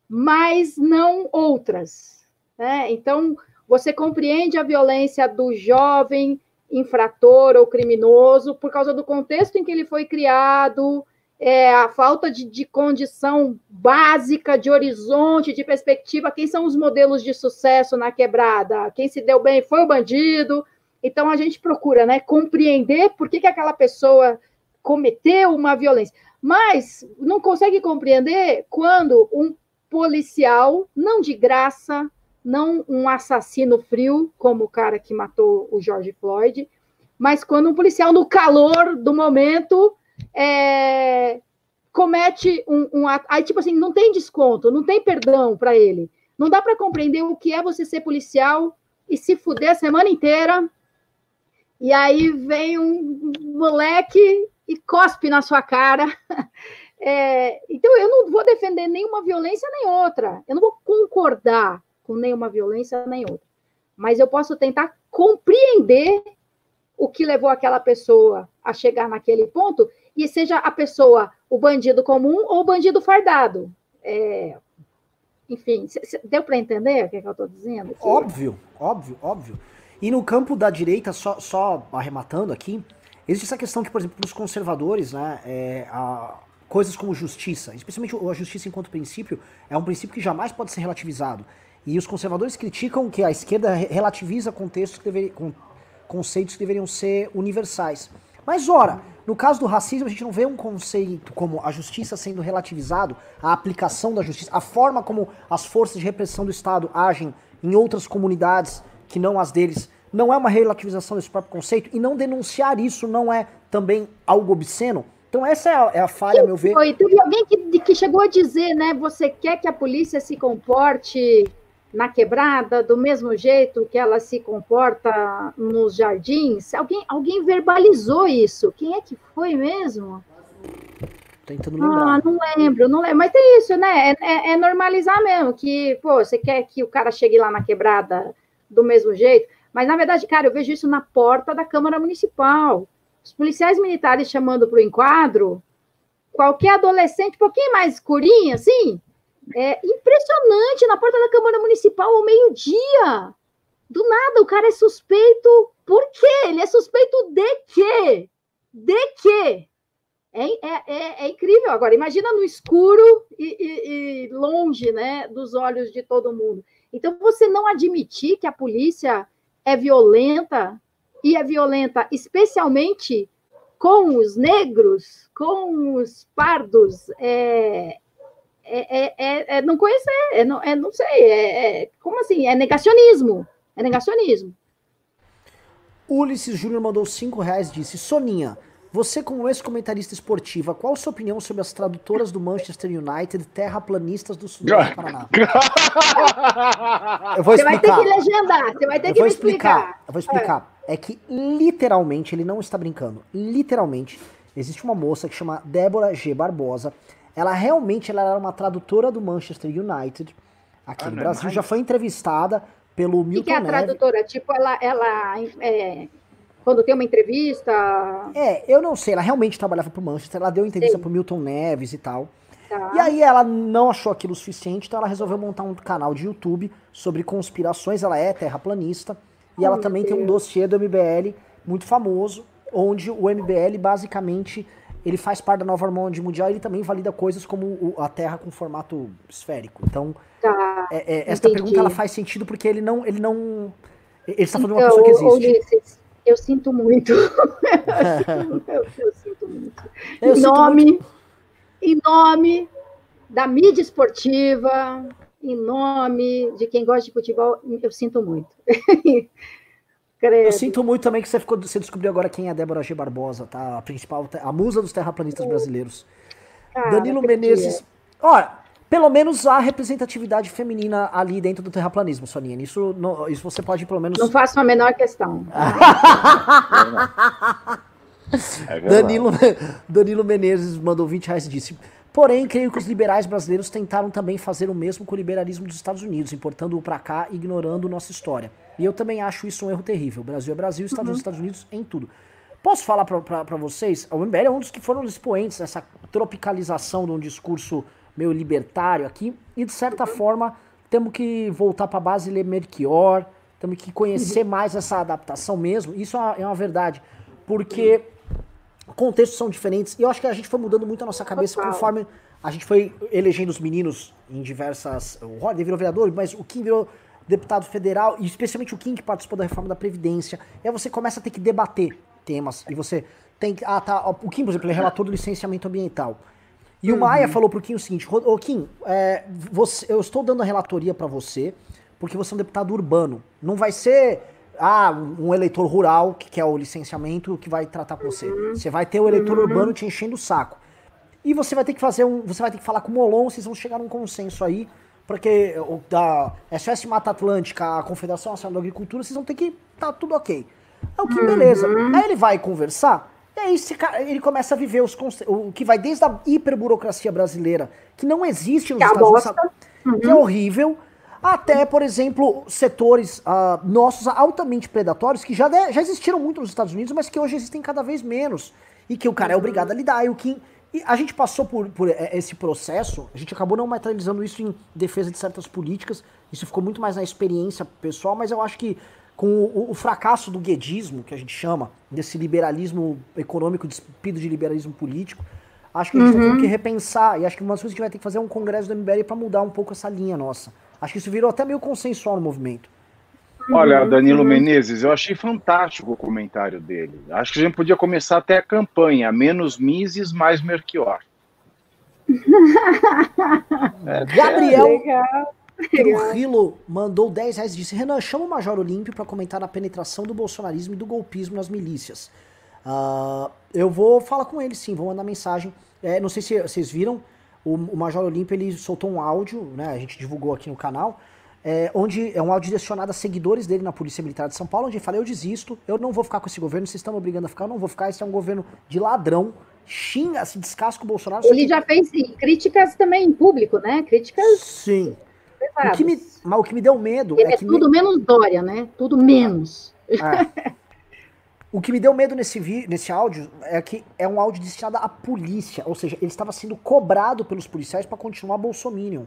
mas não outras. Né? Então, você compreende a violência do jovem infrator ou criminoso por causa do contexto em que ele foi criado, é, a falta de, de, condição básica, de horizonte, de perspectiva. Quem são os modelos de sucesso na quebrada? Quem se deu bem foi o bandido. Então a gente procura né, compreender por que, que aquela pessoa cometeu uma violência. Mas não consegue compreender quando um policial, não de graça, não um assassino frio, como o cara que matou o George Floyd, mas quando um policial, no calor do momento, é, comete um, um ato. Aí, tipo assim, não tem desconto, não tem perdão para ele. Não dá para compreender o que é você ser policial e se fuder a semana inteira. E aí vem um moleque e cospe na sua cara. <laughs> É, então, eu não vou defender nenhuma violência nem outra. Eu não vou concordar com nenhuma violência nem outra. Mas eu posso tentar compreender o que levou aquela pessoa a chegar naquele ponto e seja a pessoa o bandido comum ou o bandido fardado. É, enfim, deu para entender o que, é que eu estou dizendo? Aqui? Óbvio, óbvio, óbvio. E no campo da direita, só, só arrematando aqui, existe essa questão que, por exemplo, para os conservadores, né, é, a, coisas como justiça, especialmente a justiça enquanto princípio, é um princípio que jamais pode ser relativizado. E os conservadores criticam que a esquerda relativiza contextos que dever, conceitos que deveriam ser universais. Mas, ora, no caso do racismo, a gente não vê um conceito como a justiça sendo relativizado, a aplicação da justiça, a forma como as forças de repressão do Estado agem em outras comunidades que não as deles. Não é uma relativização desse próprio conceito e não denunciar isso não é também algo obsceno. Então essa é a, é a falha, Quem meu ver. Foi? Teve alguém que, que chegou a dizer, né? Você quer que a polícia se comporte na quebrada do mesmo jeito que ela se comporta nos jardins? Alguém, alguém verbalizou isso? Quem é que foi mesmo? Tentando lembrar. Ah, não lembro, não lembro. Mas tem isso, né? É, é, é, normalizar mesmo, que, pô, você quer que o cara chegue lá na quebrada do mesmo jeito. Mas, na verdade, cara, eu vejo isso na porta da Câmara Municipal. Os policiais militares chamando para o enquadro, qualquer adolescente, um pouquinho mais escurinho, assim, é impressionante na porta da Câmara Municipal ao meio-dia. Do nada, o cara é suspeito. Por quê? Ele é suspeito de quê? De quê? É, é, é, é incrível. Agora, imagina no escuro e, e, e, longe né, dos olhos de todo mundo. Então, você não admitir que a polícia é violenta, e é violenta especialmente com os negros, com os pardos, é, é, é, é, é, não conhecer, é, não, é, não sei, é, é, como assim? É negacionismo, é negacionismo. Ulisses Júnior mandou 5 reais disse, Soninha, você como ex-comentarista esportiva, qual a sua opinião sobre as tradutoras do Manchester United terraplanistas do sul do Paraná? eu vou explicar. Você vai ter que legendar, você vai ter eu que vou explicar. explicar. Eu vou explicar. É. é que literalmente, ele não está brincando, literalmente, existe uma moça que chama Débora G. Barbosa, ela realmente ela era uma tradutora do Manchester United aqui ah, no Brasil. É já foi entrevistada pelo Milton O que é a Neve. tradutora? Tipo, ela, ela é, quando tem uma entrevista. É, eu não sei. Ela realmente trabalhava para o Manchester. Ela deu entrevista para o Milton Neves e tal. Tá. E aí ela não achou aquilo suficiente, então ela resolveu montar um canal de YouTube sobre conspirações. Ela é terraplanista. E oh, ela também Deus. tem um dossiê do MBL muito famoso, onde o MBL basicamente ele faz parte da nova ordem mundial, ele também valida coisas como o, a Terra com formato esférico. Então, tá, é, é, essa pergunta ela faz sentido porque ele não, ele não, Ele está falando então, uma pessoa que existe. Ulisses, eu sinto muito. <laughs> <laughs> eu, eu, sinto muito. Eu em nome, muito. em nome da mídia esportiva, em nome de quem gosta de futebol, eu sinto muito. <laughs> Eu sinto muito também que você, ficou, você descobriu agora quem é a Débora G. Barbosa, tá? A principal, a musa dos terraplanistas brasileiros. Cara, Danilo Menezes. Olha, pelo menos a representatividade feminina ali dentro do terraplanismo, Soninha. Isso, não, isso você pode pelo menos. Não faço a menor questão. <laughs> é Danilo, <laughs> Danilo Menezes mandou 20 reais e disse: Porém, creio que os liberais brasileiros tentaram também fazer o mesmo com o liberalismo dos Estados Unidos, importando-o para cá, ignorando nossa história. E eu também acho isso um erro terrível. O Brasil é Brasil, Estados uhum. Estados Unidos em tudo. Posso falar para vocês? O MBL é um dos que foram expoentes dessa tropicalização de um discurso meio libertário aqui. E de certa uhum. forma, temos que voltar para a base e ler Melchior, temos que conhecer uhum. mais essa adaptação mesmo. Isso é uma, é uma verdade. Porque contextos são diferentes. E eu acho que a gente foi mudando muito a nossa cabeça conforme a gente foi elegendo os meninos em diversas. O Rodney virou vereador, mas o Kim virou deputado federal, e especialmente o Kim que participou da reforma da Previdência. E aí você começa a ter que debater temas. E você tem que. Ah, tá. O Kim, por exemplo, ele é relator do licenciamento ambiental. E uhum. o Maia falou pro Kim o seguinte: Ô Kim, é, você, eu estou dando a relatoria para você porque você é um deputado urbano. Não vai ser ah, um eleitor rural que quer o licenciamento que vai tratar com você. Uhum. Você vai ter o eleitor uhum. urbano te enchendo o saco. E você vai ter que fazer um. Você vai ter que falar com o Molon, vocês vão chegar num consenso aí. Porque o da SOS Mata Atlântica, a Confederação Nacional da Agricultura, vocês vão ter que. Tá tudo ok. É o que beleza. Uhum. Aí ele vai conversar, e aí cara, ele começa a viver os o que vai desde a hiperburocracia brasileira, que não existe nos que Estados Unidos, que é horrível, até, por exemplo, setores uh, nossos altamente predatórios que já, de, já existiram muito nos Estados Unidos, mas que hoje existem cada vez menos. E que o cara é obrigado a lidar. E o que. E a gente passou por, por esse processo, a gente acabou não materializando isso em defesa de certas políticas, isso ficou muito mais na experiência pessoal, mas eu acho que com o, o fracasso do guedismo, que a gente chama, desse liberalismo econômico despido de liberalismo político, acho que a gente uhum. tem que repensar, e acho que uma das coisas que a gente vai ter que fazer é um congresso do MBL para mudar um pouco essa linha nossa. Acho que isso virou até meio consensual no movimento. Olha, uhum. Danilo Menezes, eu achei fantástico o comentário dele. Acho que a gente podia começar até a campanha: menos Mises, mais Merchior. <laughs> é, Gabriel Trujillo mandou 10 reais e disse: Renan, chama o Major Olímpio para comentar a penetração do bolsonarismo e do golpismo nas milícias. Uh, eu vou falar com ele sim, vou mandar mensagem. É, não sei se vocês viram, o, o Major Olímpio ele soltou um áudio, né? A gente divulgou aqui no canal. É, onde é um áudio direcionado a seguidores dele na Polícia Militar de São Paulo, onde ele fala: Eu desisto, eu não vou ficar com esse governo, vocês estão me obrigando a ficar, eu não vou ficar, esse é um governo de ladrão, xinga, se descasca o Bolsonaro. Ele que... já fez sim, críticas também em público, né? Críticas. Sim. O que me, mas o que me deu medo. Ele é, é tudo me... menos Dória, né? Tudo menos. É. <laughs> O que me deu medo nesse, vi, nesse áudio é que é um áudio destinado à polícia, ou seja, ele estava sendo cobrado pelos policiais para continuar bolsominion.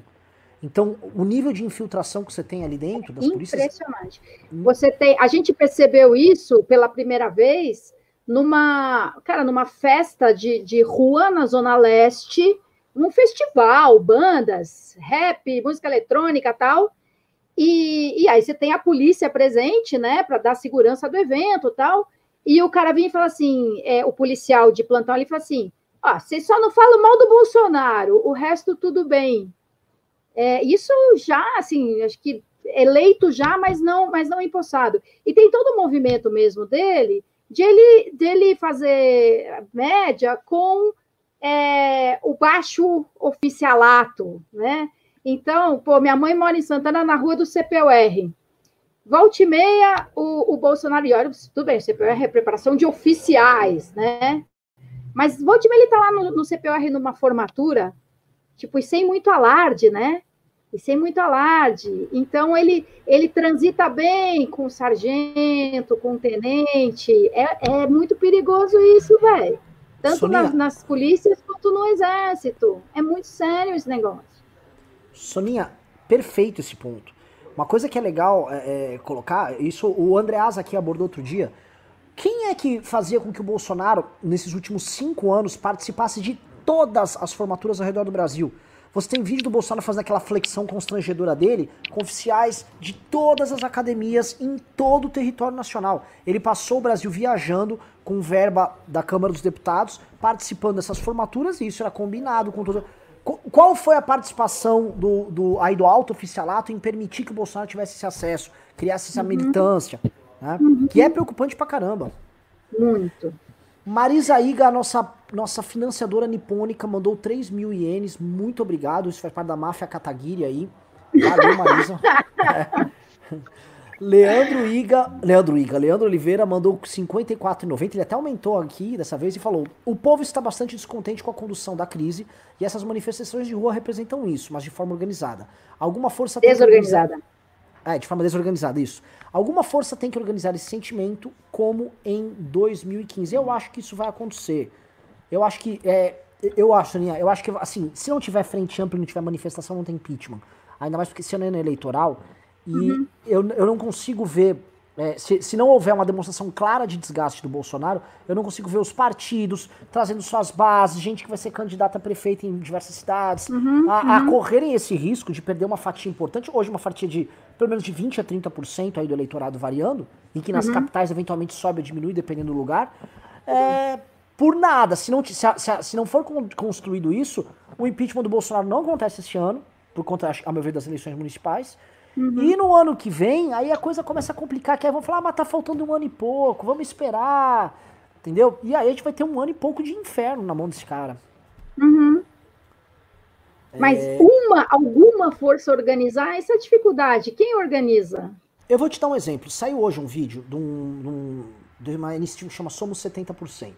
Então, o nível de infiltração que você tem ali dentro das polícias. Impressionante. Você tem. A gente percebeu isso pela primeira vez numa, cara, numa festa de, de rua na Zona Leste, um festival, bandas, rap, música eletrônica tal. E, e aí você tem a polícia presente, né, para dar segurança do evento tal. E o cara vinha e fala assim, é, o policial de plantão, ele fala assim, ah, vocês só não falam mal do Bolsonaro, o resto tudo bem. É, isso já, assim, acho que eleito já, mas não, mas não empossado. E tem todo o movimento mesmo dele, de ele, dele fazer média com é, o baixo oficialato, né? Então, pô, minha mãe mora em Santana, na rua do CPUR. Volte e meia, o, o Bolsonaro, e olha, tudo bem, o CPOR é preparação de oficiais, né? Mas volte e meia, ele está lá no, no CPOR numa formatura, tipo, e sem muito alarde, né? E sem muito alarde. Então, ele, ele transita bem com o sargento, com o tenente. É, é muito perigoso isso, velho. Tanto nas, nas polícias quanto no exército. É muito sério esse negócio. Soninha, perfeito esse ponto. Uma coisa que é legal é, é, colocar, isso o Andreas aqui abordou outro dia. Quem é que fazia com que o Bolsonaro, nesses últimos cinco anos, participasse de todas as formaturas ao redor do Brasil? Você tem vídeo do Bolsonaro fazendo aquela flexão constrangedora dele com oficiais de todas as academias em todo o território nacional. Ele passou o Brasil viajando com verba da Câmara dos Deputados, participando dessas formaturas, e isso era combinado com todo. Qual foi a participação do, do, aí do alto oficialato em permitir que o Bolsonaro tivesse esse acesso, criasse essa uhum. militância, né? uhum. que é preocupante pra caramba. Muito. Marisa Iga, nossa, nossa financiadora nipônica, mandou 3 mil ienes. Muito obrigado. Isso faz parte da máfia Kataguiri aí. Valeu, Marisa. é. <laughs> Leandro Iga, Leandro Iga, Leandro Oliveira mandou 54,90. Ele até aumentou aqui dessa vez e falou: O povo está bastante descontente com a condução da crise e essas manifestações de rua representam isso, mas de forma organizada. Alguma força desorganizada. É, de forma desorganizada, isso. Alguma força tem que organizar esse sentimento, como em 2015. Eu acho que isso vai acontecer. Eu acho que. É, eu acho, Aninha, eu acho que, assim, se não tiver frente ampla e não tiver manifestação, não tem impeachment. Ainda mais porque esse ano é eleitoral. E uhum. eu, eu não consigo ver. É, se, se não houver uma demonstração clara de desgaste do Bolsonaro, eu não consigo ver os partidos trazendo suas bases, gente que vai ser candidata a prefeito em diversas cidades, uhum, a, a uhum. correrem esse risco de perder uma fatia importante. Hoje, uma fatia de pelo menos de 20% a 30% aí do eleitorado variando, em que nas uhum. capitais eventualmente sobe ou diminui, dependendo do lugar. É, por nada, se não, se, se, se não for construído isso, o impeachment do Bolsonaro não acontece esse ano, por conta, a meu ver, das eleições municipais. Uhum. E no ano que vem, aí a coisa começa a complicar, que aí vão falar, ah, mas tá faltando um ano e pouco, vamos esperar. Entendeu? E aí a gente vai ter um ano e pouco de inferno na mão desse cara. Uhum. Mas é... uma, alguma força organizar, essa dificuldade. Quem organiza? Eu vou te dar um exemplo. Saiu hoje um vídeo de, um, de, um, de uma iniciativa que chama Somos 70%.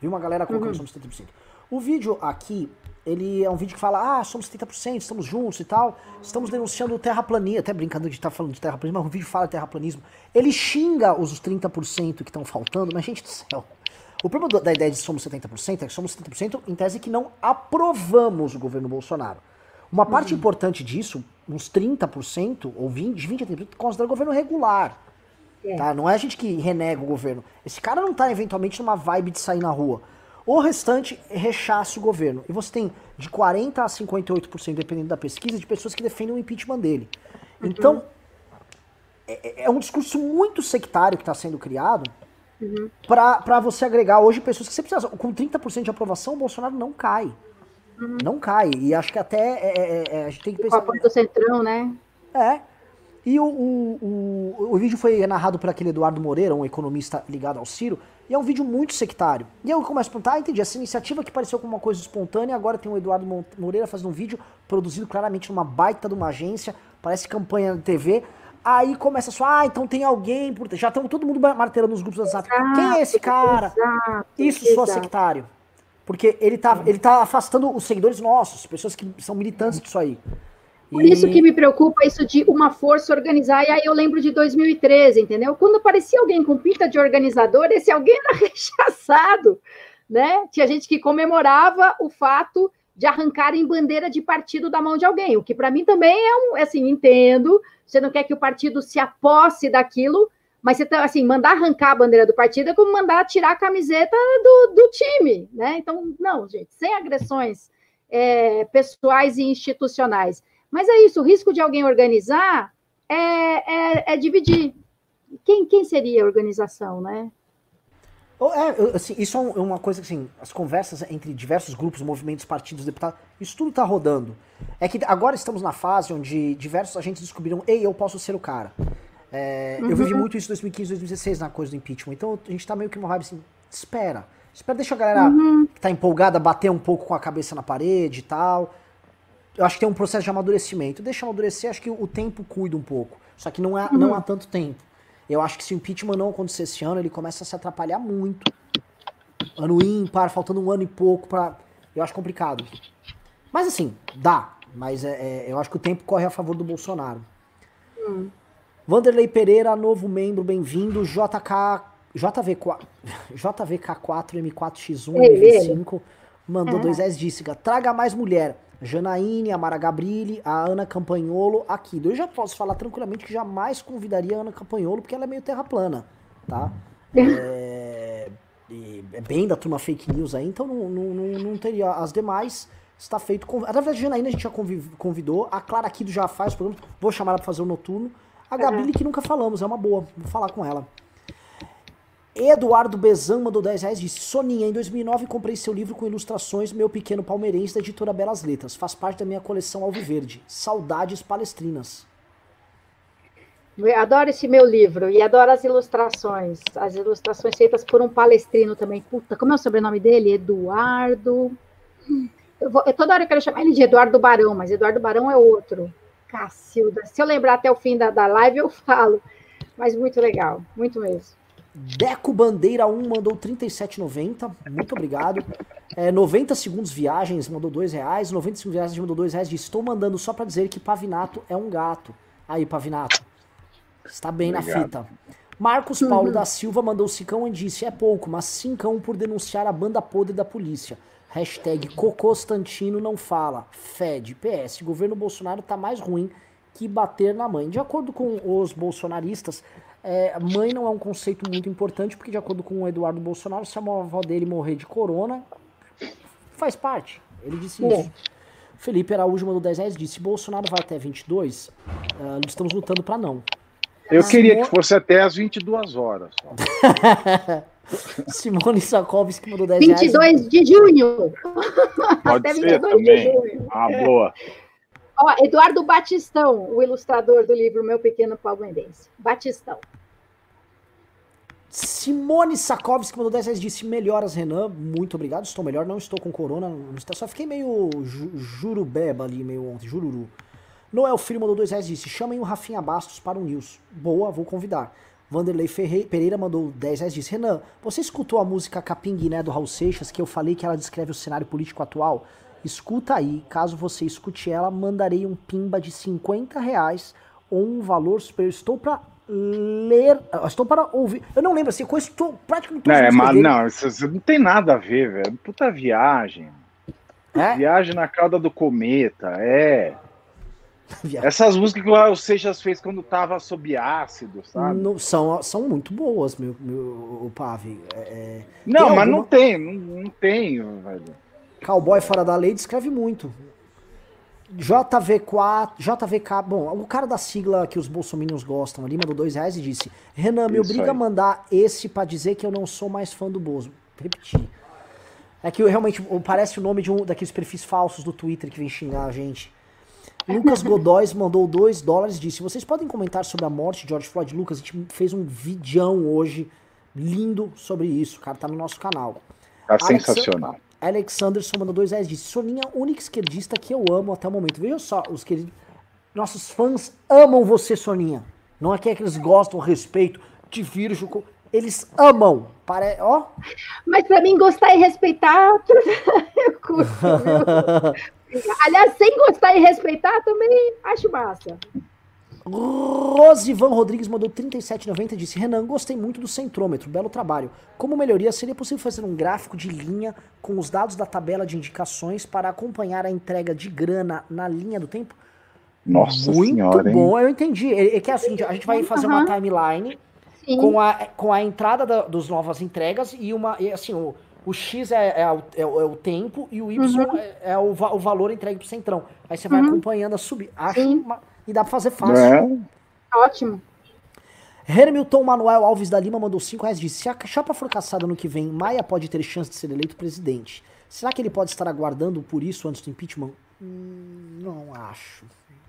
Viu uma galera colocando uhum. Somos 70%. O vídeo aqui, ele é um vídeo que fala, ah, somos 70%, estamos juntos e tal, estamos denunciando o terraplanismo, até brincando de estar tá falando de terraplanismo, mas o vídeo fala terraplanismo. Ele xinga os 30% que estão faltando, mas gente do céu, o problema da ideia de somos 70% é que somos 70% em tese que não aprovamos o governo Bolsonaro. Uma parte uhum. importante disso, uns 30% ou 20, 20 a 30%, considera o governo regular. É. Tá? Não é a gente que renega o governo. Esse cara não está eventualmente numa vibe de sair na rua. O restante rechaça o governo. E você tem de 40% a 58%, dependendo da pesquisa, de pessoas que defendem o impeachment dele. Uhum. Então, é, é um discurso muito sectário que está sendo criado Uhum. para você agregar hoje pessoas que você precisa. Com 30% de aprovação, o Bolsonaro não cai. Uhum. Não cai. E acho que até é, é, é, a gente tem que pensar. O apoio do Centrão, né? É. E o, o, o, o, vídeo foi narrado por aquele Eduardo Moreira, um economista ligado ao Ciro, e é um vídeo muito sectário. E aí eu começo a perguntar, ah, entendi, essa iniciativa que pareceu como uma coisa espontânea, agora tem o Eduardo Moreira fazendo um vídeo produzido claramente numa baita de uma agência, parece campanha de TV, Aí começa só, ah, então tem alguém por. Já estamos todo mundo martelando nos grupos do WhatsApp. Quem é esse cara? Exato, Isso exato. só sectário. Porque ele tá, ele tá afastando os seguidores nossos, pessoas que são militantes disso aí. Por isso que me preocupa isso de uma força organizar. E aí eu lembro de 2013, entendeu? Quando aparecia alguém com pinta de organizador, esse alguém era <laughs> rechaçado, né? Tinha gente que comemorava o fato de arrancarem bandeira de partido da mão de alguém, o que para mim também é um, assim, entendo, você não quer que o partido se aposse daquilo, mas você tá, assim, mandar arrancar a bandeira do partido é como mandar tirar a camiseta do, do time, né? Então, não, gente, sem agressões é, pessoais e institucionais. Mas é isso, o risco de alguém organizar é, é, é dividir. Quem, quem seria a organização, né? É, assim, isso é, é uma coisa que, assim, as conversas entre diversos grupos, movimentos, partidos, deputados, isso tudo tá rodando. É que agora estamos na fase onde diversos agentes descobriram, ei, eu posso ser o cara. É, uhum. Eu vivi uhum. muito isso em 2015, 2016 na coisa do impeachment. Então a gente tá meio que uma vibe assim, espera. Espera, deixa a galera uhum. que tá empolgada bater um pouco com a cabeça na parede e tal. Eu acho que tem um processo de amadurecimento. Deixa amadurecer, acho que o tempo cuida um pouco. Só que não, é, uhum. não há tanto tempo. Eu acho que se o impeachment não acontecer esse ano, ele começa a se atrapalhar muito. Ano ímpar, faltando um ano e pouco para. Eu acho complicado. Mas assim, dá. Mas é, é, eu acho que o tempo corre a favor do Bolsonaro. Hum. Vanderlei Pereira, novo membro, bem-vindo. JK. JV4, JVK4M4X1 MV5 mandou uhum. dois S disse: traga mais mulher. Janaíne, a Mara Gabrilli, a Ana Campanholo aqui. Eu já posso falar tranquilamente que jamais convidaria a Ana Campanholo, porque ela é meio terra plana, tá? <laughs> É, é bem da turma fake news aí, então não, não, não, não teria. As demais Está feito. Na verdade, a Janaína a gente já convidou. A Clara Kido já faz o programa. Vou chamar ela para fazer o noturno. A Gabi, uhum. que nunca falamos, é uma boa. Vou falar com ela. Eduardo Bezan mandou 10 reais disse: Soninha, em 2009 comprei seu livro com ilustrações Meu Pequeno Palmeirense da editora Belas Letras. Faz parte da minha coleção Alviverde. Saudades palestrinas. Adoro esse meu livro e adoro as ilustrações. As ilustrações feitas por um palestrino também. Puta, como é o sobrenome dele? Eduardo. Eu, vou, eu toda hora eu quero chamar ele de Eduardo Barão, mas Eduardo Barão é outro. Cacilda. Se eu lembrar até o fim da, da live, eu falo. Mas muito legal, muito mesmo. Deco Bandeira 1 mandou 37,90. Muito obrigado. É, 90 segundos viagens mandou 2 reais. 90 segundos viagens mandou 2 reais. Estou mandando só para dizer que Pavinato é um gato. Aí, Pavinato. Está bem obrigado. na fita. Marcos Paulo uhum. da Silva mandou cincão e disse: é pouco, mas cincão por denunciar a banda podre da polícia. Hashtag Cocostantino não fala. Fed. PS. Governo Bolsonaro tá mais ruim que bater na mãe. De acordo com os bolsonaristas, é, mãe não é um conceito muito importante, porque de acordo com o Eduardo Bolsonaro, se a avó dele morrer de corona, faz parte. Ele disse Bom. isso. Felipe Araújo mandou 10 reais disse: Bolsonaro vai até 22, uh, ah, estamos lutando para não. Eu queria que fosse até as 22 horas. <laughs> Simone Sakovski mandou 10 22 reais. de junho. Pode até ser também. Ah, boa. Ó, Eduardo Batistão, o ilustrador do livro Meu Pequeno Palmeirense. Batistão. Simone Sakovski mandou 10 reais disse melhoras, Renan. Muito obrigado. Estou melhor, não estou com corona. Só fiquei meio ju jurubeba ali, meio ontem, jururu. Noel Filho mandou 2 reais disse: chamem o Rafinha Bastos para o News. Boa, vou convidar. Vanderlei Ferreira, Pereira mandou 10 reais disse: Renan, você escutou a música Capinguiné né, do Raul Seixas, que eu falei que ela descreve o cenário político atual? Escuta aí, caso você escute ela, mandarei um pimba de 50 reais ou um valor superior. Estou para ler, estou para ouvir. Eu não lembro assim, eu estou praticamente Não, é, mas não, isso não tem nada a ver, velho. Puta viagem. É? Viagem na cauda do cometa, é. <laughs> Essas músicas que o Seixas fez quando tava sob ácido, sabe? Não, são, são muito boas, meu, meu o Pave. É, é não, mas alguma... não tem, não, não tem, velho. Cowboy Fora da Lei descreve muito. JV4, JVK, bom, o cara da sigla que os bolsominions gostam ali mandou dois reais e disse: Renan, me Isso obriga aí. a mandar esse para dizer que eu não sou mais fã do Bozo. Repetir. É que realmente parece o nome de um daqueles perfis falsos do Twitter que vem xingar a gente. Lucas Godóis mandou dois dólares e disse: Vocês podem comentar sobre a morte de George Floyd Lucas? A gente fez um vidão hoje lindo sobre isso, cara. Tá no nosso canal. Tá sensacional. Alex Anderson mandou dois reais disse: Soninha, única esquerdista que eu amo até o momento. Veja só, os queridos. Nossos fãs amam você, Soninha. Não é que, é que eles gostam, respeito, te virjo. Eles amam. Pare... Ó. Mas pra mim, gostar e respeitar, <laughs> eu curto, <laughs> Aliás, sem gostar e respeitar, também acho massa. Rosivan Rodrigues mandou 37,90 e disse: Renan, gostei muito do centrômetro, belo trabalho. Como melhoria, seria possível fazer um gráfico de linha com os dados da tabela de indicações para acompanhar a entrega de grana na linha do tempo? Nossa muito senhora, bom, hein? eu entendi. É, é que é assim, a gente vai fazer uhum. uma timeline com a, com a entrada da, dos novas entregas e uma. E assim, o, o X é, é, o, é, o é tempo e o Y uhum. é, é o, o, valor entregue pro centrão. Aí você vai uhum. acompanhando a subir. Acho uma, e dá pra fazer fácil. É. Ótimo. Hermilton Manuel Alves da Lima mandou 5 reais disse: Se a chapa for caçada no que vem, Maia pode ter chance de ser eleito presidente. Será que ele pode estar aguardando por isso antes do impeachment? Hum, não acho.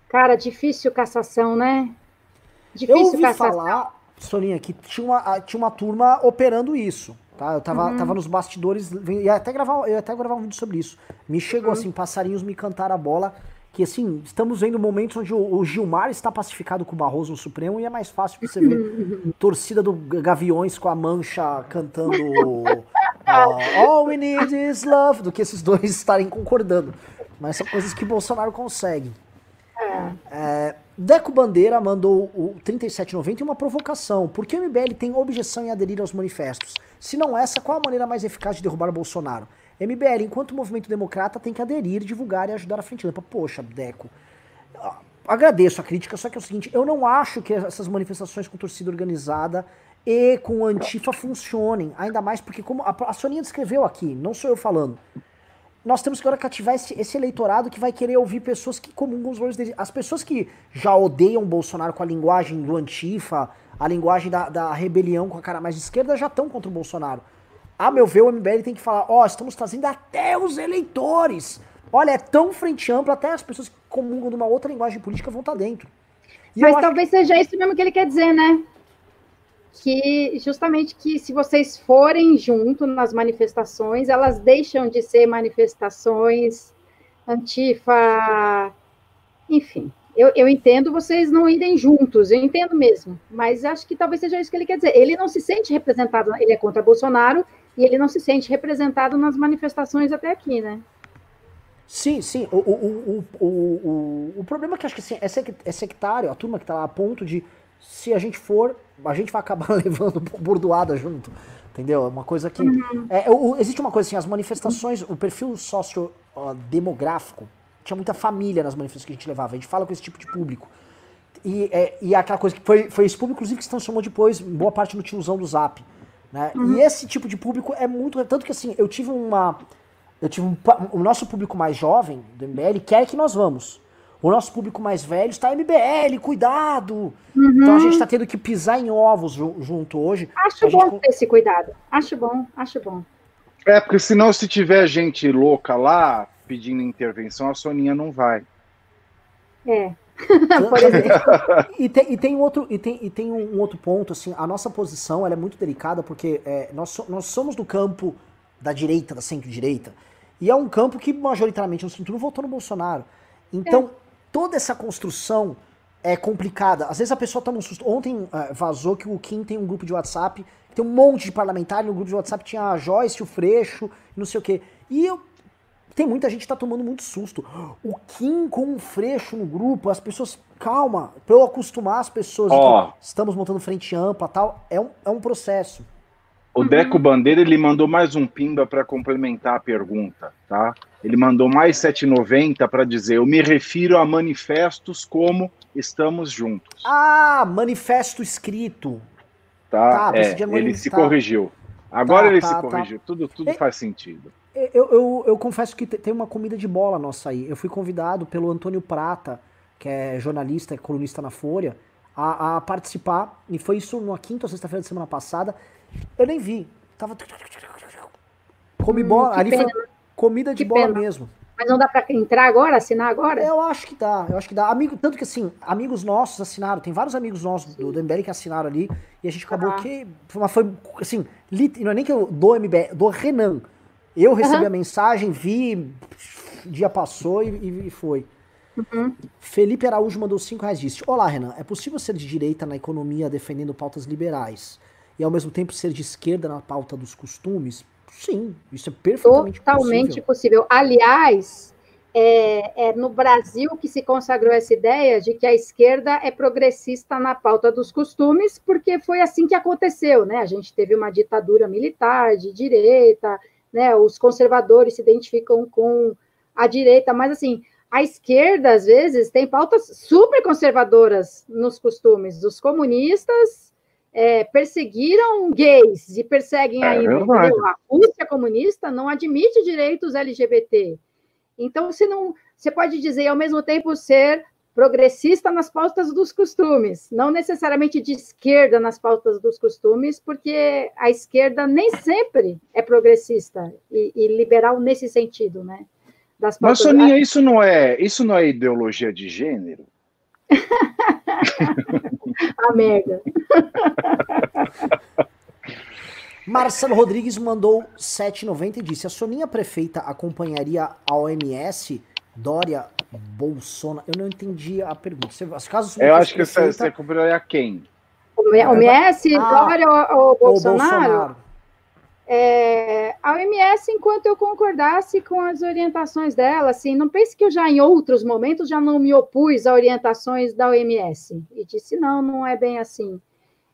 Cara, difícil cassação, né? Difícil Eu ouvi cassação. falar, Soninha, que tinha uma, tinha uma turma operando isso. Tá? Eu tava, uhum. tava nos bastidores, ia até, gravar, ia até gravar um vídeo sobre isso. Me chegou uhum. assim, passarinhos me cantaram a bola que assim, estamos vendo momentos onde o, Gilmar está pacificado com o Barroso no Supremo e é mais fácil você ver <laughs> torcida do Gaviões com a mancha cantando uh, <laughs> All we need is love, do que esses dois <laughs> estarem concordando. Mas são coisas que Bolsonaro consegue. É. é, Deco Bandeira mandou o 3790 e uma provocação. Por que o MBL tem objeção em aderir aos manifestos? Se não essa, qual a maneira mais eficaz de derrubar Bolsonaro? MBL, enquanto movimento democrata, tem que aderir, divulgar e ajudar a frente limpa. Poxa, Deco, agradeço a crítica, só que é o seguinte, eu não acho que essas manifestações com torcida organizada e com Antifa funcionem, ainda mais porque, como a, a Soninha descreveu aqui, não sou eu falando, nós temos que agora cativar esse, esse, eleitorado que vai querer ouvir pessoas que comungam os valores dele. As pessoas que já odeiam Bolsonaro com a linguagem do Antifa, a linguagem da, da rebelião com a cara mais de esquerda, já estão contra o Bolsonaro. A meu ver, o MBL tem que falar, ó, oh, estamos trazendo até os eleitores. Olha, é tão frente ampla, até as pessoas que comungam de uma outra linguagem política vão estar tá dentro. E Mas talvez que... seja isso mesmo que ele quer dizer, né? Que justamente que se vocês forem junto nas manifestações, elas deixam de ser manifestações antifa, enfim. Eu, eu entendo vocês não irem juntos, eu entendo mesmo, mas acho que talvez seja isso que ele quer dizer. Ele não se sente representado, ele é contra Bolsonaro e ele não se sente representado nas manifestações até aqui, né? Sim, sim. O, o, o, o, o, problema é que acho que assim, é sectário, a turma que tá lá a ponto de, se a gente for, a gente vai acabar <laughs> levando bordoada junto. Entendeu? É uma coisa que. Uhum. É, existe uma coisa assim, as manifestações, o perfil sociodemográfico, tinha muita família nas manifestações que a gente levava. A gente fala com esse tipo de público. E, é, e aquela coisa que foi, foi esse público, inclusive, que se transformou depois, boa parte no tiozão do zap. Né? Uhum. E esse tipo de público é muito. Tanto que assim, eu tive uma eu tive um, o nosso público mais jovem do MBL quer que nós vamos. O nosso público mais velho está MBL, cuidado. Uhum. Então a gente está tendo que pisar em ovos junto hoje. Acho bom gente... ter esse cuidado. Acho bom, acho bom. É, porque senão se tiver gente louca lá pedindo intervenção, a Soninha não vai. É. <laughs> Por exemplo. e, tem, e tem outro e tem, e tem um outro ponto assim a nossa posição ela é muito delicada porque é, nós, nós somos do campo da direita da centro direita e é um campo que majoritariamente no centro votou no Bolsonaro. Então, é. toda essa construção é complicada. Às vezes a pessoa toma um susto. Ontem uh, vazou que o Kim tem um grupo de WhatsApp, tem um monte de parlamentares, no grupo de WhatsApp tinha a Joyce, o Freixo, não sei o quê. E eu, tem muita gente que tá tomando muito susto. O Kim com um Freixo no grupo, as pessoas, calma, para eu acostumar as pessoas, oh. estamos montando frente ampla tal, é um, é um processo. O Deco Bandeira ele mandou mais um pimba para complementar a pergunta, tá? Ele mandou mais 7,90 para dizer: eu me refiro a manifestos como estamos juntos. Ah, manifesto escrito. Tá, tá é, ele se tá. corrigiu. Agora tá, ele tá, se tá. corrigiu. Tudo, tudo faz sentido. Eu, eu, eu confesso que tem uma comida de bola nossa aí. Eu fui convidado pelo Antônio Prata, que é jornalista, é colunista na Folha, a, a participar. E foi isso na quinta ou sexta-feira da semana passada. Eu nem vi. Tava. Comi hum, bola. Ali pena. foi comida de que bola pena. mesmo. Mas não dá para entrar agora, assinar agora? Eu acho que dá, eu acho que dá. Amigo, tanto que assim, amigos nossos assinaram, tem vários amigos nossos do, do MBL que assinaram ali, e a gente acabou ah. que. Mas foi assim, lit, não é nem que eu do MBL, do Renan. Eu recebi uhum. a mensagem, vi, dia passou e, e foi. Uhum. Felipe Araújo mandou 5 reais disse: Olá, Renan. É possível ser de direita na economia defendendo pautas liberais? e ao mesmo tempo ser de esquerda na pauta dos costumes? Sim, isso é perfeitamente Totalmente possível. possível. Aliás, é, é, no Brasil que se consagrou essa ideia de que a esquerda é progressista na pauta dos costumes, porque foi assim que aconteceu, né? A gente teve uma ditadura militar de direita, né? Os conservadores se identificam com a direita, mas assim, a esquerda às vezes tem pautas super conservadoras nos costumes. Os comunistas é, perseguiram gays e perseguem é, ainda. a Rússia comunista não admite direitos LGBT. Então, você não, você pode dizer ao mesmo tempo ser progressista nas pautas dos costumes, não necessariamente de esquerda nas pautas dos costumes, porque a esquerda nem sempre é progressista e, e liberal nesse sentido, né? Das pautas... Mas Soninha, isso não é isso não é ideologia de gênero? <laughs> a merda. <laughs> Marcelo Rodrigues mandou 7,90 e disse: A Soninha prefeita acompanharia a OMS, Dória, Bolsonaro. Eu não entendi a pergunta. As casos Eu acho que você, você acompanharia quem? OMS, ah, Dória ou, ou Bolsonaro? Bolsonaro. É, a OMS, enquanto eu concordasse com as orientações dela, assim, não pense que eu já em outros momentos já não me opus a orientações da OMS e disse não, não é bem assim.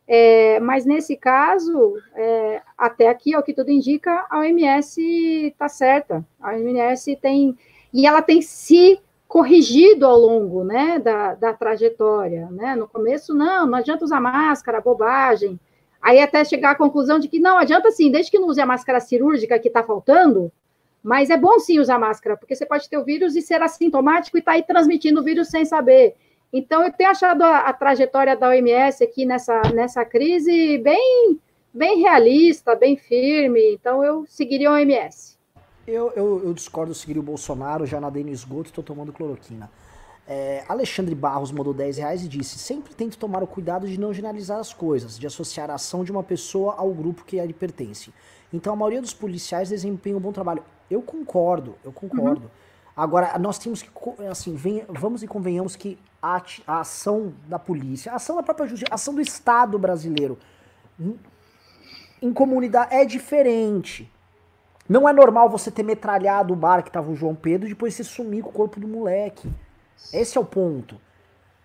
É, mas nesse caso, é, até aqui, ao que tudo indica, a OMS está certa. A OMS tem e ela tem se corrigido ao longo, né, da, da trajetória, né? No começo não, não adianta usar máscara, bobagem. Aí até chegar à conclusão de que não adianta sim, desde que não use a máscara cirúrgica que está faltando, Mas é bom sim usar máscara, porque você pode ter o vírus e ser assintomático e estar tá aí transmitindo o vírus sem saber. Então, eu tenho achado a, a, trajetória da OMS aqui nessa, nessa crise bem, bem realista, bem firme. Então, eu seguiria a OMS. Eu, eu, eu discordo, eu seguiria o Bolsonaro, já nadei no esgoto e estou tomando cloroquina. É, Alexandre Barros mandou 10 reais e disse: Sempre tento tomar o cuidado de não generalizar as coisas, de associar a ação de uma pessoa ao grupo que lhe pertence. Então a maioria dos policiais desempenha um bom trabalho. Eu concordo, eu concordo. Uhum. Agora, nós temos que, assim, vem, vamos e convenhamos que a, a, ação da polícia, a ação da própria justiça, a ação do Estado brasileiro em, em comunidade é diferente. Não é normal você ter metralhado o bar que tava o João Pedro e depois você sumir com o corpo do moleque. Esse é o ponto.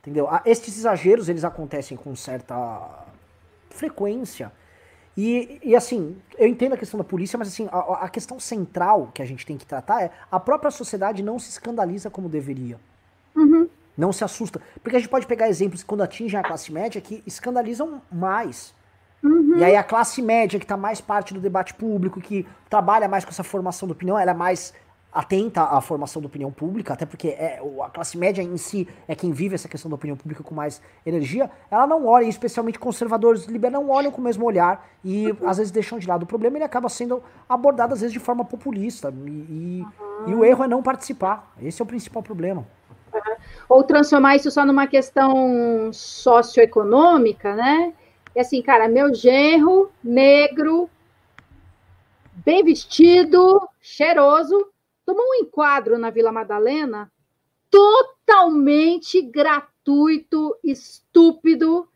Entendeu? Estes exageros, eles acontecem com certa frequência. E, e assim, eu entendo a questão da polícia, mas assim, a, a, questão central que a gente tem que tratar é a própria sociedade não se escandaliza como deveria. Uhum. Não se assusta. Porque a gente pode pegar exemplos quando atingem a classe média que escandalizam mais. Uhum. E aí a classe média, que está mais parte do debate público, que trabalha mais com essa formação de opinião, ela é mais atenta à formação da opinião pública, até porque é, a classe média em si é quem vive essa questão da opinião pública com mais energia, ela não olha, especialmente conservadores liberais não olham com o mesmo olhar e uhum. às vezes deixam de lado o problema ele acaba sendo abordado às vezes de forma populista e, uhum. e o erro é não participar, esse é o principal problema. Ou transformar isso só numa questão socioeconômica, né? E assim, cara, meu genro, negro, bem vestido, cheiroso, tomou um enquadro na Vila Madalena totalmente gratuito, estúpido,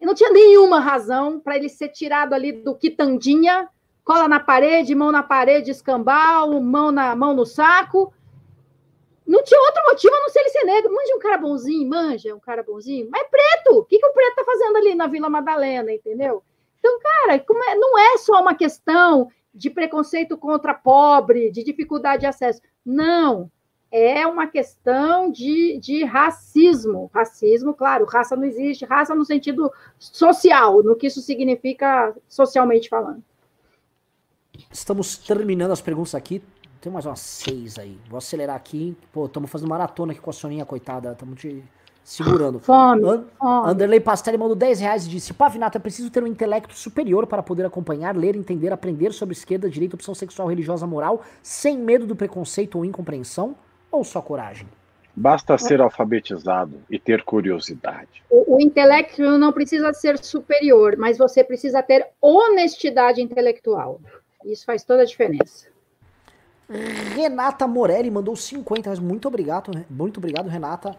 e não tinha nenhuma razão para ele ser tirado ali do quitandinha, cola na parede, mão na parede, escambau, mão, na, mão no saco. Não tinha outro motivo a não ser ele ser negro. Manja um cara bonzinho, manja um cara bonzinho, mas é preto. O que, que o preto tá fazendo ali na Vila Madalena, entendeu? Então, cara, é, não é só uma questão de preconceito contra pobre, de dificuldade de acesso. Não. É uma questão de, de racismo. Racismo, claro, raça não existe, raça no sentido social, no que isso significa socialmente falando. Estamos terminando as perguntas aqui. Tem mais umas seis aí. Vou acelerar aqui. Pô, estamos fazendo maratona aqui com a Soninha, coitada. Estamos te segurando. Fome, And fome. Anderley Pastelli mandou 10 reais e disse: Pavinato, é preciso ter um intelecto superior para poder acompanhar, ler, entender, aprender sobre esquerda, direita, opção sexual, religiosa, moral, sem medo do preconceito ou incompreensão? Ou só coragem? Basta ser alfabetizado e ter curiosidade. O, o, intelecto não precisa ser superior, mas você precisa ter honestidade intelectual. Isso faz toda a diferença. Renata Morelli mandou 50 reais. Muito obrigado, muito obrigado, Renata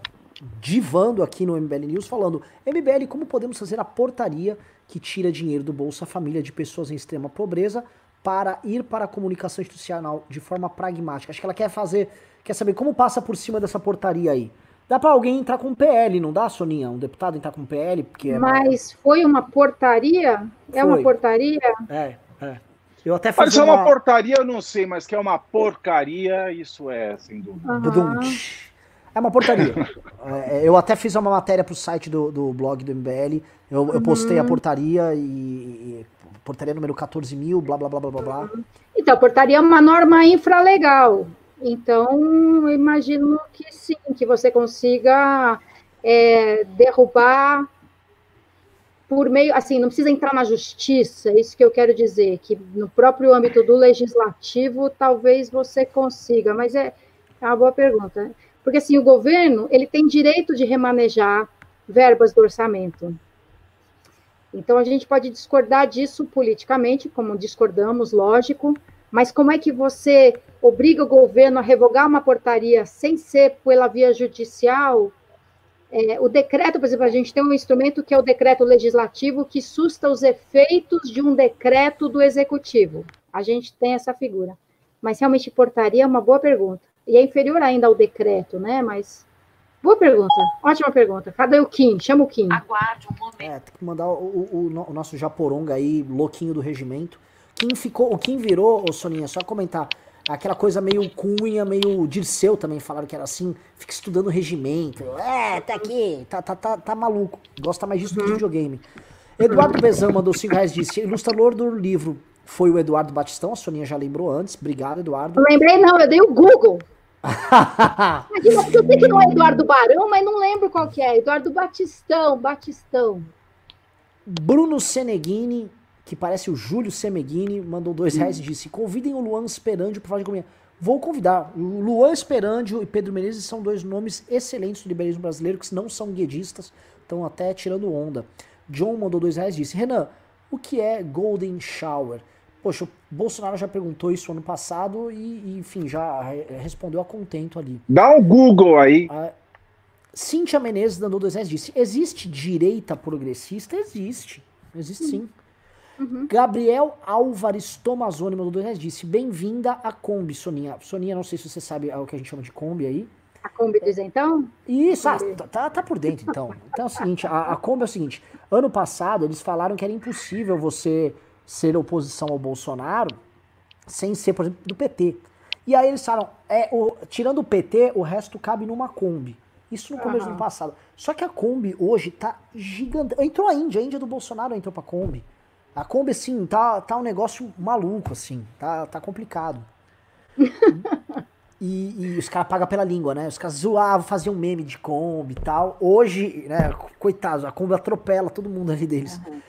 divando aqui no MBL News, falando: MBL, como podemos fazer a portaria que tira dinheiro do Bolsa Família de pessoas em extrema pobreza para ir para a comunicação institucional de forma pragmática? Acho que ela quer fazer, quer saber como passa por cima dessa portaria aí. Dá para alguém entrar com PL, não dá, Soninha? Um deputado entrar com PL? Porque é Mas foi uma portaria? É foi. uma portaria? É, é. Eu até fiz uma... é uma portaria, eu não sei, mas que é uma porcaria, isso é, sem dúvida. Uhum. É uma portaria. <laughs> é, eu até fiz uma matéria pro site do, do blog do MBL. Eu, eu postei a uhum. portaria e, e, Portaria número 14 mil, blá blá blá blá blá. Então, a portaria é uma norma infralegal. Então, eu imagino que sim, que você consiga é, derrubar por meio, assim, não precisa entrar na justiça, é isso que eu quero dizer, que no próprio âmbito do legislativo talvez você consiga, mas é, é uma boa pergunta. Porque assim, o governo, ele tem direito de remanejar verbas do orçamento. Então a gente pode discordar disso politicamente, como discordamos, lógico, mas como é que você obriga o governo a revogar uma portaria sem ser pela via judicial? É, o decreto, por exemplo, a gente tem um instrumento que é o decreto legislativo que susta os efeitos de um decreto do executivo. A gente tem essa figura. Mas realmente portaria é uma boa pergunta e é inferior ainda ao decreto, né? Mas boa pergunta, ótima pergunta. Cadê o Kim? Chama o Kim. Aguarde um momento. É, tem que mandar o, o, o nosso Japoronga aí, louquinho do regimento. Kim ficou, o Kim virou, ô Soninha, só comentar, aquela coisa meio cunha, meio Dirceu também falaram que era assim, fica estudando regimento. É, tá aqui, tá, tá, tá, tá maluco. Gosta mais disso do que uhum. videogame. Eduardo Bezão mandou 5 reais disse, ilustrador do livro foi o Eduardo Batistão, a Soninha já lembrou antes. Obrigado, Eduardo. Não lembrei, não, eu dei o Google. <laughs> Imagina, eu sei que não é Eduardo Barão, mas não lembro qual que é. Eduardo Batistão, Batistão. Bruno Seneghini, que parece o Júlio Semeghini, mandou dois reais e disse: convidem o Luan Esperandio para falar de economia. Vou convidar. O Luan Esperandio e Pedro Menezes são dois nomes excelentes do liberalismo brasileiro, que não são guedistas, estão até tirando onda. John mandou dois reais e disse: Renan, o que é Golden Shower? Poxa, o Bolsonaro já perguntou isso ano passado e, enfim, já respondeu a contento ali. Dá um Google aí. A Cíntia Menezes dando dois reais disse: existe direita progressista? Existe. Existe sim. Uhum. Gabriel Álvares Tomazoni mandou dois reais disse: bem-vinda à Kombi, Soninha. Soninha, não sei se você sabe o que a gente chama de Kombi aí. A Kombi do isentão? Isso, ah, tá, tá, tá, por dentro então. Então é o seguinte: a, a Kombi é o seguinte. Ano passado eles falaram que era impossível você ser oposição ao Bolsonaro sem ser, por exemplo, do PT. E aí eles falaram, é, o, tirando o PT, o resto cabe numa Kombi. Isso no começo uhum. do ano passado. Só que a Kombi hoje tá gigante. Entrou a Índia, a Índia do Bolsonaro entrou pra Kombi. A Kombi, assim, tá, tá um negócio maluco, assim. Tá, tá complicado. <laughs> e, e, os caras pagam pela língua, né? Os caras zoavam, faziam meme de Kombi e tal. Hoje, né, coitados, a Kombi atropela todo mundo ali deles. Uhum.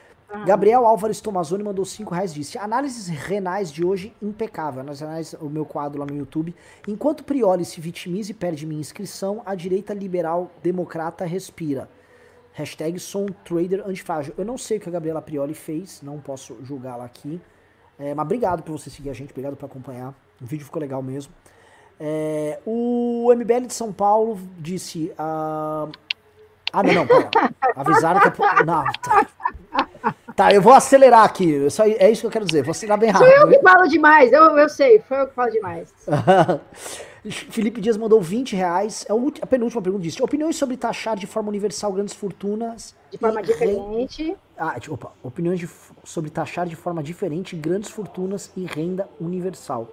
Gabriel Álvares Tomazoni mandou 5 reais disse: Análises renais de hoje impecável. Análise, o meu quadro lá no YouTube. Enquanto Prioli se vitimiza e perde minha inscrição, a direita liberal democrata respira. Hashtag sou um trader antifrágil. Eu não sei o que a Gabriela Prioli fez, não posso julgá-la aqui. É, mas obrigado por você seguir a gente, obrigado por acompanhar. O vídeo ficou legal mesmo. É, o MBL de São Paulo disse. Uh... Ah, não, não, pera. <laughs> Avisaram que. É... Não, tá. Tá, eu vou acelerar aqui. Só, é isso que eu quero dizer. Vou acelerar bem rápido. Sou eu que falo demais, eu, eu sei, foi eu que falo demais. Felipe Dias mandou 20 reais. É a penúltima pergunta disse: Opiniões sobre taxar de forma universal grandes fortunas. De forma diferente. Ah, opa, opiniões de, sobre taxar de forma diferente grandes fortunas e renda universal.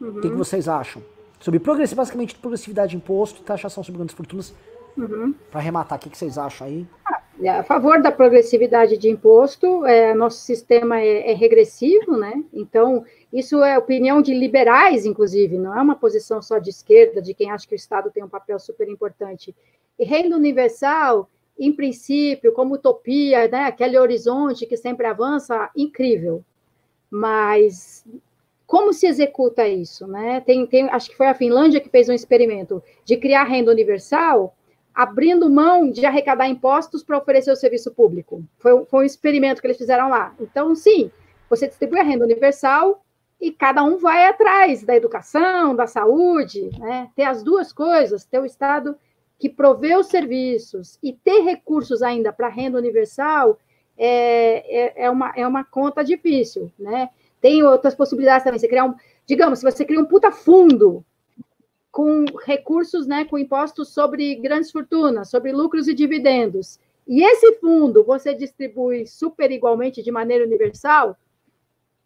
Uhum. O que, que, uhum. vocês acham? Sobre progressividade, basicamente progressividade de imposto e taxação sobre grandes fortunas. Uhum. Para arrematar, o que, que vocês acham aí? Ah, é, a favor da progressividade de imposto, é, nosso sistema é, é, regressivo, né? Então, isso é opinião de liberais, inclusive, não é uma posição só de esquerda, de quem acha que o Estado tem um papel super importante. E renda universal, em princípio, como utopia, né? aquele horizonte que sempre avança, incrível. Mas como se executa isso? Né? Tem, tem, acho que foi a Finlândia que fez um experimento de criar renda universal abrindo mão de arrecadar impostos para oferecer o serviço público. Foi, foi um experimento que eles fizeram lá. Então, sim, você distribui a renda universal e cada um vai atrás da educação, da saúde, né? ter as duas coisas, ter o Estado que provê os serviços e ter recursos ainda para renda universal é, é, é, uma, é uma conta difícil, né? Tem outras possibilidades também. Você criar um, digamos, se você cria um puta fundo com recursos, né, com impostos sobre grandes fortunas, sobre lucros e dividendos. E esse fundo você distribui super igualmente de maneira universal,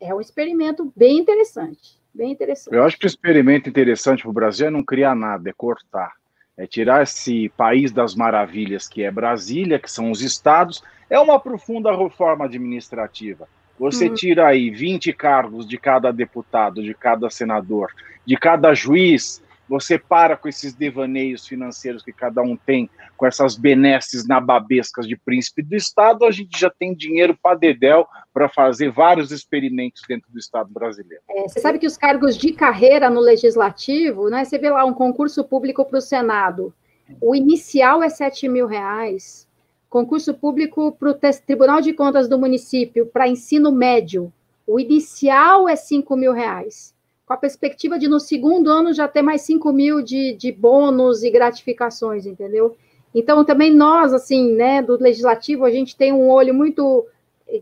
é um experimento bem interessante, bem interessante. Eu acho que o experimento interessante para o Brasil é não criar nada, é cortar. É tirar esse país das maravilhas que é Brasília, que são os estados, é uma profunda reforma administrativa. Você uhum. tira aí 20 cargos de cada deputado, de cada senador, de cada juiz, você para com esses devaneios financeiros que cada um tem, com essas benesses nababescas de príncipe do Estado, a gente já tem dinheiro para dedéu para fazer vários experimentos dentro do Estado brasileiro. É, você sabe que os cargos de carreira no Legislativo, né, você vê lá um concurso público para o Senado, o inicial é 7 mil reais, concurso público para o Tribunal de Contas do município, para ensino médio, o inicial é 5 mil reais com a perspectiva de no segundo ano já ter mais 5 mil de, de bônus e gratificações, entendeu? Então, também nós, assim, né, do legislativo, a gente tem um olho muito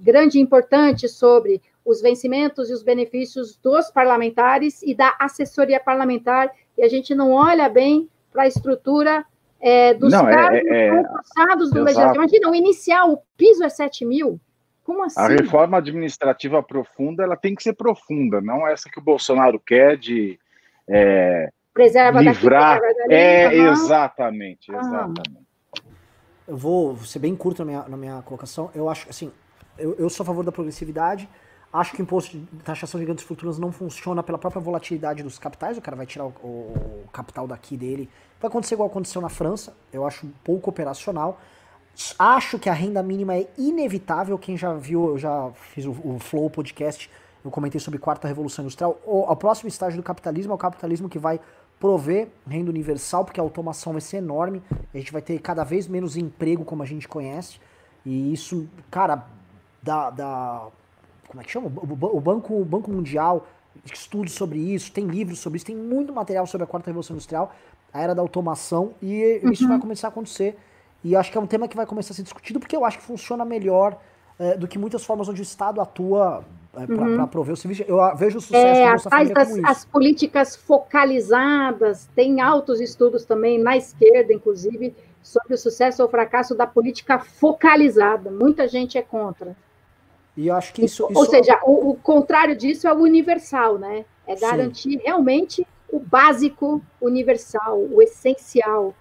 grande e importante sobre os vencimentos e os benefícios dos parlamentares e da assessoria parlamentar, e a gente não olha bem para a estrutura é, dos não, é, cargos é, é, do legislativo. Imagina, o inicial, o piso é 7 mil, como assim? A reforma administrativa profunda, ela tem que ser profunda, não essa que o Bolsonaro quer de é, Preserva livrar. Daqui, é, exatamente, ah. exatamente. Eu vou ser bem curto na minha, na minha colocação. Eu acho assim, eu, eu sou a favor da progressividade. Acho que o imposto de taxação de grandes fortunas não funciona pela própria volatilidade dos capitais. O cara vai tirar o, o, capital daqui dele. Vai acontecer igual aconteceu na França. Eu acho pouco operacional. Acho que a renda mínima é inevitável. Quem já viu, eu já fiz o, o Flow podcast, eu comentei sobre quarta revolução industrial. O, o próximo estágio do capitalismo é o capitalismo que vai prover renda universal, porque a automação vai ser enorme. A gente vai ter cada vez menos emprego como a gente conhece. E isso, cara, dá, dá como é que chama? O, Banco, o Banco Mundial estudos sobre isso, tem livros sobre isso, tem muito material sobre a quarta revolução industrial, a era da automação, e uhum. isso vai começar a acontecer. E acho que é um tema que vai começar a ser discutido, porque eu acho que funciona melhor é, do que muitas formas onde o Estado atua é, para uhum. prover o serviço. Eu vejo o sucesso é, Família das, As políticas focalizadas, tem altos estudos também, na esquerda, inclusive, sobre o sucesso ou fracasso da política focalizada. Muita gente é contra. E acho que isso. Ou seja, o, o, contrário disso é o universal, né? É garantir Sim. realmente o básico universal, o essencial.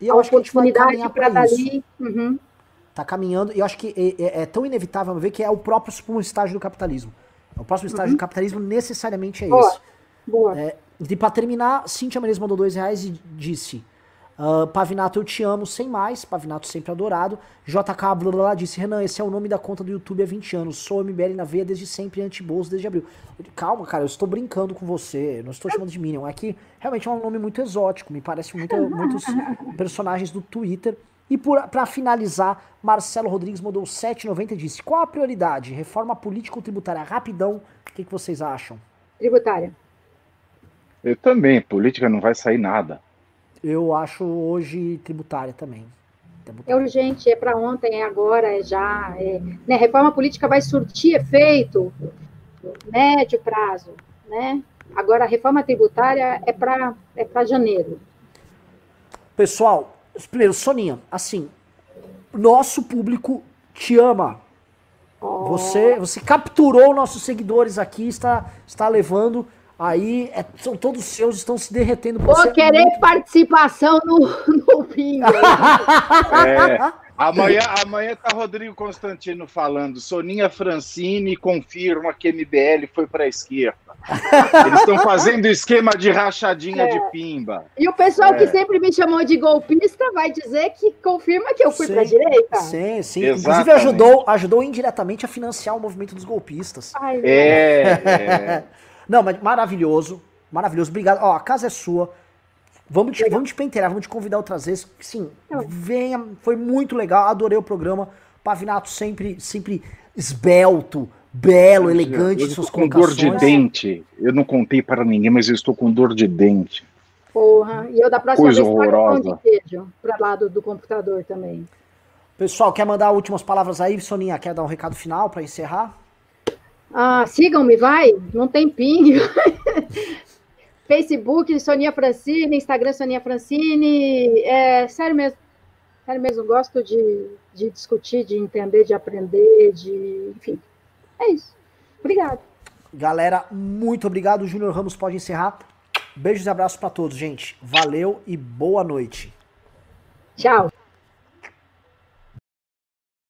E eu a acho que a gente vai caminhar para dali. Uhum. Tá caminhando, e eu acho que é, é, é, tão inevitável ver que é o próprio estágio do capitalismo. O próximo estágio uhum. do capitalismo necessariamente é Boa. esse. Boa. É, e para terminar, Cintia Menezes mandou dois reais e disse: Uh, Pavinato, eu te amo, sem mais. Pavinato sempre adorado. JK blá, blá, disse: Renan, esse é o nome da conta do YouTube há 20 anos. Sou MBL na veia desde sempre, anti-bolso desde abril. Calma, cara, eu estou brincando com você. Não estou chamando de Minion. É que realmente é um nome muito exótico. Me parece muito, muitos personagens do Twitter. E para finalizar, Marcelo Rodrigues mandou 7,90 e disse: Qual a prioridade? Reforma política ou tributária? Rapidão, o que, que vocês acham? Tributária. Eu também. Política não vai sair nada. Eu acho hoje tributária também. É urgente, é para ontem, é agora, é já. É, né, reforma política vai surtir efeito médio prazo, né? Agora a reforma tributária é para é para janeiro. Pessoal, primeiro, Soninha, assim, nosso público te ama. Oh. Você, você capturou nossos seguidores aqui, está, está levando Aí é, são todos seus, estão se derretendo. Vou você querer muito... participação no, <laughs> no bingo. é, amanhã, amanhã tá Rodrigo Constantino falando. Soninha Francini confirma que MBL foi para a esquerda. Eles estão fazendo esquema de rachadinha é. de pimba. E o pessoal é. que sempre me chamou de golpista vai dizer que confirma que eu fui para a direita. Sim, sim. Exatamente. Inclusive ajudou, ajudou indiretamente a financiar o movimento dos golpistas. Ai, é. <laughs> Não, mas maravilhoso. Maravilhoso. Obrigado. Ó, a casa é sua. Vamos te, vamos te penteirar, vamos te convidar outras vezes. Sim, venha. Foi muito legal. Adorei o programa. Pavinato sempre, sempre esbelto, belo, elegante eu suas com dor de dente. Eu não contei para ninguém, mas eu estou com dor de dente. Porra, e eu da próxima Coisa vez horrorosa. queijo para lado do computador também. Pessoal, quer mandar últimas palavras aí, Soninha? Quer dar um recado final para encerrar? Ah, sigam-me, vai, não tem ping. Facebook, Sonia Francine, Instagram, Sonia Francine. É, sério mesmo, sério mesmo, gosto de, de discutir, de entender, de aprender, de. Enfim, é isso. Obrigado. Galera, muito obrigado. O Júnior Ramos pode encerrar. Beijos e abraços para todos, gente. Valeu e boa noite. Tchau.